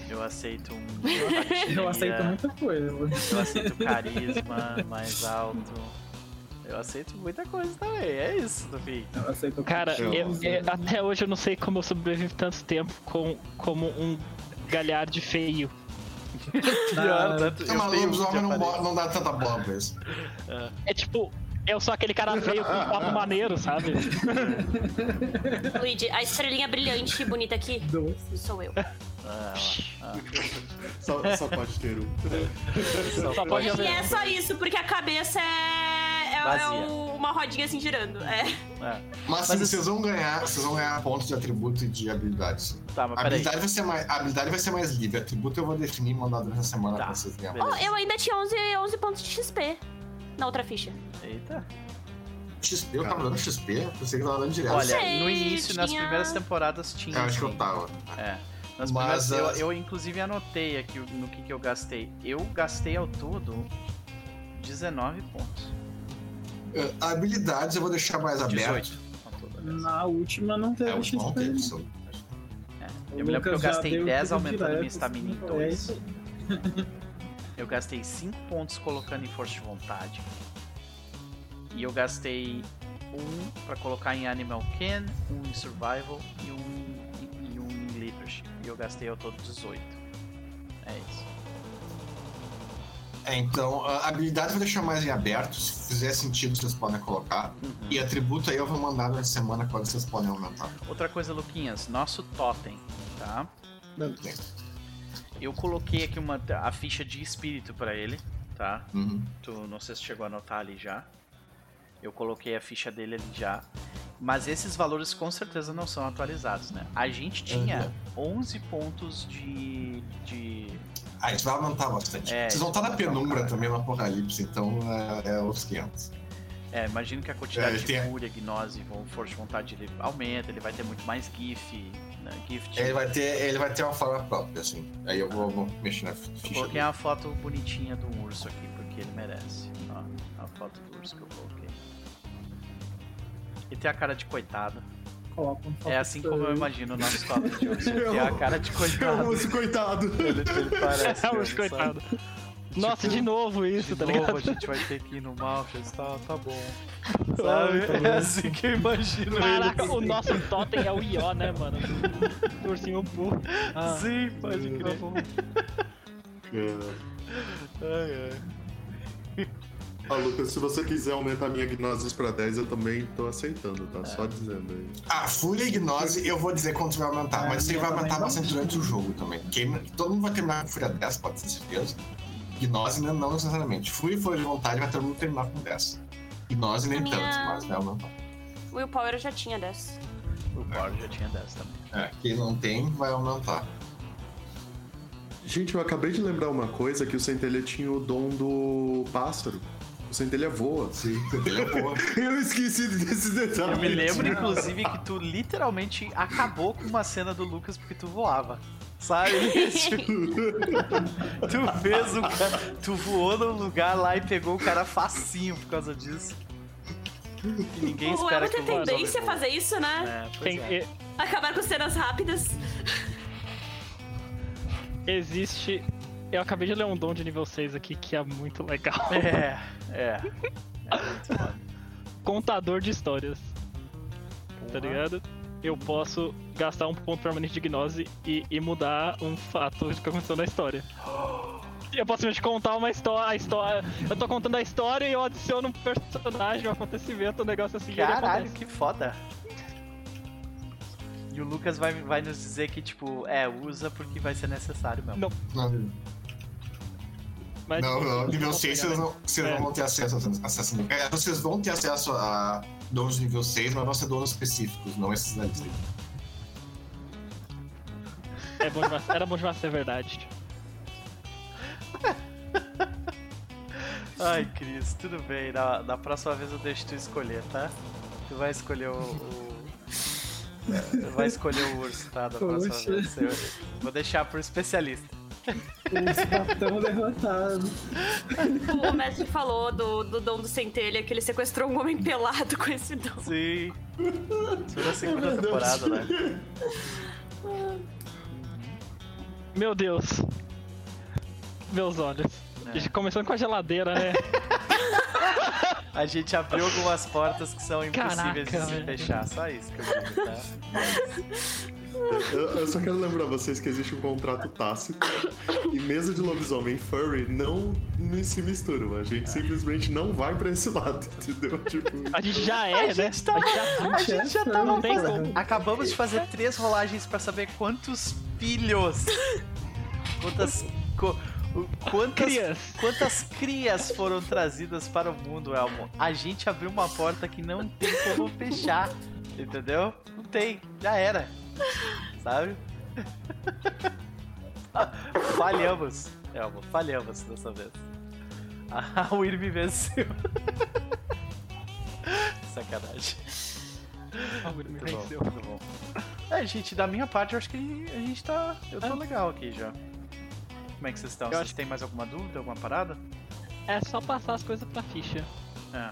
Eu aceito um. Eu aceito muita coisa. Eu aceito carisma mais alto. Eu aceito muita coisa também. É isso, fim. Eu aceito Cara, Eu- eu- eu- até hoje eu não sei como eu sobrevivo tanto tempo com, como um galhardo feio. Pior, tanto- É, mas um lobisomem de não, bo- não dá tanta bola pra isso. É tipo, eu sou aquele cara feio com um papo maneiro, sabe? Luigi, a estrelinha brilhante e bonita aqui doce. sou eu. Ah, ah. Só, só pode ter um. Só pode E haver. é só isso, porque a cabeça é, é- é uma rodinha assim girando. É. É. Mas, sim, Mas vocês vão ganhar, vocês vão ganhar pontos de atributo e de habilidades. Tá, mas habilidade, vai ser mais, a habilidade vai ser mais livre. Atributo eu vou definir e mandar durante a semana Tá. pra vocês ganharem. Oh, eu ainda tinha 11, 11 pontos de XP na outra ficha. Eita. XP, eu tava dando XP? Eu pensei que eu tava dando direto. Olha, sei, no início, nas tinha- primeiras temporadas tinha. eu acho que eu tava. É. Nas Mas, primeiras, eu, eu, inclusive anotei aqui no que, que eu gastei. Eu gastei ao todo 19 pontos. Uh, Habilidades eu vou deixar mais aberto. 18. ao todo, aliás. Na última não teve É, o XP. bom teve, só- Eu me lembro que eu gastei deu 10 tudo aumentando direto, minha estamina em assim, 2. é. Eu gastei 5 pontos colocando em força de vontade. E eu gastei um pra colocar em Animal Kin, um em Survival e um, e, e um em Leadership. E eu gastei ao todo 18. É isso. É, então, a habilidade vai deixar mais em aberto. Se fizer sentido, vocês podem colocar. E atributo aí eu vou mandar durante a semana quando vocês podem aumentar. Outra coisa, Luquinhas, nosso totem, tá? Ok. Eu coloquei aqui uma, a ficha de espírito pra ele, tá? Uhum. Tu, não sei se chegou a anotar ali já. Eu coloquei a ficha dele ali já. Mas esses valores com certeza não são atualizados, né? A gente tinha 11 pontos de. de. Ah, isso vai aumentar bastante. É, vocês vão estar na penumbra cara. também no apocalipse, então é, é os 500. É, imagino que a quantidade É, de tem- fúria, gnose, força de vontade ele aumenta, ele vai ter muito mais GIF, né? Gift. Ele vai ter, ele vai ter uma forma própria, assim. Aí eu vou, vou mexer na Eu ficha. coloquei dele. uma foto bonitinha do urso aqui, porque ele merece. Ó, a foto do urso que eu coloquei. E tem a cara de coitado. Coloca foto É assim como eu imagino o nosso top de urso. Tem a cara de coitado. amo esse coitado. Ele, ele parece. É, mesmo, os sabe? coitado. Nossa, de novo isso, De tá novo, ligado? a gente vai ter que ir no Malchus, tá, tá bom. Sabe? tá É bom. assim que eu imagino Caraca, ele. o nosso totem é o Ió, né, mano? Do ursinho burro. Ah, Sim, pode tá crer. bom. É. Ai, ai. Ah, Lucas, se você quiser aumentar minha gnoses pra 10, eu também tô aceitando, tá? Só dizendo aí. Ah, Fúria e Gnose, eu vou dizer quanto vai aumentar, É, mas isso aí vai aumentar bastante durante o jogo também. Quem- todo mundo vai terminar com Fúria 10, pode ter certeza. Gnose não, não necessariamente. Fúria e Fúria de Vontade vai todo mundo terminar com 10. Gnose nem minha- tanto, mas vai aumentar. Willpower eu já tinha dessa. O Power já tinha 10 também. É, quem não tem, vai aumentar. Gente, eu acabei de lembrar uma coisa, que o Centelha tinha o dom do pássaro. O Centelha voa. Sim, ele é boa. Eu esqueci desse detalhe. Eu me lembro, inclusive, que tu literalmente acabou com uma cena do Lucas porque tu voava. Sabe? Tu fez o cara. Tu voou num lugar lá e pegou o cara facinho por causa disso. E ninguém é espera muita que o lobisomem tendência a fazer isso, né? É, Tem- é. Acabar com cenas rápidas. existe. Eu acabei de ler um dom de nível 6 aqui que é muito legal. É, é. É muito. Contador de histórias, tá Porra. ligado? Eu posso gastar um ponto permanente de gnose e, e mudar um fato que aconteceu na história. Eu posso simplesmente contar uma história, a história. Eu tô contando a história e eu adiciono um personagem, um acontecimento, um negócio assim. Caralho, que foda. E o Lucas vai, vai nos dizer que, tipo, é, usa porque vai ser necessário mesmo. Não, Não, mas, não, não, nível eu 6 posso vocês não, vocês É. não vão ter acesso a acesso é, Vocês vão ter acesso a dons de nível 6, mas vão ser dons específicos, não esses da lista. É bom demais, era bom demais ser verdade. Ai, Cris, tudo bem. Na, na próxima vez eu deixo tu escolher, tá? Tu vai escolher o. o- Tu vai escolher o urso, tá? Da próxima Poxa. vez. Eu vou deixar pro especialista. Os tão derrotados. O mestre falou do, do dom do centelha que ele sequestrou um homem pelado com esse dom. Sim. Isso na segunda Meu Deus. temporada, né? Meu Deus. Meus olhos. É. Começando com a geladeira, né? A gente abriu algumas portas que são impossíveis Caraca, de se velho. fechar. Só isso que eu tá? Eu, eu só quero lembrar vocês que existe um contrato tácito e mesa de lobisomem e furry não, se misturam. A gente simplesmente não vai pra esse lado, entendeu? Tipo, A gente já é, A né? gente tava- A gente já tava Não tem como. Acabamos de fazer três rolagens pra saber quantos filhos. Quantas. co- quantas Crias. Quantas crias foram trazidas para o mundo, Elmo? A gente abriu uma porta que não tem como fechar. Entendeu? Não tem. Já era. Sabe? falhamos. Elmo, falhamos dessa vez. A Wyrm me venceu. Sacanagem. Ah, me Muito bom, venceu. muito bom. É, gente, da minha parte, eu acho que a gente tá. Eu tô legal aqui já. Como é que vocês estão? Eu Vocês acho- têm mais alguma dúvida, alguma parada? É só passar as coisas pra ficha. É.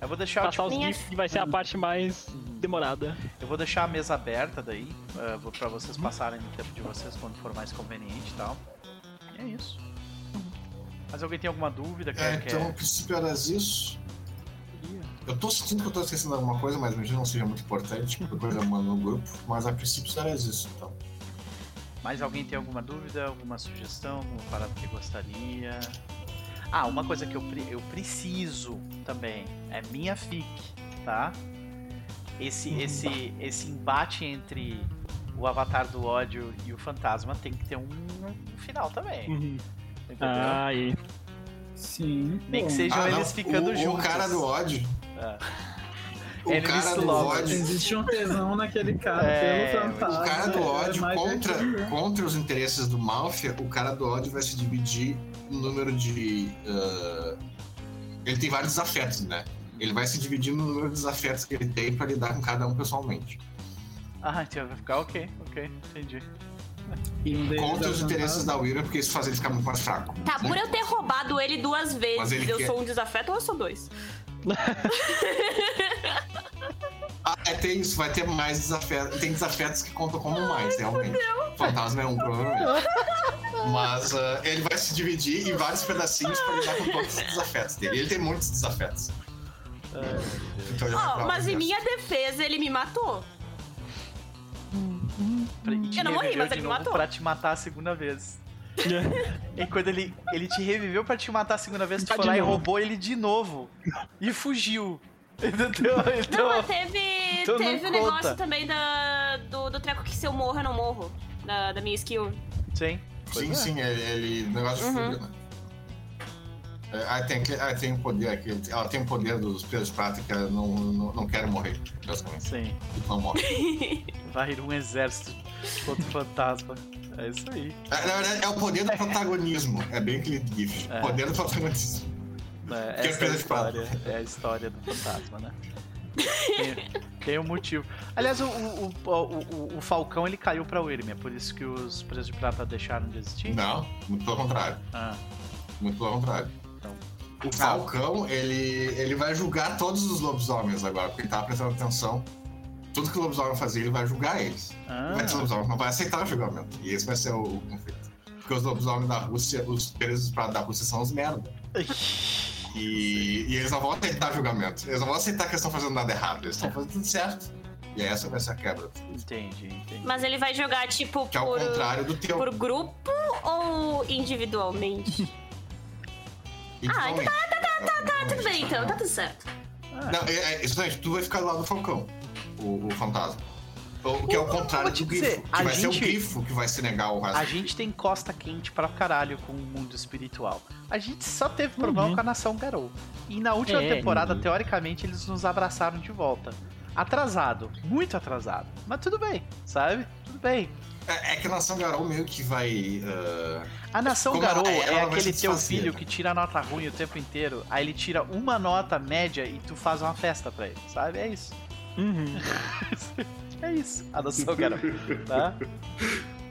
Eu vou deixar, Passar tipo, os GIFs que vai ser a parte mais demorada. eu vou deixar a mesa aberta daí, uh, vou- pra vocês passarem no tempo de vocês quando for mais conveniente e tal. E é isso. Mas alguém tem alguma dúvida? É, Quer, então, quer... a princípio era isso. Eu tô sentindo que eu tô esquecendo alguma coisa, mas imagino não seja muito importante, porque coisa manda no grupo. Mas a princípio era isso, então. Mais alguém tem alguma dúvida, alguma sugestão, alguma parada que gostaria? Ah, uma coisa que eu, pre- eu preciso também é minha fic, tá? Esse, esse, esse embate entre o avatar do ódio e o fantasma tem que ter um, um final também. Uhum. Entendeu? Ah, e Sim. Nem que sejam Ah, não. eles ficando o, juntos. O cara do ódio. É. O Enemies cara do ódio. Existe um tesão naquele cara É, pelo fantasma. O cara do é ódio mais contra, né? contra os interesses do Máfia, o cara do ódio vai se dividir no número de. ah, ele tem vários desafetos, né? Ele vai se dividir no número de desafetos que ele tem pra lidar com cada um pessoalmente. Ah, então vai ficar ok, ok, entendi. Contra é os interesses da Wira, porque isso faz ele ficar muito mais fraco. Tá, por eu ter roubado ele duas vezes, ele eu quer- sou um desafeto ou eu sou dois? Ah, é, tem isso, vai ter mais desafetos. Tem desafetos que contam como mais, realmente. Fantasma é um, provavelmente. Mas ah, ele vai se dividir em vários pedacinhos pra lidar com todos os desafetos dele. Ele tem muitos desafetos. Então vai Ó, pra mas em é. minha defesa, ele me matou. Pra- e te Eu não morri, mas ele me matou. Pra te matar a segunda vez. E quando ele, ele te reviveu pra te matar a segunda vez, tu Tá foi de lá e roubou ele de novo. E fugiu. Entendeu? Não, Então, mas teve, então não teve o negócio conta. também da, do, do treco que se eu morro, eu não morro. Da, da minha skill. sim. Sim, é. sim, ele, ele negócio de Uhum. fúria, né? É, Ela tem, que- ela tem o poder aqui, ela tem o poder dos pesos de prata que ela não, não, não quer morrer, basicamente. Sim. Não morre. Vai ir um exército contra o fantasma. É isso aí. É, Na verdade, é o poder do protagonismo. É bem aquele GIF. É. Poder do protagonismo. É, Que essa é a história. É a história do fantasma, né? Tem, tem um motivo. Aliás, o, o, o, o- o Falcão ele caiu pra Wyrm, é por isso que os presos de prata deixaram de existir? Não, muito pelo contrário. Ah, Muito pelo contrário. Então. O Falcão, ele, ele vai julgar todos os lobisomens agora, porque ele tá prestando atenção. Tudo que o lobisomem fazer, ele vai julgar eles. ah, Mas o lobisomem não vai aceitar o julgamento. E esse vai ser o, o conflito. Porque os lobisomens da Rússia, os presos da Rússia são os merda. E, e eles não vão aceitar julgamento. Eles não vão aceitar que eles estão fazendo nada errado. Eles estão fazendo tudo certo. E essa vai ser a quebra. Entendi, entendi. Mas ele vai jogar, tipo, Que é o por, contrário do teu. por grupo ou individualmente? Ah, então tá, tudo bem, então, tá tudo certo. Não, é, é, exatamente, tu vai ficar do lado do Falcão, o, o fantasma. O, que é o contrário do grifo. dizer, que a vai ser o gente- grifo que vai se negar o resto. A gente tem costa quente pra caralho com o mundo espiritual. A gente só teve problema Uhum. com a nação Garou. E na última É, temporada, uhum. teoricamente, eles nos abraçaram de volta. Atrasado, muito atrasado. Mas tudo bem, sabe? Tudo bem. É, é que a Nação Garou meio que vai. ah, A nação Como Garou ela- é ela vai aquele teu desfazer, filho né? que tira nota ruim o tempo inteiro, aí ele tira uma nota média e tu faz uma festa pra ele, sabe? É isso. Uhum. É isso, a nação Garou, tá?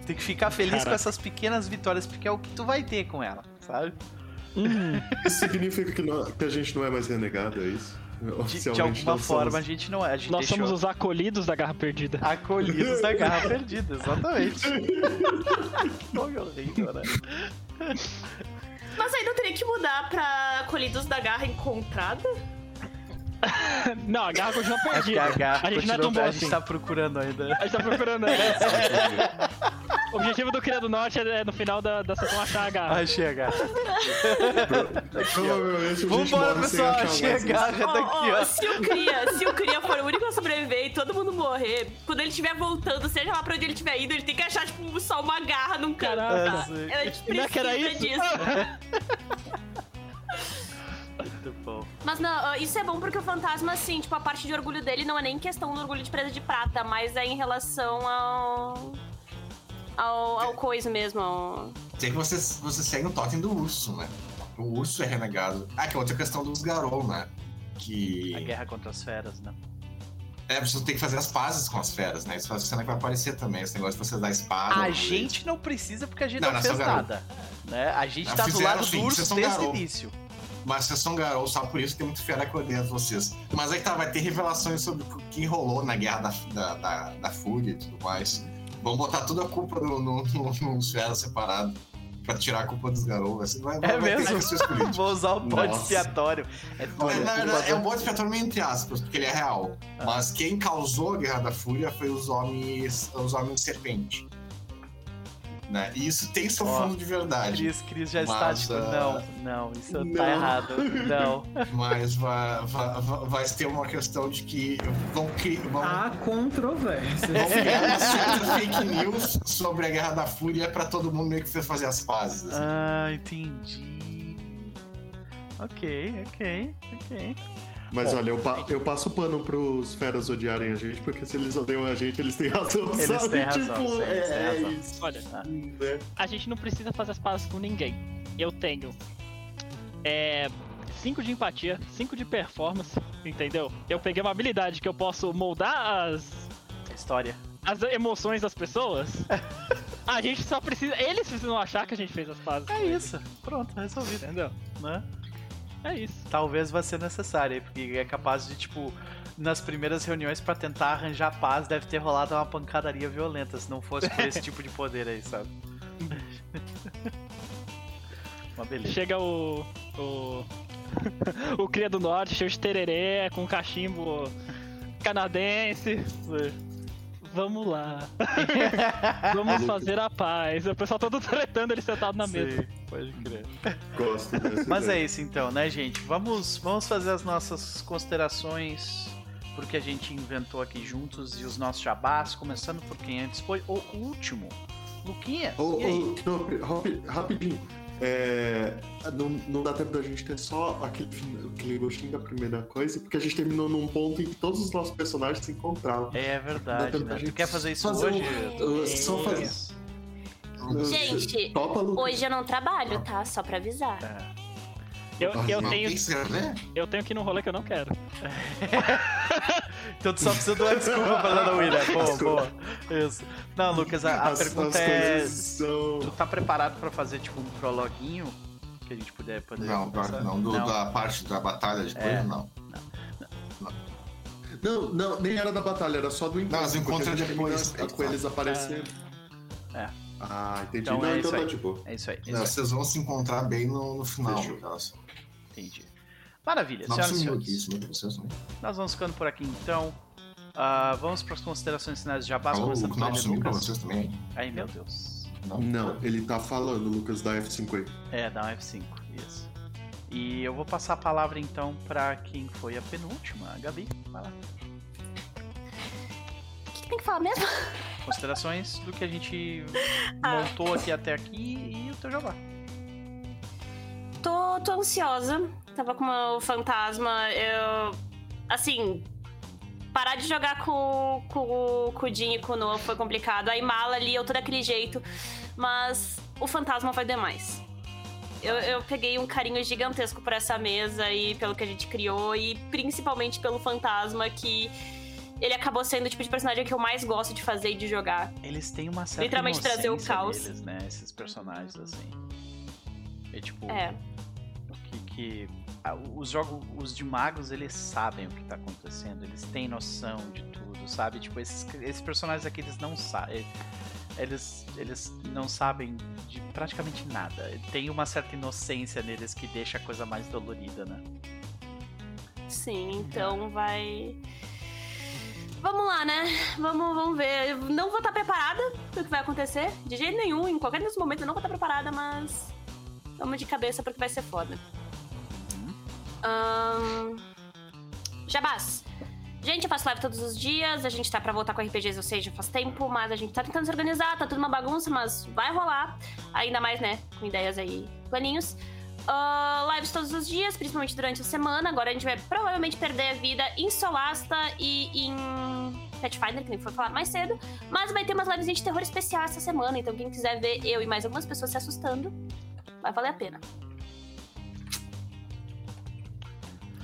Tem que ficar feliz com essas pequenas vitórias, porque é o que tu vai ter com ela, sabe? Uhum. Isso significa que, nó- que a gente não é mais renegado, é isso? De, de alguma forma, somos. a gente não é. A gente Nós deixou somos os acolhidos da garra perdida. acolhidos da garra perdida, exatamente. horrível, né? Mas aí não teria que mudar pra colhidos da garra encontrada? Não, a garra continua É perdida. a garra a gente não é tão bom a gente assim. tá procurando ainda. A gente tá procurando. o objetivo do Cria do Norte é no final da, da sessão achar a garra. Achei a garra. Provavelmente Vambora, pessoal, achei a garra daqui, ó, ó. se o Cria, se o Cria for o único a sobreviver e todo mundo morrer, quando ele estiver voltando, seja lá pra onde ele estiver indo, ele tem que achar, tipo, só uma garra num canto, Caraca. tá? A gente Não é que era precisa isso? disso. Mas não, ah, isso é bom porque o fantasma, assim, tipo, a parte de orgulho dele não é nem questão do orgulho de presa de prata, mas é em relação ao. ao, ao coisa mesmo. Ao... Tem que você, você segue o totem do urso, né? O urso é renegado. Ah, que é outra questão dos Garou, né? A Que. guerra contra as feras, né? É, você tem que fazer as pazes com as feras, né? Isso é uma cena que vai aparecer também, esse negócio de você dar espada. A gente não precisa porque a gente Não, não, fez nada. Né? A gente Não, tá do lado sim, do urso desde o início. Mas vocês são Garou, só por isso que tem muito fera que odeia vocês. Mas aí tá, vai ter revelações sobre o que rolou na guerra da, da, da, da Fúria e tudo mais. Vão botar toda a culpa no, no, no, num fera separado. Pra tirar a culpa dos Garou. Assim, vai, É vai mesmo? que ser escolhido. Vou usar o bode expiatório. É. É, na verdade, é um bode expiatório meio entre aspas, porque ele é real. Ah. Mas quem causou a Guerra da Fúria foi os homens, os homens de serpente. Né? E isso tem seu Ó, fundo de verdade. Cris, Cris já está Mas, tipo, ah, não, não, isso não. tá errado. Não. Mas vai, vai, vai- ter uma questão de que vão, cri- vão, Há controvérsia. vão criar uma certa fake news sobre a Guerra da Fúria pra todo mundo meio que fazer as pazes. assim. Ah, entendi. Ok, ok, ok. Mas Bom, olha, eu, pa- eu passo pano pros feras odiarem a gente, porque se eles odeiam a gente, eles têm razão, Eles sabe? têm razão, tipo, sim, eles é, têm é razão. isso, Olha, né? a gente não precisa fazer as pazes com ninguém. Eu tenho. É. 5 de empatia, 5 de performance, entendeu? Eu peguei uma habilidade que eu posso moldar as, História. as emoções das pessoas. A gente só precisa. Eles precisam achar que a gente fez as pazes. É isso. Pronto, resolvido. Entendeu? Né? É isso. Talvez vá ser necessário, porque é capaz de, tipo, nas primeiras reuniões pra tentar arranjar paz, deve ter rolado uma pancadaria violenta, se não fosse por esse tipo de poder aí, sabe? Uma beleza. Chega o. O. o Cria do Norte, cheio de tererê, com cachimbo canadense. Vamos lá. Vamos fazer a paz. O pessoal todo tretando ele sentado na mesa. Sim, pode crer. Gosto dessa Mas é isso então, né, gente? Vamos, vamos fazer as nossas considerações porque a gente inventou aqui juntos e os nossos jabás, começando por quem antes foi o último. Luquinha, Ô, aí? ô, não, rapi- rapidinho. É, não, não dá tempo da gente ter só aquele, aquele gostinho da primeira coisa, porque a gente terminou num ponto em que todos os nossos personagens se encontravam. É verdade, né? Tu gente quer fazer isso fazer hoje? um- uh, só fazer- Gente, Topa? Hoje eu não trabalho, tá? Só pra avisar. É. Eu, eu, Não, tenho, escrever? eu tenho que ir num rolê que eu não quero. Então tu só precisa de uma desculpa pra dar William. Boa, boa. Isso. Não, Lucas, a, a As- pergunta as é. são- Tu tá preparado pra fazer tipo um prologuinho? Que a gente puder poder Não, conversar? não, do- da parte da batalha de É. coisa, não. Não, não, nem era da batalha, era só do encontro. Não, os encontros é depois, terminou tá. com eles aparecendo. É. Ah, entendi. Então não, é então isso tá aí. de boa. É isso aí. É Não, isso vocês vão se encontrar bem no, no final. No caso. aí. Entendi. Maravilha, Não senhoras e senhores. Nós vamos ficando por aqui então. Ah, vamos para as considerações finais de Jabás, Falou, começando o pra Lucas. vocês também. Ai meu Deus. Não. Não, ele tá falando, Lucas, da F50. É, dá um F5, isso. E eu vou passar a palavra então pra quem foi a penúltima, a Gabi. Vai lá. O que, que tem que falar mesmo? Considerações do que a gente Ah. montou aqui até aqui e o teu jabá. Tô, tô ansiosa. Tava com o fantasma. Eu. Assim. Parar de jogar com, com, com o Jin e com o Noah foi complicado. A Imala ali, eu tô daquele jeito. Mas o fantasma foi demais. Eu, eu peguei um carinho gigantesco por essa mesa e pelo que a gente criou. E principalmente pelo fantasma, que ele acabou sendo o tipo de personagem que eu mais gosto de fazer e de jogar. Eles têm uma certa Literalmente trazer o caos. deles, né? Esses personagens, assim. É tipo... É. Que, que os jogos, os de magos, eles sabem o que tá acontecendo, eles têm noção de tudo, sabe? Tipo, esses, esses personagens aqui, eles não sabem. Eles, eles não sabem de praticamente nada. Tem uma certa inocência neles que deixa a coisa mais dolorida, né? Sim, então vai. Vamos lá, né? Vamos, vamos ver. Eu não vou estar preparada pro que vai acontecer. De jeito nenhum, em qualquer desses momentos eu não vou estar preparada, mas. Vamos de cabeça porque vai ser foda. Ahn, Jabás. Gente, eu faço live todos os dias, a gente tá pra voltar com RPGs, ou seja, faz tempo, mas a gente tá tentando se organizar, tá tudo uma bagunça, mas vai rolar. Ainda mais, né, com ideias aí, planinhos. Ah, lives todos os dias, principalmente durante a semana. Agora a gente vai provavelmente perder a vida em Solasta e em Pathfinder, que nem foi falar mais cedo. Mas vai ter umas lives de terror especial essa semana, então quem quiser ver eu e mais algumas pessoas se assustando, vai valer a pena.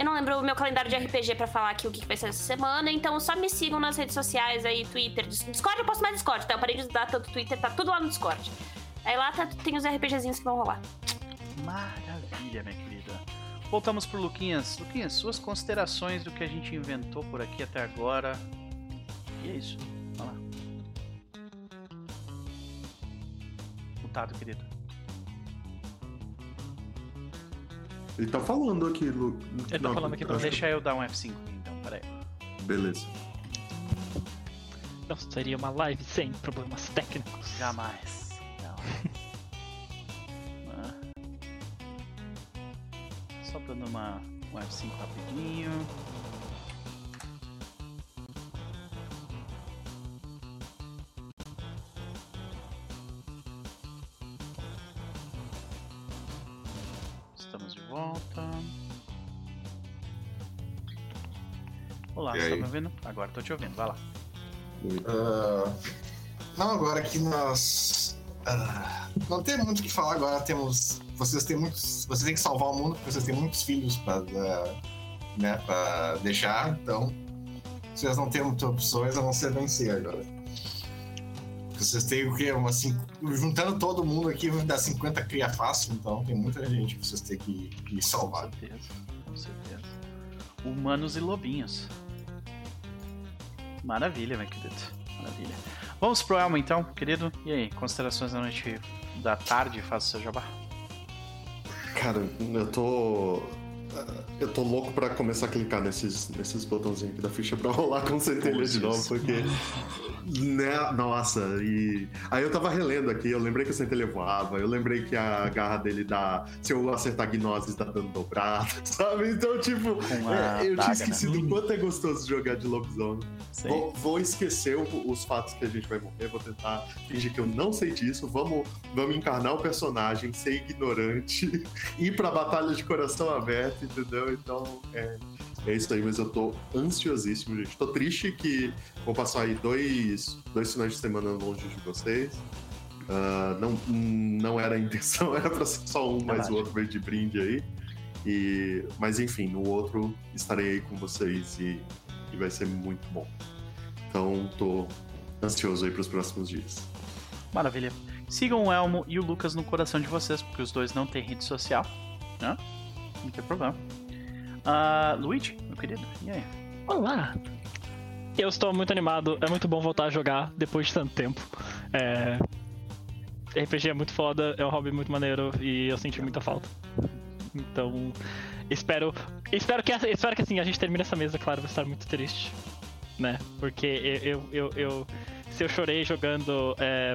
Eu não lembro o meu calendário de RPG pra falar aqui o que vai ser essa semana, então só me sigam nas redes sociais aí, Twitter. Dis- Discord eu posto mais Discord, tá? Eu parei de usar tanto Twitter, tá tudo lá no Discord. Aí lá tá- tem os RPGzinhos que vão rolar. Maravilha, minha querida. Voltamos pro Luquinhas. Luquinhas, suas considerações do que a gente inventou por aqui até agora. E é isso. Vai lá. Mutado, querido. Ele tá falando aqui, Lu. Eu tô tá não, falando aqui, não. Deixa eu dar um F5 então, peraí. Beleza. Não seria uma live sem problemas técnicos. Jamais. Não. Ah. Só dando uma, um F5 rapidinho. Olá, você tá me ouvindo? Agora tô te ouvindo, vai lá. Ah, não, agora que nós. ah, não tem muito o que falar agora, temos. Vocês têm muitos. Vocês têm que salvar o mundo porque vocês têm muitos filhos pra, né, pra deixar, então. Vocês não têm muitas opções a não ser vencer agora. Vocês têm o quê? Uma cinco, juntando todo mundo aqui, vai dar 50 cria fácil, então tem muita gente que vocês têm que, que salvar. Com certeza, com certeza. Humanos e lobinhos. Maravilha, meu querido. Maravilha. Vamos pro Elmo então, querido. E aí, considerações da noite da tarde, faça o seu jabá. Cara, eu tô. Eu tô louco pra começar a clicar nesses, nesses botãozinhos aqui da ficha pra rolar com centelha de novo, porque. Né, nossa, e. Aí eu tava relendo aqui, eu lembrei que o centelha voava, eu lembrei que a garra dele dá. Se eu acertar gnoses, dá dano dobrado, sabe? Então, tipo, a é, eu tinha né? esquecido o quanto é gostoso jogar de lobisomem. Vou, vou esquecer os fatos que a gente vai morrer, vou tentar fingir que eu não sei disso. Vamos, vamos encarnar o personagem, ser ignorante, ir pra batalha de coração aberto, entendeu? Então é, é isso aí, mas eu tô ansiosíssimo, gente. Tô triste que vou passar aí dois, dois finais de semana longe de vocês. Ah, não, não era a intenção, era pra ser só um, mas Verdade. o outro veio de brinde aí. E, mas enfim, no outro estarei aí com vocês e, e vai ser muito bom. Então tô ansioso aí pros próximos dias. Maravilha. Sigam o Elmo e o Lucas no coração de vocês, porque os dois não têm rede social, né? Não tem problema. Ah, Luigi, meu querido, e aí? Olá! Eu estou muito animado, é muito bom voltar a jogar depois de tanto tempo. É... RPG é muito foda, é um hobby muito maneiro e eu senti muita falta. Então, espero. Espero que, espero que assim, a gente termine essa mesa, claro, vou estar muito triste. Né? Porque eu. eu, eu, eu- se eu chorei jogando. É...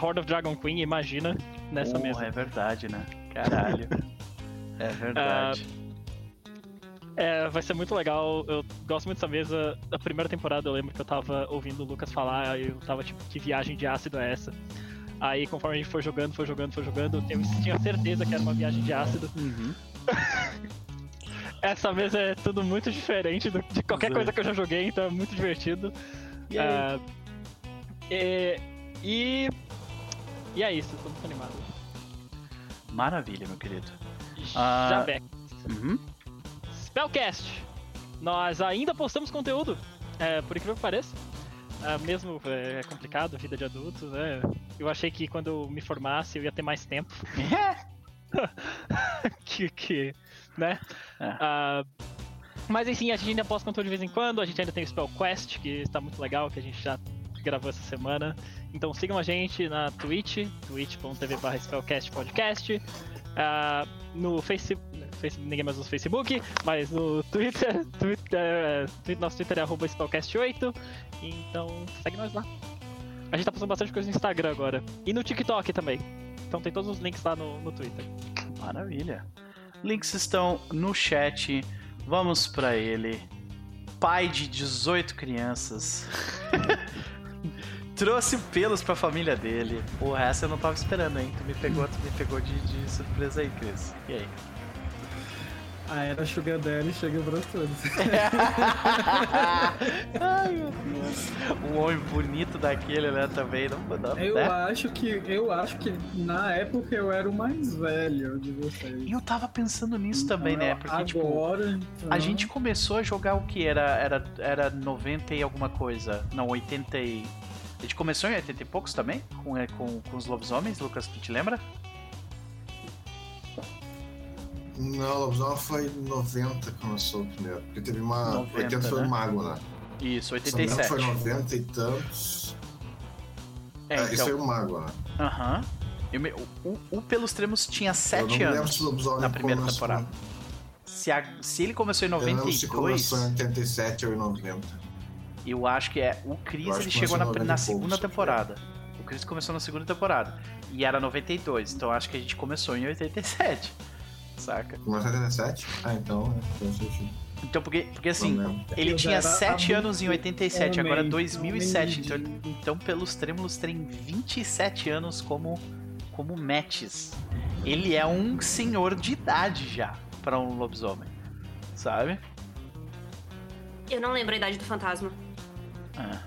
Horde of Dragon Queen, imagina nessa Porra, mesa. É verdade, né? Caralho. é verdade. É, vai ser muito legal. Eu gosto muito dessa mesa. Da primeira temporada eu lembro que eu tava ouvindo o Lucas falar, e eu tava tipo, que viagem de ácido é essa? Aí conforme a gente foi jogando, foi jogando, foi jogando, eu tinha certeza que era uma viagem de ácido. Uhum. Essa mesa é tudo muito diferente do- de qualquer Sim. coisa que eu já joguei, então é muito divertido. E aí? Ah, e, e. E é isso, tô muito animado. Maravilha, meu querido. Ah, Jabex. Uhum. Spellcast. Nós ainda postamos conteúdo, é, por incrível que pareça. Ah, mesmo é complicado, vida de adulto, né? Eu achei que quando eu me formasse eu ia ter mais tempo. que, que, né? É. Ah, mas enfim, a gente ainda posta conteúdo de vez em quando, a gente ainda tem o Spellquest, que está muito legal, que a gente já gravou essa semana. Então sigam a gente na Twitch, twitch.tv barra Spellcast Podcast. Ah, no Facebook, Face- ninguém mais usa Facebook, mas no Twitter, Twitter é, Twi- nosso Twitter é arroba Spellcast8, então segue nós lá. A gente tá postando bastante coisa no Instagram agora. E no TikTok também. Então tem todos os links lá no, no Twitter. Maravilha. Links estão no chat. Vamos pra ele. Pai de 18 crianças. Trouxe pelos pra família dele. Porra, essa eu não tava esperando, hein? Tu me pegou, tu me pegou de, de surpresa aí, Cris. E aí? A era Sugar Daddy chega pra todos. Ai, meu Deus. Um homem bonito daquele, né, também. Não, não, Eu né? acho que eu acho que na época eu era o mais velho de vocês. E eu tava pensando nisso também, né? Porque, tipo, Agora, então, A gente começou a jogar o que? Era, era, era 90 e alguma coisa. Não, 80 e. A gente começou em 80 e poucos também? Com, é, com, com os lobisomens, Lucas, tu te lembra? Não, Lobisomem foi em 90 que começou o primeiro. Porque teve uma. 90, 80 foi né? Mago, né? Isso, Se não me engano, 87. Foi 90 e tantos. É, É, isso foi então. o Mago, né? Aham. Eu me- O, o, Pelos Tremos tinha Eu não 7 me lembro anos se na primeira temporada. Se, a- se ele começou em Eu não se 92, começou em 87 ou em 90. Eu acho que é. O Chris ele chegou na, na 90 segunda poucos, temporada. O Chris começou na segunda temporada. E era 92, então acho que a gente começou em 87. saca? Começou em 87? Ah, então. então assisti. Então, porque, porque assim, ele Eu tinha era 7 adulto, anos em 87, agora homem, 2007. Então, então, pelos trêmulos, tem 27 anos como, como Matches. Ele é um senhor de idade já pra um lobisomem, sabe? Eu não lembro a idade do fantasma. Ah.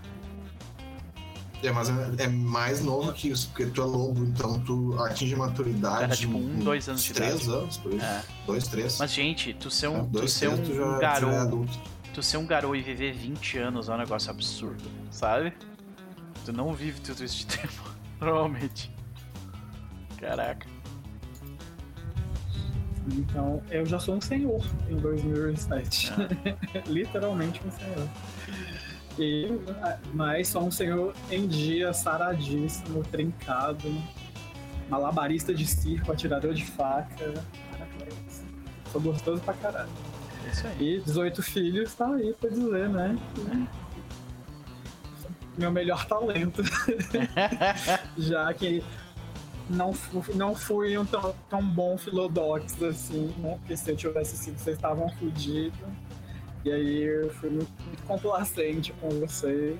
É, mas é, é mais novo que isso, porque tu é lobo, então tu atinge maturidade. Era tipo um, dois anos de Três idade. anos, por isso. É. Dois, três. Mas, gente, tu ser É, um, tu dois, ser três, tu já, um tu já é garoto. adulto. Tu ser um garoto e viver 20 anos é um negócio absurdo, sabe? Tu não vive tudo isso de tempo, normalmente. Caraca. Então, eu já sou um senhor em 2007. Literalmente um senhor. Mas sou um senhor em dia, saradíssimo, trincado, malabarista de circo, atirador de faca. Sou gostoso pra caralho. É isso aí. E 18 filhos tá aí pra dizer, né? Meu melhor talento. Já que não, fu- não fui um tão, tão bom filodox assim, né? Porque se eu tivesse sido, vocês estavam fodidos. E aí eu fui muito, muito complacente com vocês.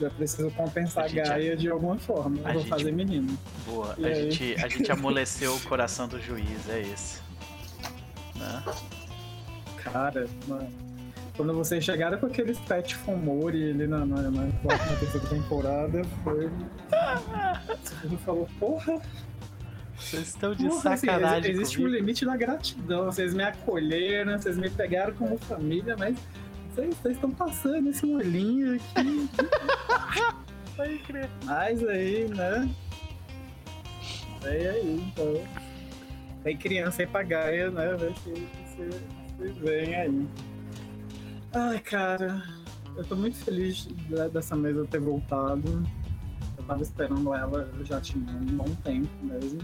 Eu preciso compensar A a Gaia de alguma forma. Eu vou gente- fazer menino. Boa. E A aí? gente, a gente amoleceu o coração do juiz, é esse. Né? Cara, mano. Quando vocês chegaram com aquele Pet Fomori ali na, na, na, na terceira temporada, foi. Ele falou, porra, Vocês estão de porra assim, sacanagem. existe um comigo. limite da gratidão. Vocês me acolheram, vocês me pegaram como família, mas vocês vocês estão passando esse olhinho aqui. Pode crer. Mas aí, né? Vem aí, então. Tem criança aí pra Gaia, né? Vê se se vem aí. Ai, cara. Eu tô muito feliz de- dessa mesa ter voltado. Eu tava esperando ela já tinha um bom tempo mesmo.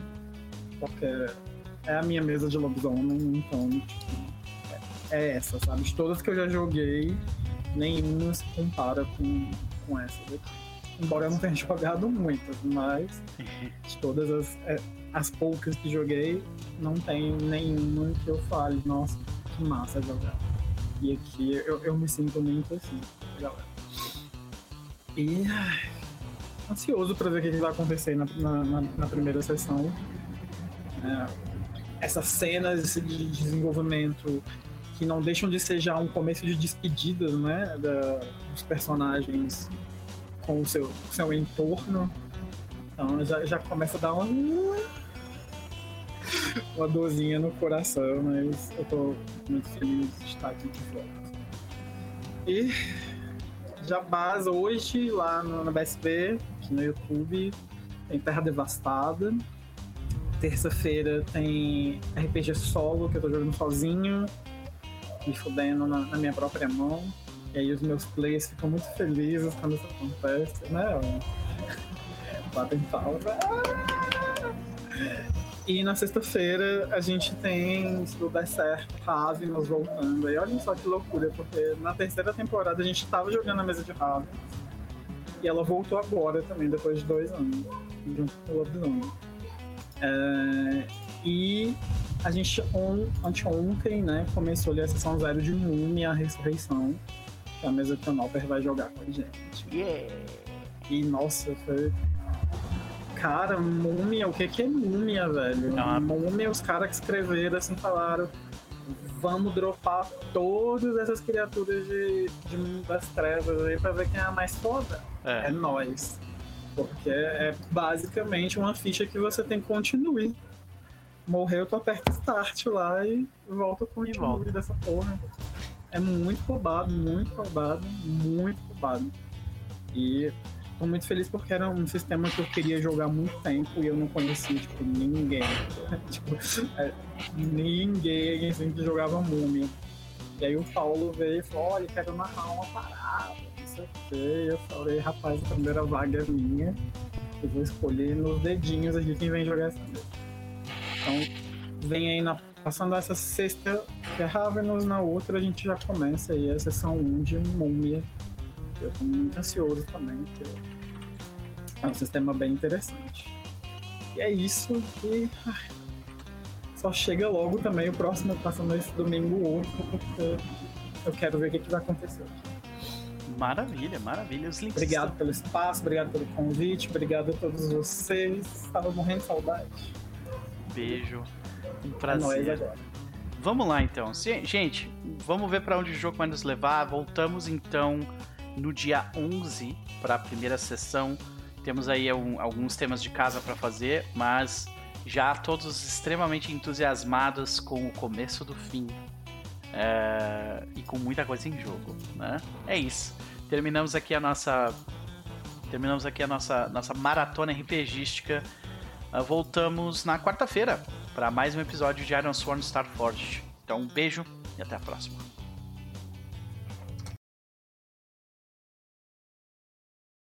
Porque é a minha mesa de lobisomem, então, tipo, é essa, sabe? De todas que eu já joguei, nenhuma se compara com, com essa daqui. Embora eu não tenha jogado muitas, mas de todas as, é, as poucas que joguei, não tem nenhuma que eu fale, nossa, que massa jogar. E aqui eu, eu me sinto muito assim, galera. E ansioso pra ver o que vai acontecer na, na- na primeira sessão. É, essas cenas de desenvolvimento que não deixam de ser já um começo de despedidas, né, da- dos personagens com o seu, seu entorno. Então já, já começa a dar uma, uma dorzinha no coração, mas eu tô muito feliz de estar aqui de volta. E já base hoje lá no, no BSB, aqui no YouTube, tem Terra Devastada. Terça-feira tem RPG solo que eu tô jogando sozinho, me fudendo na, na minha própria mão. E aí os meus players ficam muito felizes quando isso acontece, né? Batem palma. E na sexta-feira a gente tem, se tudo der certo, Ravenous voltando. E olhem só que loucura, porque na terceira temporada a gente tava jogando a mesa de Ravenous. E ela voltou agora também, depois de dois anos, junto com o Lobisomem. É, e a gente on, anteontem, né, começou ali a sessão zero de Múmia, a Ressurreição. Que é a mesa que o Nauper vai jogar com a gente. Yeah. E nossa, foi. Cara, múmia, o que que é múmia, velho? É uma- Múmia, os caras que escreveram assim falaram. Vamos dropar todas essas criaturas de, de mundo das trevas aí pra ver quem é a mais foda. É É. nós. Porque é basicamente uma ficha que você tem que continuar. Morreu, tu aperta start lá e volta com o E volta. dessa porra. É muito roubado, muito roubado, muito roubado. E tô muito feliz porque era um sistema que eu queria jogar há muito tempo e eu não conhecia, tipo, ninguém. tipo, é, ninguém assim que jogava múmia. E aí o Paulo veio e falou, olha, quero narrar uma parada, eu falei, rapaz, a primeira vaga é minha. Eu vou escolher nos dedinhos aqui quem vem jogar essa mesa. Então, vem aí na. Passando essa sexta, que é Ravenous, na outra a gente já começa aí a sessão 1 de Múmia. Eu tô muito ansioso também, porque é um sistema bem interessante. E é isso. E ai, só chega logo também o próximo, passando esse domingo ou outro, porque eu quero ver o que, que vai acontecer. Maravilha, maravilha. Os links Obrigado estão- pelo espaço, obrigado pelo convite, obrigado a todos vocês. Estava morrendo de saudade. Beijo. Um É prazer. agora. Vamos lá então. Gente, vamos ver para onde o jogo vai nos levar. Voltamos então no dia 11 para a primeira sessão. Temos aí alguns temas de casa para fazer, mas já todos extremamente entusiasmados com o começo do fim. É, e com muita coisa em jogo, né? É isso. Terminamos aqui a nossa terminamos aqui a nossa nossa maratona RPGística. Ah, voltamos na quarta-feira para mais um episódio de Iron Sworn Starforged. Então, um beijo e até a próxima.